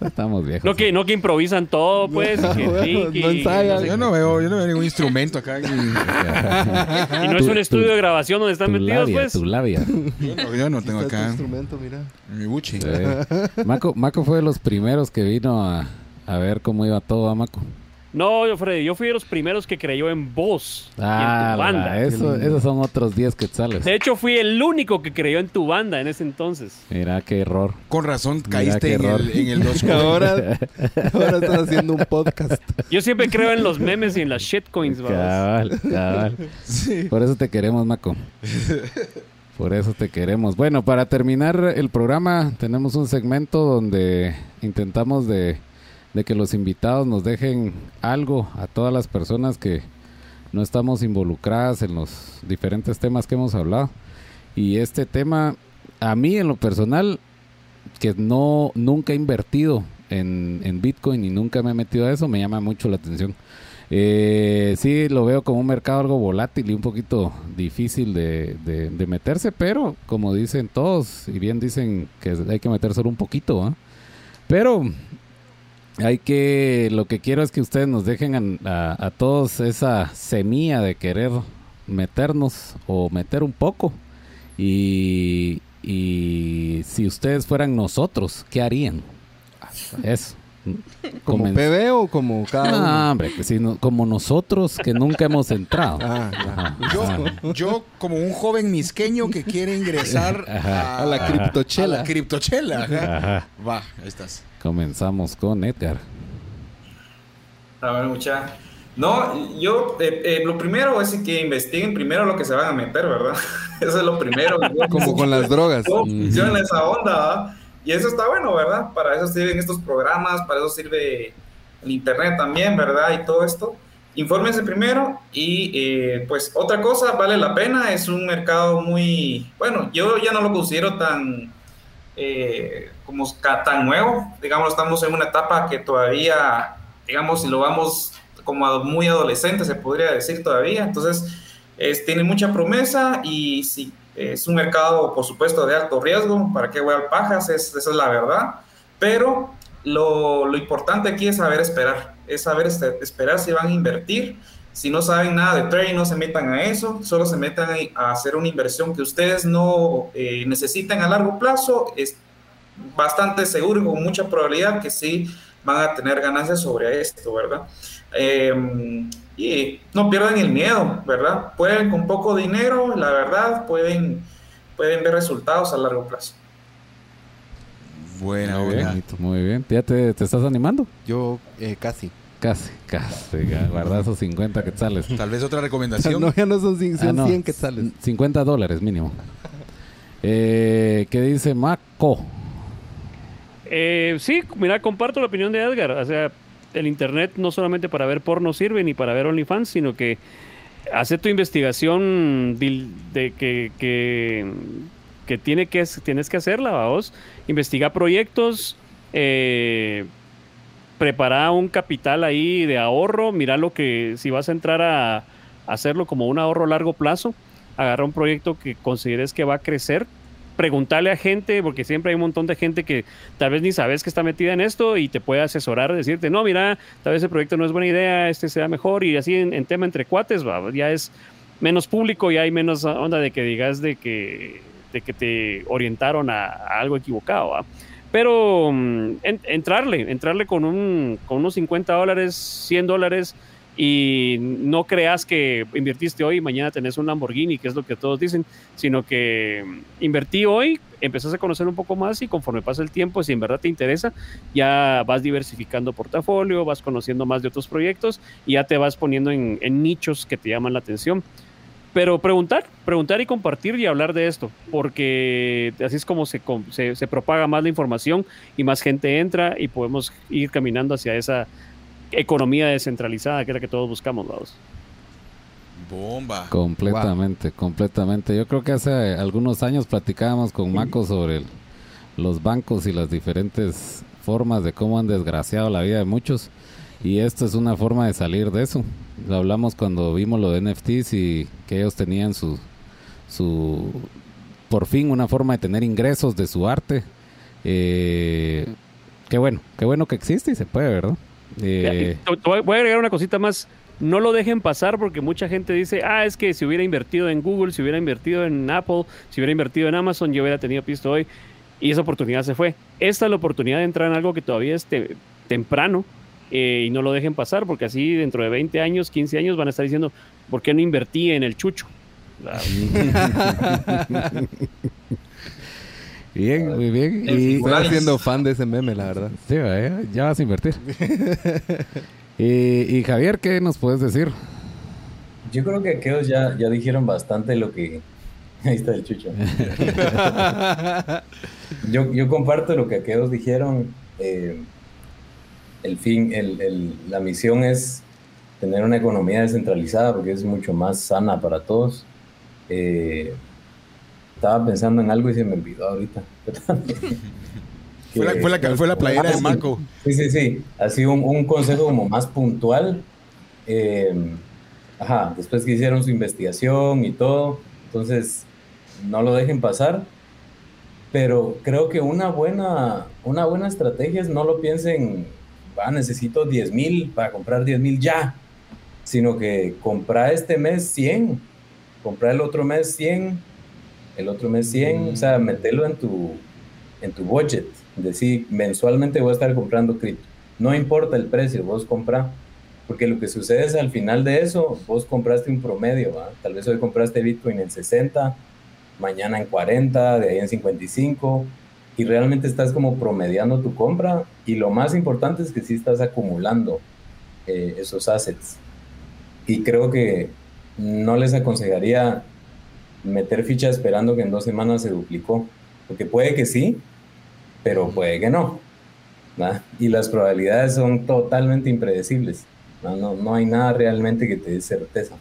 Estamos viejos.
No que, no que improvisan todo, pues. que,
bueno, no ensayan.
Yo no veo, yo no veo ningún instrumento acá.
Y no es un estudio
tu-
de grabación donde están
tu
metidos,
labia,
pues.
tu labia.
Yo no, yo no tengo acá
instrumento, mira.
mi buchi.
Sí. Maco, Maco fue de los primeros que vino a, a ver cómo iba todo a Maco.
No, yo, Freddy, yo fui de los primeros que creyó en vos y en
Ah,
tu banda.
eso, esos son otros 10 quetzales.
De hecho, fui el único que creyó en tu banda en ese entonces.
Mira qué error.
Con razón caíste en
error.
el, en el dos
Ahora, ahora estás haciendo un podcast.
Yo siempre creo en los memes y en las shitcoins, vamos.
Cabal, cabal. Por eso te queremos, Maco. Por eso te queremos. Bueno, para terminar el programa, tenemos un segmento donde intentamos de, de que los invitados nos dejen algo a todas las personas que no estamos involucradas en los diferentes temas que hemos hablado. Y este tema, a mí en lo personal, que no nunca he invertido en, en Bitcoin y nunca me he metido a eso, me llama mucho la atención. Eh, sí, lo veo como un mercado algo volátil y un poquito difícil de, de- meterse, pero como dicen todos, y bien dicen que hay que meter solo un poquito. Pero hay que, lo que quiero es que ustedes nos dejen a, a- a todos esa semilla de querer meternos o meter un poco. Y, y si ustedes fueran nosotros, ¿qué harían? Eso.
¿Como PB o como cada
no,
uno?
hombre, que si no- como nosotros que nunca hemos entrado.
Ah.
Ajá,
Yo,
ajá.
yo, como un joven misqueño que quiere ingresar
Ajá.
a,
A la criptochela.
a la criptochela. ajá.
Ajá.
Va, ahí estás.
Comenzamos con Edgar.
A ver, mucha. No, yo, eh, eh, lo primero es que investiguen primero lo que se van a meter, ¿verdad? Eso es lo primero.
Como con las drogas.
¿Cómo funciona esa onda? ¿verdad? Y eso está bueno, ¿verdad? Para eso sirven estos programas, para eso sirve el Internet también, ¿verdad? Y todo esto. Infórmense primero y eh, pues otra cosa, vale la pena, es un mercado muy, bueno, yo ya no lo considero tan, eh, como tan nuevo, digamos, estamos en una etapa que todavía, digamos, si lo vamos como muy adolescente, se podría decir todavía, entonces es, tiene mucha promesa y si es un mercado, por supuesto, de alto riesgo, ¿para qué voy al pajas? Es, esa es la verdad, pero lo, lo importante aquí es saber esperar, es saber este- esperar si van a invertir. Si no saben nada de trading, no se metan a eso, solo se metan a hacer una inversión que ustedes no eh, necesiten a largo plazo. Es bastante seguro y con mucha probabilidad que sí van a tener ganancias sobre esto, ¿verdad? Eh, y no pierdan el miedo, ¿verdad? Pueden con poco dinero, la verdad, pueden, pueden ver resultados a largo plazo.
Buena,
Muy
buena.
bien, muy bien. ¿Ya te, te estás animando?
Yo eh, casi.
Casi, casi. Guarda esos 50 quetzales.
Tal vez otra recomendación.
No, ya no son, son
Ah, no,
100 quetzales.
50 dólares mínimo. Eh, ¿Qué dice Maco?
Eh, sí, mira, comparto la opinión de Edgar. O sea, el internet no solamente para ver porno sirve ni para ver OnlyFans, sino que hace tu investigación dil- de que, que, tiene que tienes que hacerla, vos. Investiga proyectos, eh, prepara un capital ahí de ahorro, mira lo que si vas a entrar a hacerlo como un ahorro a largo plazo, agarra un proyecto que consideres que va a crecer, preguntarle a gente, porque siempre hay un montón de gente que tal vez ni sabes que está metida en esto y te puede asesorar, decirte, no, mira, tal vez el proyecto no es buena idea, este sea mejor, y así en, tema entre cuates, ya es menos público y hay menos onda de que digas de que, de que te orientaron a, algo equivocado. Pero mm, en- entrarle, entrarle con, un, con unos 50 dólares, 100 dólares y no creas que invertiste hoy y mañana tenés un Lamborghini, que es lo que todos dicen, sino que mm, invertí hoy, empezás a conocer un poco más y conforme pasa el tiempo, si en verdad te interesa, ya vas diversificando portafolio, vas conociendo más de otros proyectos y ya te vas poniendo en, en nichos que te llaman la atención. Pero preguntar, preguntar y compartir y hablar de esto, porque así es como se, se, se propaga más la información y más gente entra y podemos ir caminando hacia esa economía descentralizada que es la que todos buscamos, vamos.
Bomba.
Completamente, completamente. Yo creo que hace algunos años platicábamos con Maco sobre el- los bancos y las diferentes formas de cómo han desgraciado la vida de muchos. Y esto es una forma de salir de eso. Lo hablamos cuando vimos lo de NFTs y que ellos tenían su, su por fin una forma de tener ingresos de su arte. Eh, qué bueno, qué bueno que existe y se puede, ¿verdad? Eh,
Te- te voy voy a agregar una cosita más. No lo dejen pasar porque mucha gente dice, ah, es que si hubiera invertido en Google, si hubiera invertido en Apple, si hubiera invertido en Amazon, yo hubiera tenido pisto hoy. Y esa oportunidad se fue. Esta es la oportunidad de entrar en algo que todavía es te- temprano eh, y no lo dejen pasar porque así dentro de 20 años, 15 años van a estar diciendo, ¿por qué no invertí en el chucho?
bien, muy bien.
En
Y,
Estoy
Singulares.
haciendo fan de ese meme, la verdad.
Sí, vaya, ya vas a invertir. y, y Javier, ¿qué nos puedes decir?
Yo creo que aquellos ya, ya dijeron bastante lo que... Ahí está el chucho. yo, yo comparto lo que aquellos dijeron. eh, el fin, el, el- la misión es tener una economía descentralizada porque es mucho más sana para todos. Eh, estaba pensando en algo y se me olvidó ahorita.
Fue la, fue la- fue la playera
Ah,
de
sí.
Maco.
Sí, sí, sí. Así un, un consejo como más puntual. Eh, ajá, después que hicieron su investigación y todo, entonces no lo dejen pasar. Pero creo que una buena, una buena estrategia es no lo piensen, ah, necesito 10 mil para comprar 10 mil ya, sino que comprar este mes 100, comprar el otro mes 100, el otro mes 100, o sea, meterlo en tu, en tu budget. Decir, mensualmente voy a estar comprando cripto. No importa el precio, vos compra. Porque lo que sucede es al final de eso, vos compraste un promedio. ¿va? Tal vez hoy compraste Bitcoin en 60, mañana en 40, de ahí en 55. Y realmente estás como promediando tu compra. Y lo más importante es que sí estás acumulando eh, esos assets. Y creo que no les aconsejaría meter ficha esperando que en dos semanas se duplicó. Porque puede que sí, pero puede que no. ¿verdad? Y las probabilidades son totalmente impredecibles. ¿verdad? No, no hay nada realmente que te dé certeza.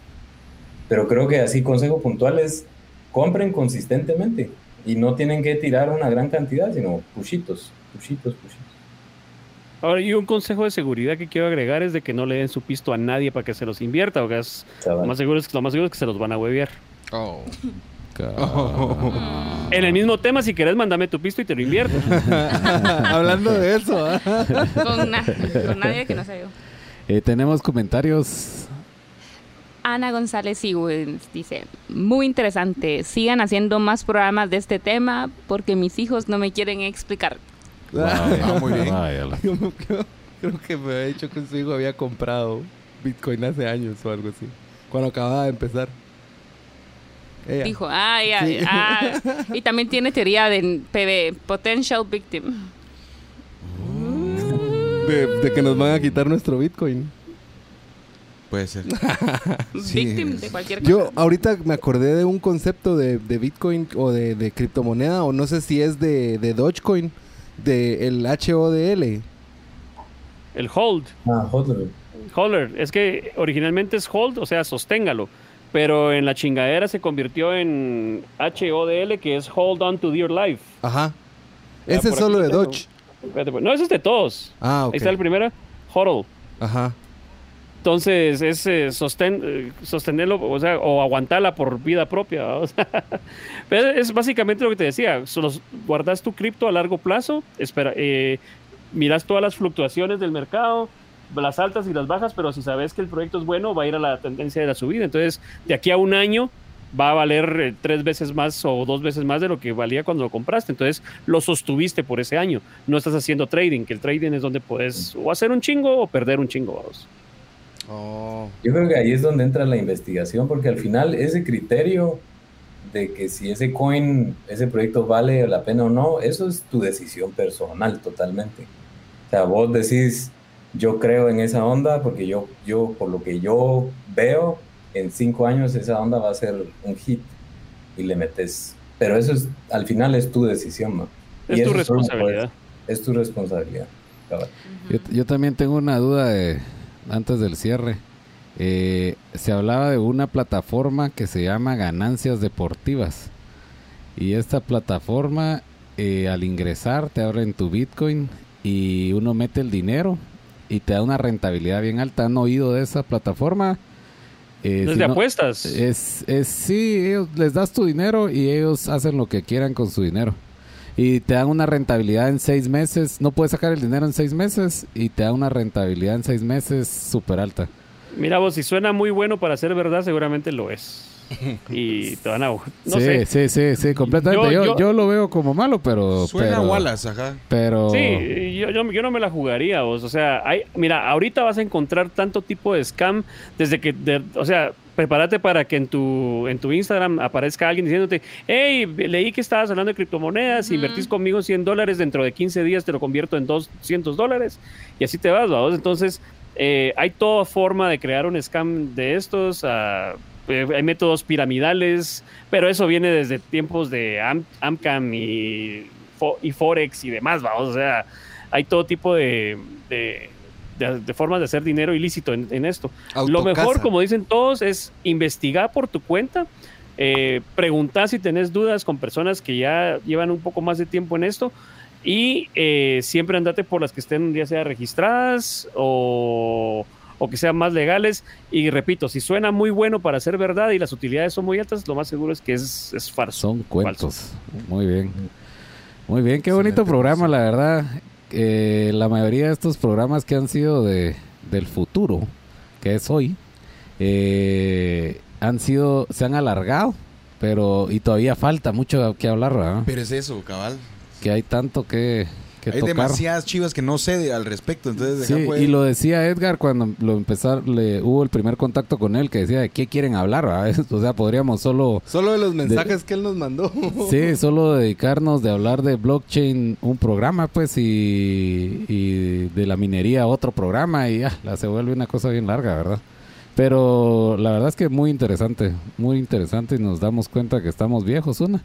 Pero creo que así consejo puntual es compren consistentemente y no tienen que tirar una gran cantidad, sino pushitos, pushitos, pushitos.
Ahora, y un consejo de seguridad que quiero agregar es de que no le den su pisto a nadie para que se los invierta, porque es, lo, más seguro es, lo más seguro es que se los van a huevear.
Oh.
En el mismo tema, si querés, mándame tu pisto y te lo invierto.
Hablando de eso, ¿ah?
Con, na- con nadie que no sea yo.
Eh, tenemos comentarios.
Ana González Sigüens dice, muy interesante, sigan haciendo más programas de este tema porque mis hijos no me quieren explicar.
Ah, muy bien.
Yo me- creo, creo que me había dicho que su hijo había comprado Bitcoin hace años o algo así. Cuando acababa de empezar. Ella.
Dijo, ah, ya,
Sí.
ah, y también tiene teoría de PV, Potential Victim.
De, de que nos van a quitar nuestro Bitcoin.
Puede ser. Sí.
Victim de cualquier cosa.
Yo ahorita me acordé de un concepto de, de Bitcoin o de, de criptomoneda, o no sé si es de, de Dogecoin, de el HODL.
El hold.
Ah, hodler.
Holder, es que originalmente es hold, o sea, sosténgalo. Pero en la chingadera se convirtió en HODL, que es hold on to dear life.
Ajá.
Ya,
Ese es solo de. Doge.
Espérate, pues. No, eso es de todos.
Ah, ok.
Ahí está el primero, hodl.
Ajá.
Entonces es eh, sostén- eh, sostenerlo, o sea, o aguantarla por vida propia. es básicamente lo que te decía. Guardas tu cripto a largo plazo, espera, eh, miras todas las fluctuaciones del mercado, las altas y las bajas, pero si sabes que el proyecto es bueno, va a ir a la tendencia de la subida. Entonces, de aquí a un año va a valer eh, tres veces más o dos veces más de lo que valía cuando lo compraste. Entonces, lo sostuviste por ese año. No estás haciendo trading, que el trading es donde puedes o hacer un chingo o perder un chingo. Vamos.
Oh.
Yo creo que ahí es donde entra la investigación, porque al final ese criterio de que si ese coin, ese proyecto vale la pena o no, eso es tu decisión personal totalmente. O sea, vos decís, yo creo en esa onda porque yo, yo por lo que yo veo, en cinco años esa onda va a ser un hit y le metes. Pero eso es, al final es tu decisión, man.
Es
Y
tu
solo
responsabilidad.
es tu responsabilidad.
Yo, yo también tengo una duda de, antes del cierre. Eh, se hablaba de una plataforma que se llama Ganancias Deportivas. Y esta plataforma, eh, al ingresar, te abre en tu Bitcoin y uno mete el dinero y te da una rentabilidad bien alta. ¿Han oído de esa plataforma? Eh,
No es
si
de
no-
apuestas.
es, es sí, ellos les das tu dinero y ellos hacen lo que quieran con su dinero. Y te dan una rentabilidad en seis meses. No puedes sacar el dinero en seis meses y te da una rentabilidad en seis meses súper alta.
Mira vos, si suena muy bueno para ser verdad, seguramente lo es. Y te van a... No
sí,
sé.
sí, sí, sí, completamente.
Yo-
Yo,
yo-
yo lo veo como malo, pero...
Suena
pero,
Wallace, ajá.
Pero...
Sí, yo, yo, yo no me la jugaría, vos. O sea, hay, mira, ahorita vas a encontrar tanto tipo de scam desde que, de- o sea, prepárate para que en tu, en tu Instagram aparezca alguien diciéndote, hey, leí que estabas hablando de criptomonedas, invertís conmigo 100 dólares, dentro de 15 días te lo convierto en 200 dólares y así te vas, vamos. Entonces, eh, hay toda forma de crear un scam de estos. ah, eh, hay métodos piramidales, pero eso viene desde tiempos de Am- Amcam y, Fo- y Forex y demás, vamos. O sea, hay todo tipo de, de, de- de formas de hacer dinero ilícito en, en esto. Lo mejor, como dicen todos, es investigar por tu cuenta. Eh, preguntar si tenés dudas con personas que ya llevan un poco más de tiempo en esto y eh, siempre andate por las que estén ya sea registradas o, o que sean más legales y repito, si suena muy bueno para ser verdad y las utilidades son muy altas, lo más seguro es que es, es farso.
Son cuentos.
Falso.
Muy bien. Muy bien, qué bonito
Excelente,
programa, la verdad. Eh, la mayoría de estos programas que han sido de, del futuro, que es hoy, eh, han sido, se han alargado, pero y todavía falta mucho que hablar, ¿verdad?
Pero es eso, cabal.
Que hay tanto que, que
Hay
tocar.
demasiadas chivas que no sé de- al respecto, entonces
Sí, y lo decía Edgar cuando lo empezar, le hubo el primer contacto con él, que decía de qué quieren hablar, ¿verdad? O sea, podríamos solo
Solo de los mensajes que él nos mandó.
Sí, solo dedicarnos de hablar de blockchain un programa, pues, y, y de la minería otro programa, y ya, la se vuelve una cosa bien larga, ¿verdad? Pero la verdad es que muy interesante, muy interesante, y nos damos cuenta que estamos viejos, una,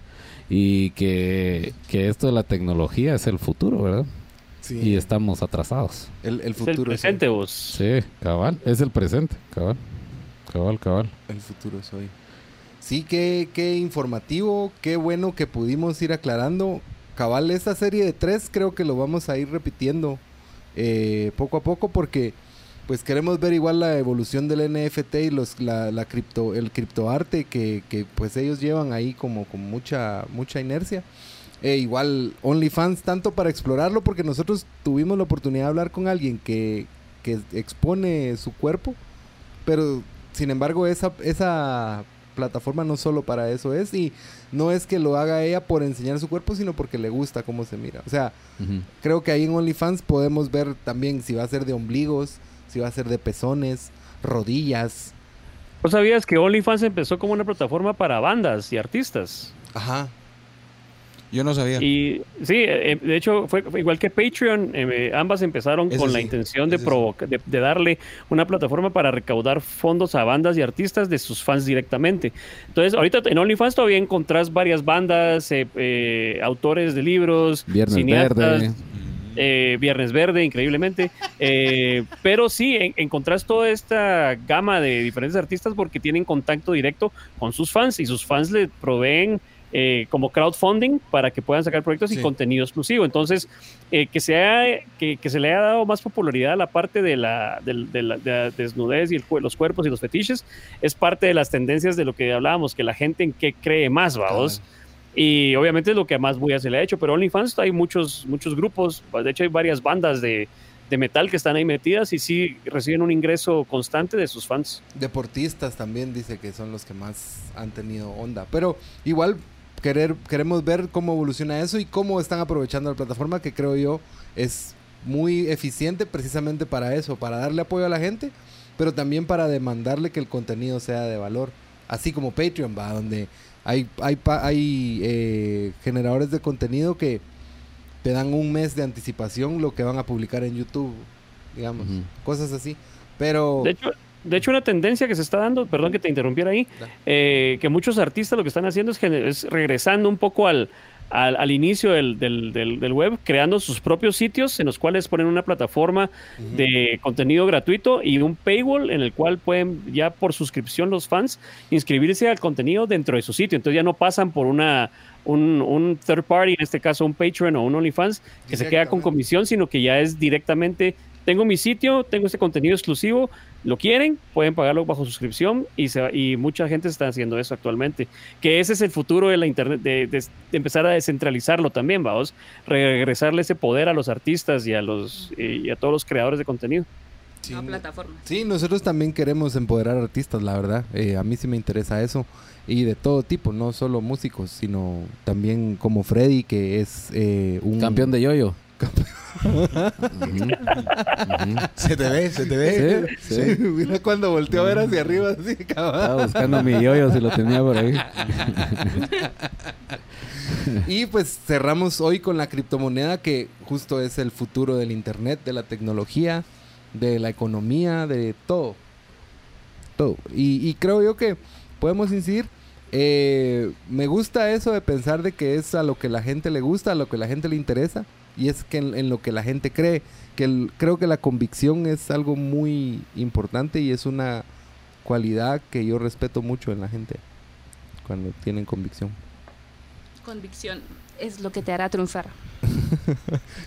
y que, que esto de la tecnología es el futuro, ¿verdad?
Sí,
Y estamos atrasados.
el, el
Es el
futuro es
presente,
hoy.
vos.
Sí, cabal, es el presente, cabal, cabal, cabal.
El futuro es hoy. Sí, qué, qué informativo, qué bueno que pudimos ir aclarando. Cabal, esta serie de tres creo que lo vamos a ir repitiendo eh, poco a poco porque pues queremos ver igual la evolución del NFT y los la, la cripto el criptoarte que, que pues ellos llevan ahí como con mucha mucha inercia. Eh, igual OnlyFans tanto para explorarlo porque nosotros tuvimos la oportunidad de hablar con alguien que, que expone su cuerpo, pero sin embargo esa, esa plataforma no solo para eso es y no es que lo haga ella por enseñar su cuerpo, sino porque le gusta cómo se mira. O sea, creo que ahí en OnlyFans podemos ver también si va a ser de ombligos, si va a ser de pezones, rodillas.
¿Vos sabías que OnlyFans empezó como una plataforma para bandas y artistas?
Ajá.
Yo no sabía.
Y sí, eh, de hecho fue igual que Patreon, eh, ambas empezaron
Ese
con la intención de, de, de darle una plataforma para recaudar fondos a bandas y artistas de sus fans directamente. Entonces, ahorita en OnlyFans todavía encontrás varias bandas, eh, eh, autores de libros,
Viernes
cineastas,
Verde.
Eh, Viernes Verde, increíblemente. Eh, pero sí, en- encontrás toda esta gama de diferentes artistas porque tienen contacto directo con sus fans y sus fans le proveen eh, como crowdfunding para que puedan sacar proyectos
Sí.
y contenido exclusivo. Entonces, eh, que, sea, que, que se le haya dado más popularidad a la parte de la, del- de la- de la desnudez y el los cuerpos y los fetiches es parte de las tendencias de lo que hablábamos, que la gente en qué cree más, vamos. Y obviamente es lo que más bulla se le ha hecho, pero OnlyFans hay muchos, muchos grupos, de hecho hay varias bandas de, de metal que están ahí metidas y sí reciben un ingreso constante de sus fans.
Deportistas también dice que son los que más han tenido onda. Pero igual querer, queremos ver cómo evoluciona eso y cómo están aprovechando la plataforma que creo yo es muy eficiente precisamente para eso, para darle apoyo a la gente pero también para demandarle que el contenido sea de valor. Así como Patreon, va, donde hay, hay, pa- hay eh, generadores de contenido que te dan un mes de anticipación lo que van a publicar en YouTube, digamos, cosas así. Pero
De hecho, de hecho, una tendencia que se está dando, perdón que te interrumpiera ahí, eh, que muchos artistas lo que están haciendo es, es regresando un poco al, al, al inicio del, del- del- del web, creando sus propios sitios en los cuales ponen una plataforma de contenido gratuito y un paywall en el cual pueden ya por suscripción los fans inscribirse al contenido dentro de su sitio. Entonces ya no pasan por una un, un third party, en este caso un Patreon o un OnlyFans, que se queda con comisión, sino que ya es directamente, tengo mi sitio, tengo este contenido exclusivo, lo quieren, pueden pagarlo bajo suscripción y, se, va- y mucha gente está haciendo eso actualmente. Que ese es el futuro de la Internet, de, de- de empezar a descentralizarlo también, vamos, regresarle ese poder a los artistas y a, los, y a todos los creadores de contenido.
Sí,
no
nosotros también queremos empoderar artistas, la verdad. Eh, a mí sí me interesa eso. Y de todo tipo, no solo músicos, sino también como Freddy, que es eh, un...
Campeón de yoyo.
Se te ve, se te ve.
Sí, sí.
Mira cuando volteó a ver hacia arriba, así.
Estaba buscando mi yoyo si lo tenía por ahí.
Y pues cerramos hoy con la criptomoneda, que justo es el futuro del Internet, de la tecnología, de la economía, de todo. Todo. Y, y creo yo que podemos incidir. eh, me gusta eso de pensar de que es a lo que la gente le gusta, a lo que la gente le interesa. Y es que en, lo que la gente cree. Que el- creo que la convicción es algo muy importante y es una cualidad que yo respeto mucho en la gente. Cuando tienen convicción.
Convicción es lo que te hará triunfar.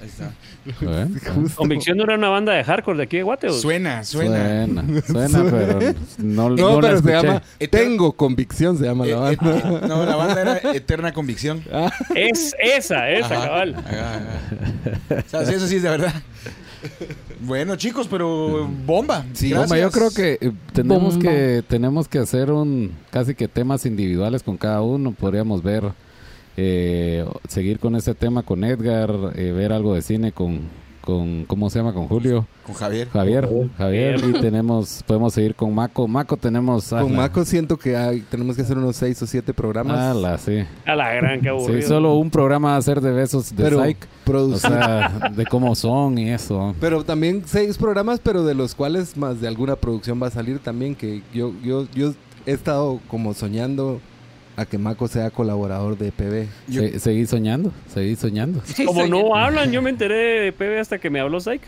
Ahí está.
Convicción no era una banda de hardcore de aquí de Guate.
Suena, suena.
Suena, suena, pero no,
No,
no la
pero se llama Tengo convicción, se llama la
Eh,
banda.
eh, no, la banda era Eterna Convicción.
Es esa, esa,
Ajá,
cabal.
ajá, ajá. O sea, eso sí es de verdad. Bueno, chicos, pero bomba.
Sí.
Bomba, yo creo que eh, tenemos
Bomba.
que tenemos que hacer un casi que temas individuales con cada uno. Podríamos ver eh, seguir con ese tema con Edgar, eh, ver algo de cine con con ¿cómo se llama? con Julio,
Con Javier.
Javier, Javier y tenemos podemos seguir con Maco. Maco tenemos
Con
ala,
Maco siento que hay- tenemos que hacer unos seis o siete programas.
ala, sí.
A la gran que aburrido.
Sí, solo un programa va a ser de besos de
pero
Psych. O
producir.
sea, de cómo son y eso.
pero también seis programas, pero de los cuales más de alguna producción va a salir también. Que yo, yo, yo he estado como soñando a que Maco sea colaborador de PB.
Yo-
Se- seguí soñando, seguí soñando.
Como no hablan, yo me enteré de PB hasta que me habló Psych.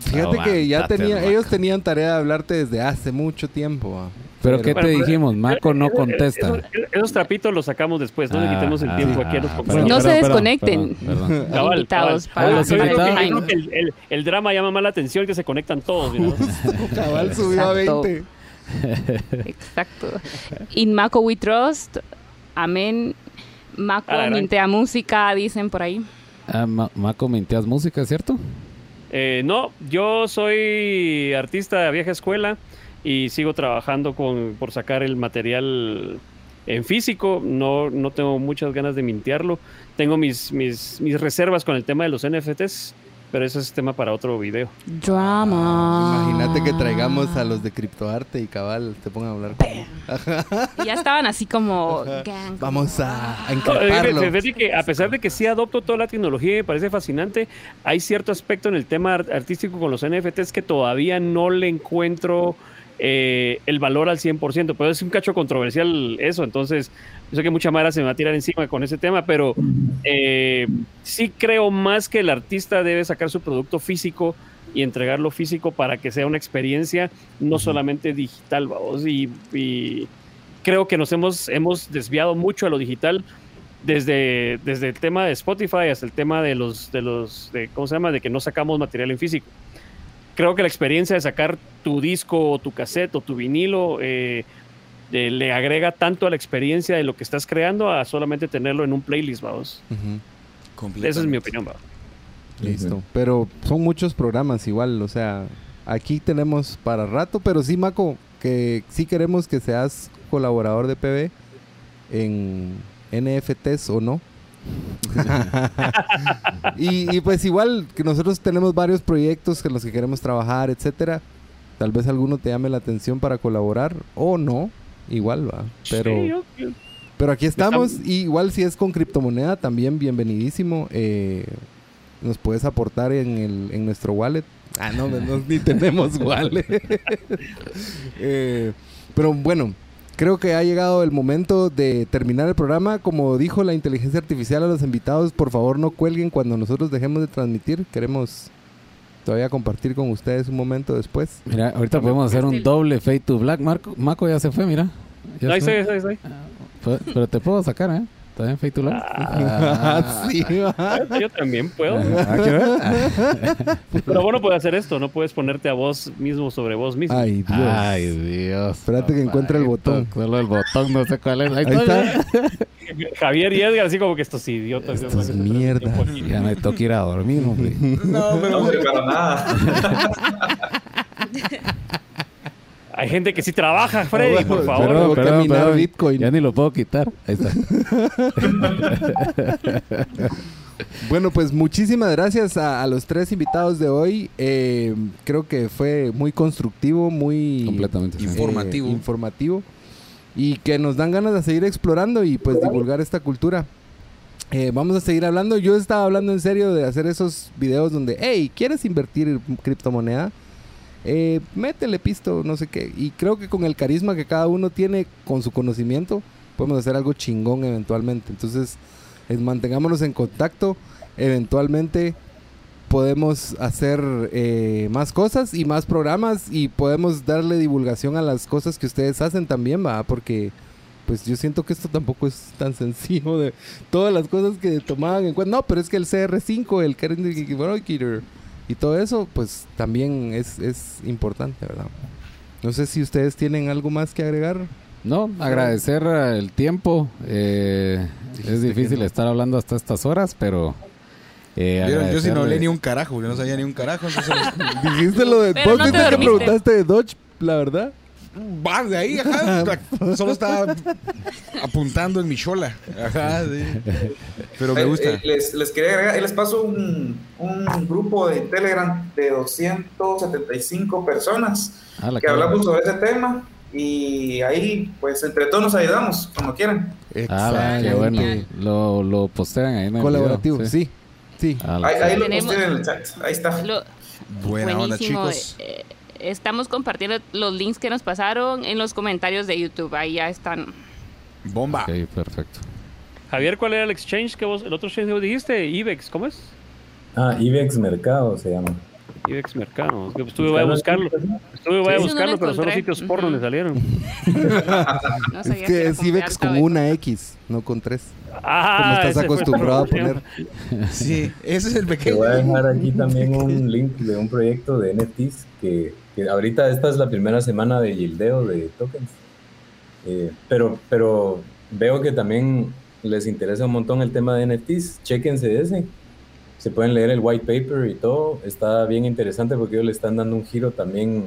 Fíjate que ya tenía,
Maco.
ellos tenían tarea de hablarte desde hace mucho tiempo.
Pero ¿qué
Bueno,
te
pero-
dijimos? Maco no
Esos-
contesta.
Esos, esos trapitos los sacamos después, no le
Ah,
quitemos el
ah,
tiempo
ah,
aquí a los
ah,
compañeros.
No se desconecten.
perdón, perdón.
Cabal,
invitados para-
el, el- el drama llama más la atención que se conectan todos. ¿no?
Cabal subió a
Exacto.
20.
Exacto. In Mako we trust. Amén. Mako mintea música, dicen por ahí.
Ah, Ma- Maco Minteas Música, ¿cierto?
Eh, no, yo soy artista de vieja escuela y sigo trabajando con, por sacar el material en físico. No, no tengo muchas ganas de mintearlo. Tengo mis, mis, mis reservas con el tema de los NFTs, pero eso es tema para otro video.
Drama.
Imagínate que traigamos a los de criptoarte y cabal te pongan a hablar.
Y ya estaban así como gang.
Vamos a, a
No,
encriptarlo.
fíjate que a pesar de que sí adopto toda la tecnología y me parece fascinante, hay cierto aspecto en el tema art- artístico con los NFTs que todavía no le encuentro eh, el valor al 100%, pero es un cacho controversial eso, entonces yo sé que mucha mara se me va a tirar encima con ese tema, pero eh, sí creo más que el artista debe sacar su producto físico y entregarlo físico para que sea una experiencia no solamente digital, vamos, y, y creo que nos hemos, hemos desviado mucho a lo digital desde, desde el tema de Spotify hasta el tema de los, de los, de, ¿cómo se llama? De que no sacamos material en físico. Creo que la experiencia de sacar tu disco o tu cassette o tu vinilo eh, eh, le agrega tanto a la experiencia de lo que estás creando a solamente tenerlo en un playlist, vamos.
Ujú,
Esa es mi opinión, vamos.
Listo. Pero son muchos programas igual, o sea, aquí tenemos para rato, pero sí, Maco, que sí queremos que seas colaborador de PB en NFTs o no. y, y pues igual que nosotros tenemos varios proyectos en los que queremos trabajar, etcétera. Tal vez alguno te llame la atención para colaborar o no, igual va. Pero,
Sí,
pero aquí estamos.
Estamos-
Y igual si es con criptomoneda, también bienvenidísimo. Eh, nos puedes aportar en, el, en nuestro wallet. Ah, no, no, ni tenemos wallet. Eh, pero bueno, creo que ha llegado el momento de terminar el programa. Como dijo la inteligencia artificial a los invitados, por favor no cuelguen cuando nosotros dejemos de transmitir. Queremos todavía compartir con ustedes un momento después.
Mira, ahorita podemos hacer un doble Fade to Black. Marco, Marco ya se fue, mira. Ya
Ahí
fue.
ahí está.
Fue- Pero te puedo sacar, ¿eh? ¿Está to Black? Ah.
sí.
Yo también puedo.
Ah.
Pero bueno, puedes hacer esto. No puedes ponerte a vos mismo sobre vos mismo.
Ay, Dios.
Ay, Dios.
Espérate que encuentre el botón.
Solo el botón, no sé cuál es. Ahí,
Ahí
está.
Javier y Edgar, así como que estos idiotas.
Estos
ya,
mierda.
Ya me toca ir a dormir, hombre.
No,
No,
pero
hombre, para nada.
Hay gente que sí trabaja, Freddy, por favor.
Perdón. Tengo que minar Bitcoin.
Ya ni lo puedo quitar. Ahí está.
Bueno, pues muchísimas gracias a, a los tres invitados de hoy. Eh, creo que fue muy constructivo, muy
Completamente.
Informativo.
eh, informativo y que nos dan ganas de seguir explorando y pues divulgar esta cultura. Eh, vamos a seguir hablando. Yo estaba hablando en serio de hacer esos videos donde, hey, ¿quieres invertir en criptomoneda? Eh, métele pisto, no sé qué. Y creo que con el carisma que cada uno tiene, con su conocimiento, podemos hacer algo chingón eventualmente. Entonces, es, mantengámonos en contacto. Eventualmente podemos hacer eh, más cosas y más programas y podemos darle divulgación a las cosas que ustedes hacen también, va, porque pues yo siento que esto tampoco es tan sencillo de todas las cosas que tomaban en cuenta. No, pero es que el CR5, el Broker y todo eso, pues también es, es importante, ¿verdad? No sé si ustedes tienen algo más que agregar.
No, agradecer el tiempo. Eh, es difícil estar hablando hasta estas horas, pero. Eh,
Vieron, yo sí no leí ni un carajo, yo no sabía ni un carajo. Entonces,
Dijiste lo de...
Pero
¿Vos
no te
viste que preguntaste de Dodge, la verdad?
Vas de ahí, ajá. Solo estaba apuntando en mi chola. Ajá, sí. Pero me
Eh,
gusta.
eh, les, les quería agregar, les paso un, un grupo de Telegram de 275 personas
Ah, la
que
cara.
hablamos sobre ese tema y ahí pues entre todos nos ayudamos cuando quieran.
Ah, va, qué bueno. Lo, lo postean ahí en el
Colaborativo,
video,
sí. Sí.
Ah, la
Ahí, ahí lo
Tenemos-
posté en el chat, ahí está.
Lo-
Buena onda, chicos.
eh, estamos compartiendo los links que nos pasaron en los comentarios de YouTube. Ahí ya están.
Bomba.
Ok, perfecto.
Javier, ¿cuál era el exchange que vos, el otro exchange que vos dijiste? IBEX, ¿cómo es?
Ah, IBEX Mercado se llama.
IBEX Mercado. Estuve voy a buscarlo. Estuve voy a buscarlo,
lo
pero solo
encontré.
sitios porno
Ujú.
me salieron.
No
Es que es IBEX con una X, no con tres.
Ah,
Como estás acostumbrado a poner.
Sí, ese es el
Te
pequeño.
voy a dejar aquí también un link de un proyecto de NFTs que, ahorita esta es la primera semana de yieldeo de tokens. Eh, pero, pero veo que también les interesa un montón el tema de NFTs. Chequense ese. Se pueden leer el white paper y todo. Está bien interesante porque ellos le están dando un giro también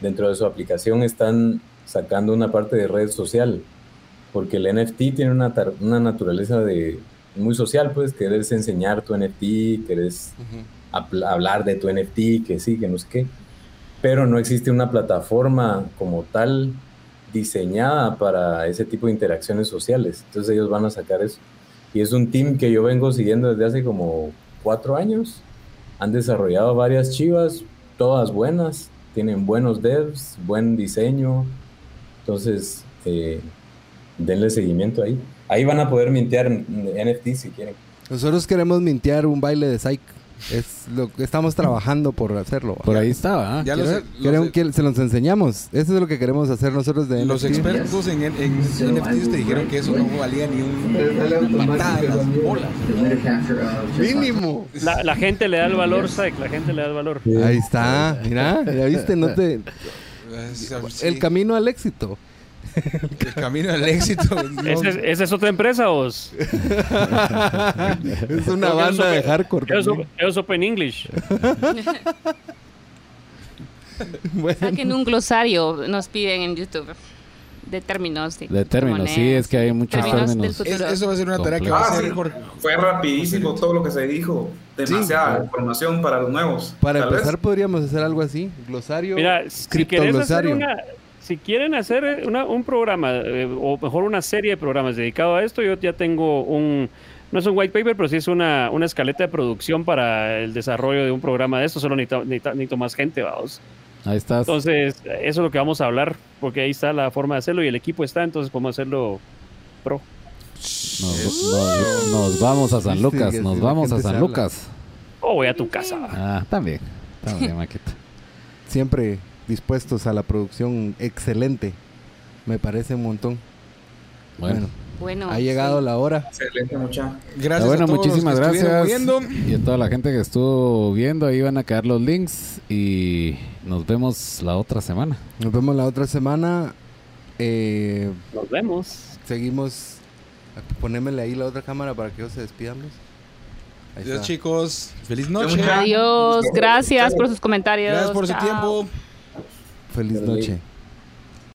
dentro de su aplicación. Están sacando una parte de red social. Porque el NFT tiene una, una naturaleza de muy social, pues querés enseñar tu NFT, querés habl- hablar de tu NFT, que sí, que no sé qué. Pero no existe una plataforma como tal diseñada para ese tipo de interacciones sociales. Entonces ellos van a sacar eso. Y es un team que yo vengo siguiendo desde hace como cuatro años. Han desarrollado varias chivas, todas buenas, tienen buenos devs, buen diseño. Entonces, eh, denle seguimiento ahí. Ahí van a poder mintear NFT si quieren.
Nosotros queremos mintear un baile de Psych. Es lo que estamos trabajando por hacerlo.
Por ahí estaba.
Ya los,
que se los enseñamos. Eso es lo que queremos hacer nosotros de
los
NFT.
expertos en, en, en NFTs te dijeron que eso no valía ni un una patada en las bolas.
Mínimo.
La, la gente le da el valor, Sek, la gente le da el valor.
Ahí está. Mira, ya viste, no te... El camino al éxito.
El camino al éxito. no.
¿Esa es, esa es otra empresa vos?
es una banda de
eso-
hardcore. También.
ellos Open English.
Bueno,
Saquen un glosario, nos piden en YouTube. de términos. De,
De términos, sí, es que hay muchos
Términos.
Es- eso va a ser una tarea que va a
Ah, sí,
Jorge.
fue rapidísimo todo lo que se dijo. Demasiada información para los nuevos.
Para empezar
vez.
podríamos hacer algo así, glosario,
Mira, si querés hacer
criptoglosario.
una, si quieren hacer una- un programa, eh, o mejor una serie de programas dedicado a esto, yo ya tengo un, no es un white paper, pero sí es una, una escaleta de producción para el desarrollo de un programa de esto, solo necesito, necesito- necesito más gente, vamos.
Ahí estás.
Entonces, eso es lo que vamos a hablar, porque ahí está la forma de hacerlo y el equipo está, entonces podemos hacerlo pro.
Nos, nos- nos vamos a San Lucas, nos vamos a San. Lucas.
O voy a tu casa.
Ah, también. También, Maqueta.
Siempre dispuestos a la producción excelente. Me parece un montón.
Bueno,
Bueno,
Bueno,
ha llegado
sí.
la hora.
Excelente, mucha.
Gracias
bueno,
a todos
muchísimas
los que estuvieron
gracias.
viendo.
Y a toda la gente que estuvo viendo, ahí van a quedar los links y nos vemos la otra semana.
Nos vemos la otra semana. Eh,
Nos vemos.
seguimos. Ponémele ahí la otra cámara para que ellos se despidan. Ahí
Adiós, chicos. Feliz noche.
Adiós, gracias por sus comentarios.
Gracias por su tiempo.
Feliz noche.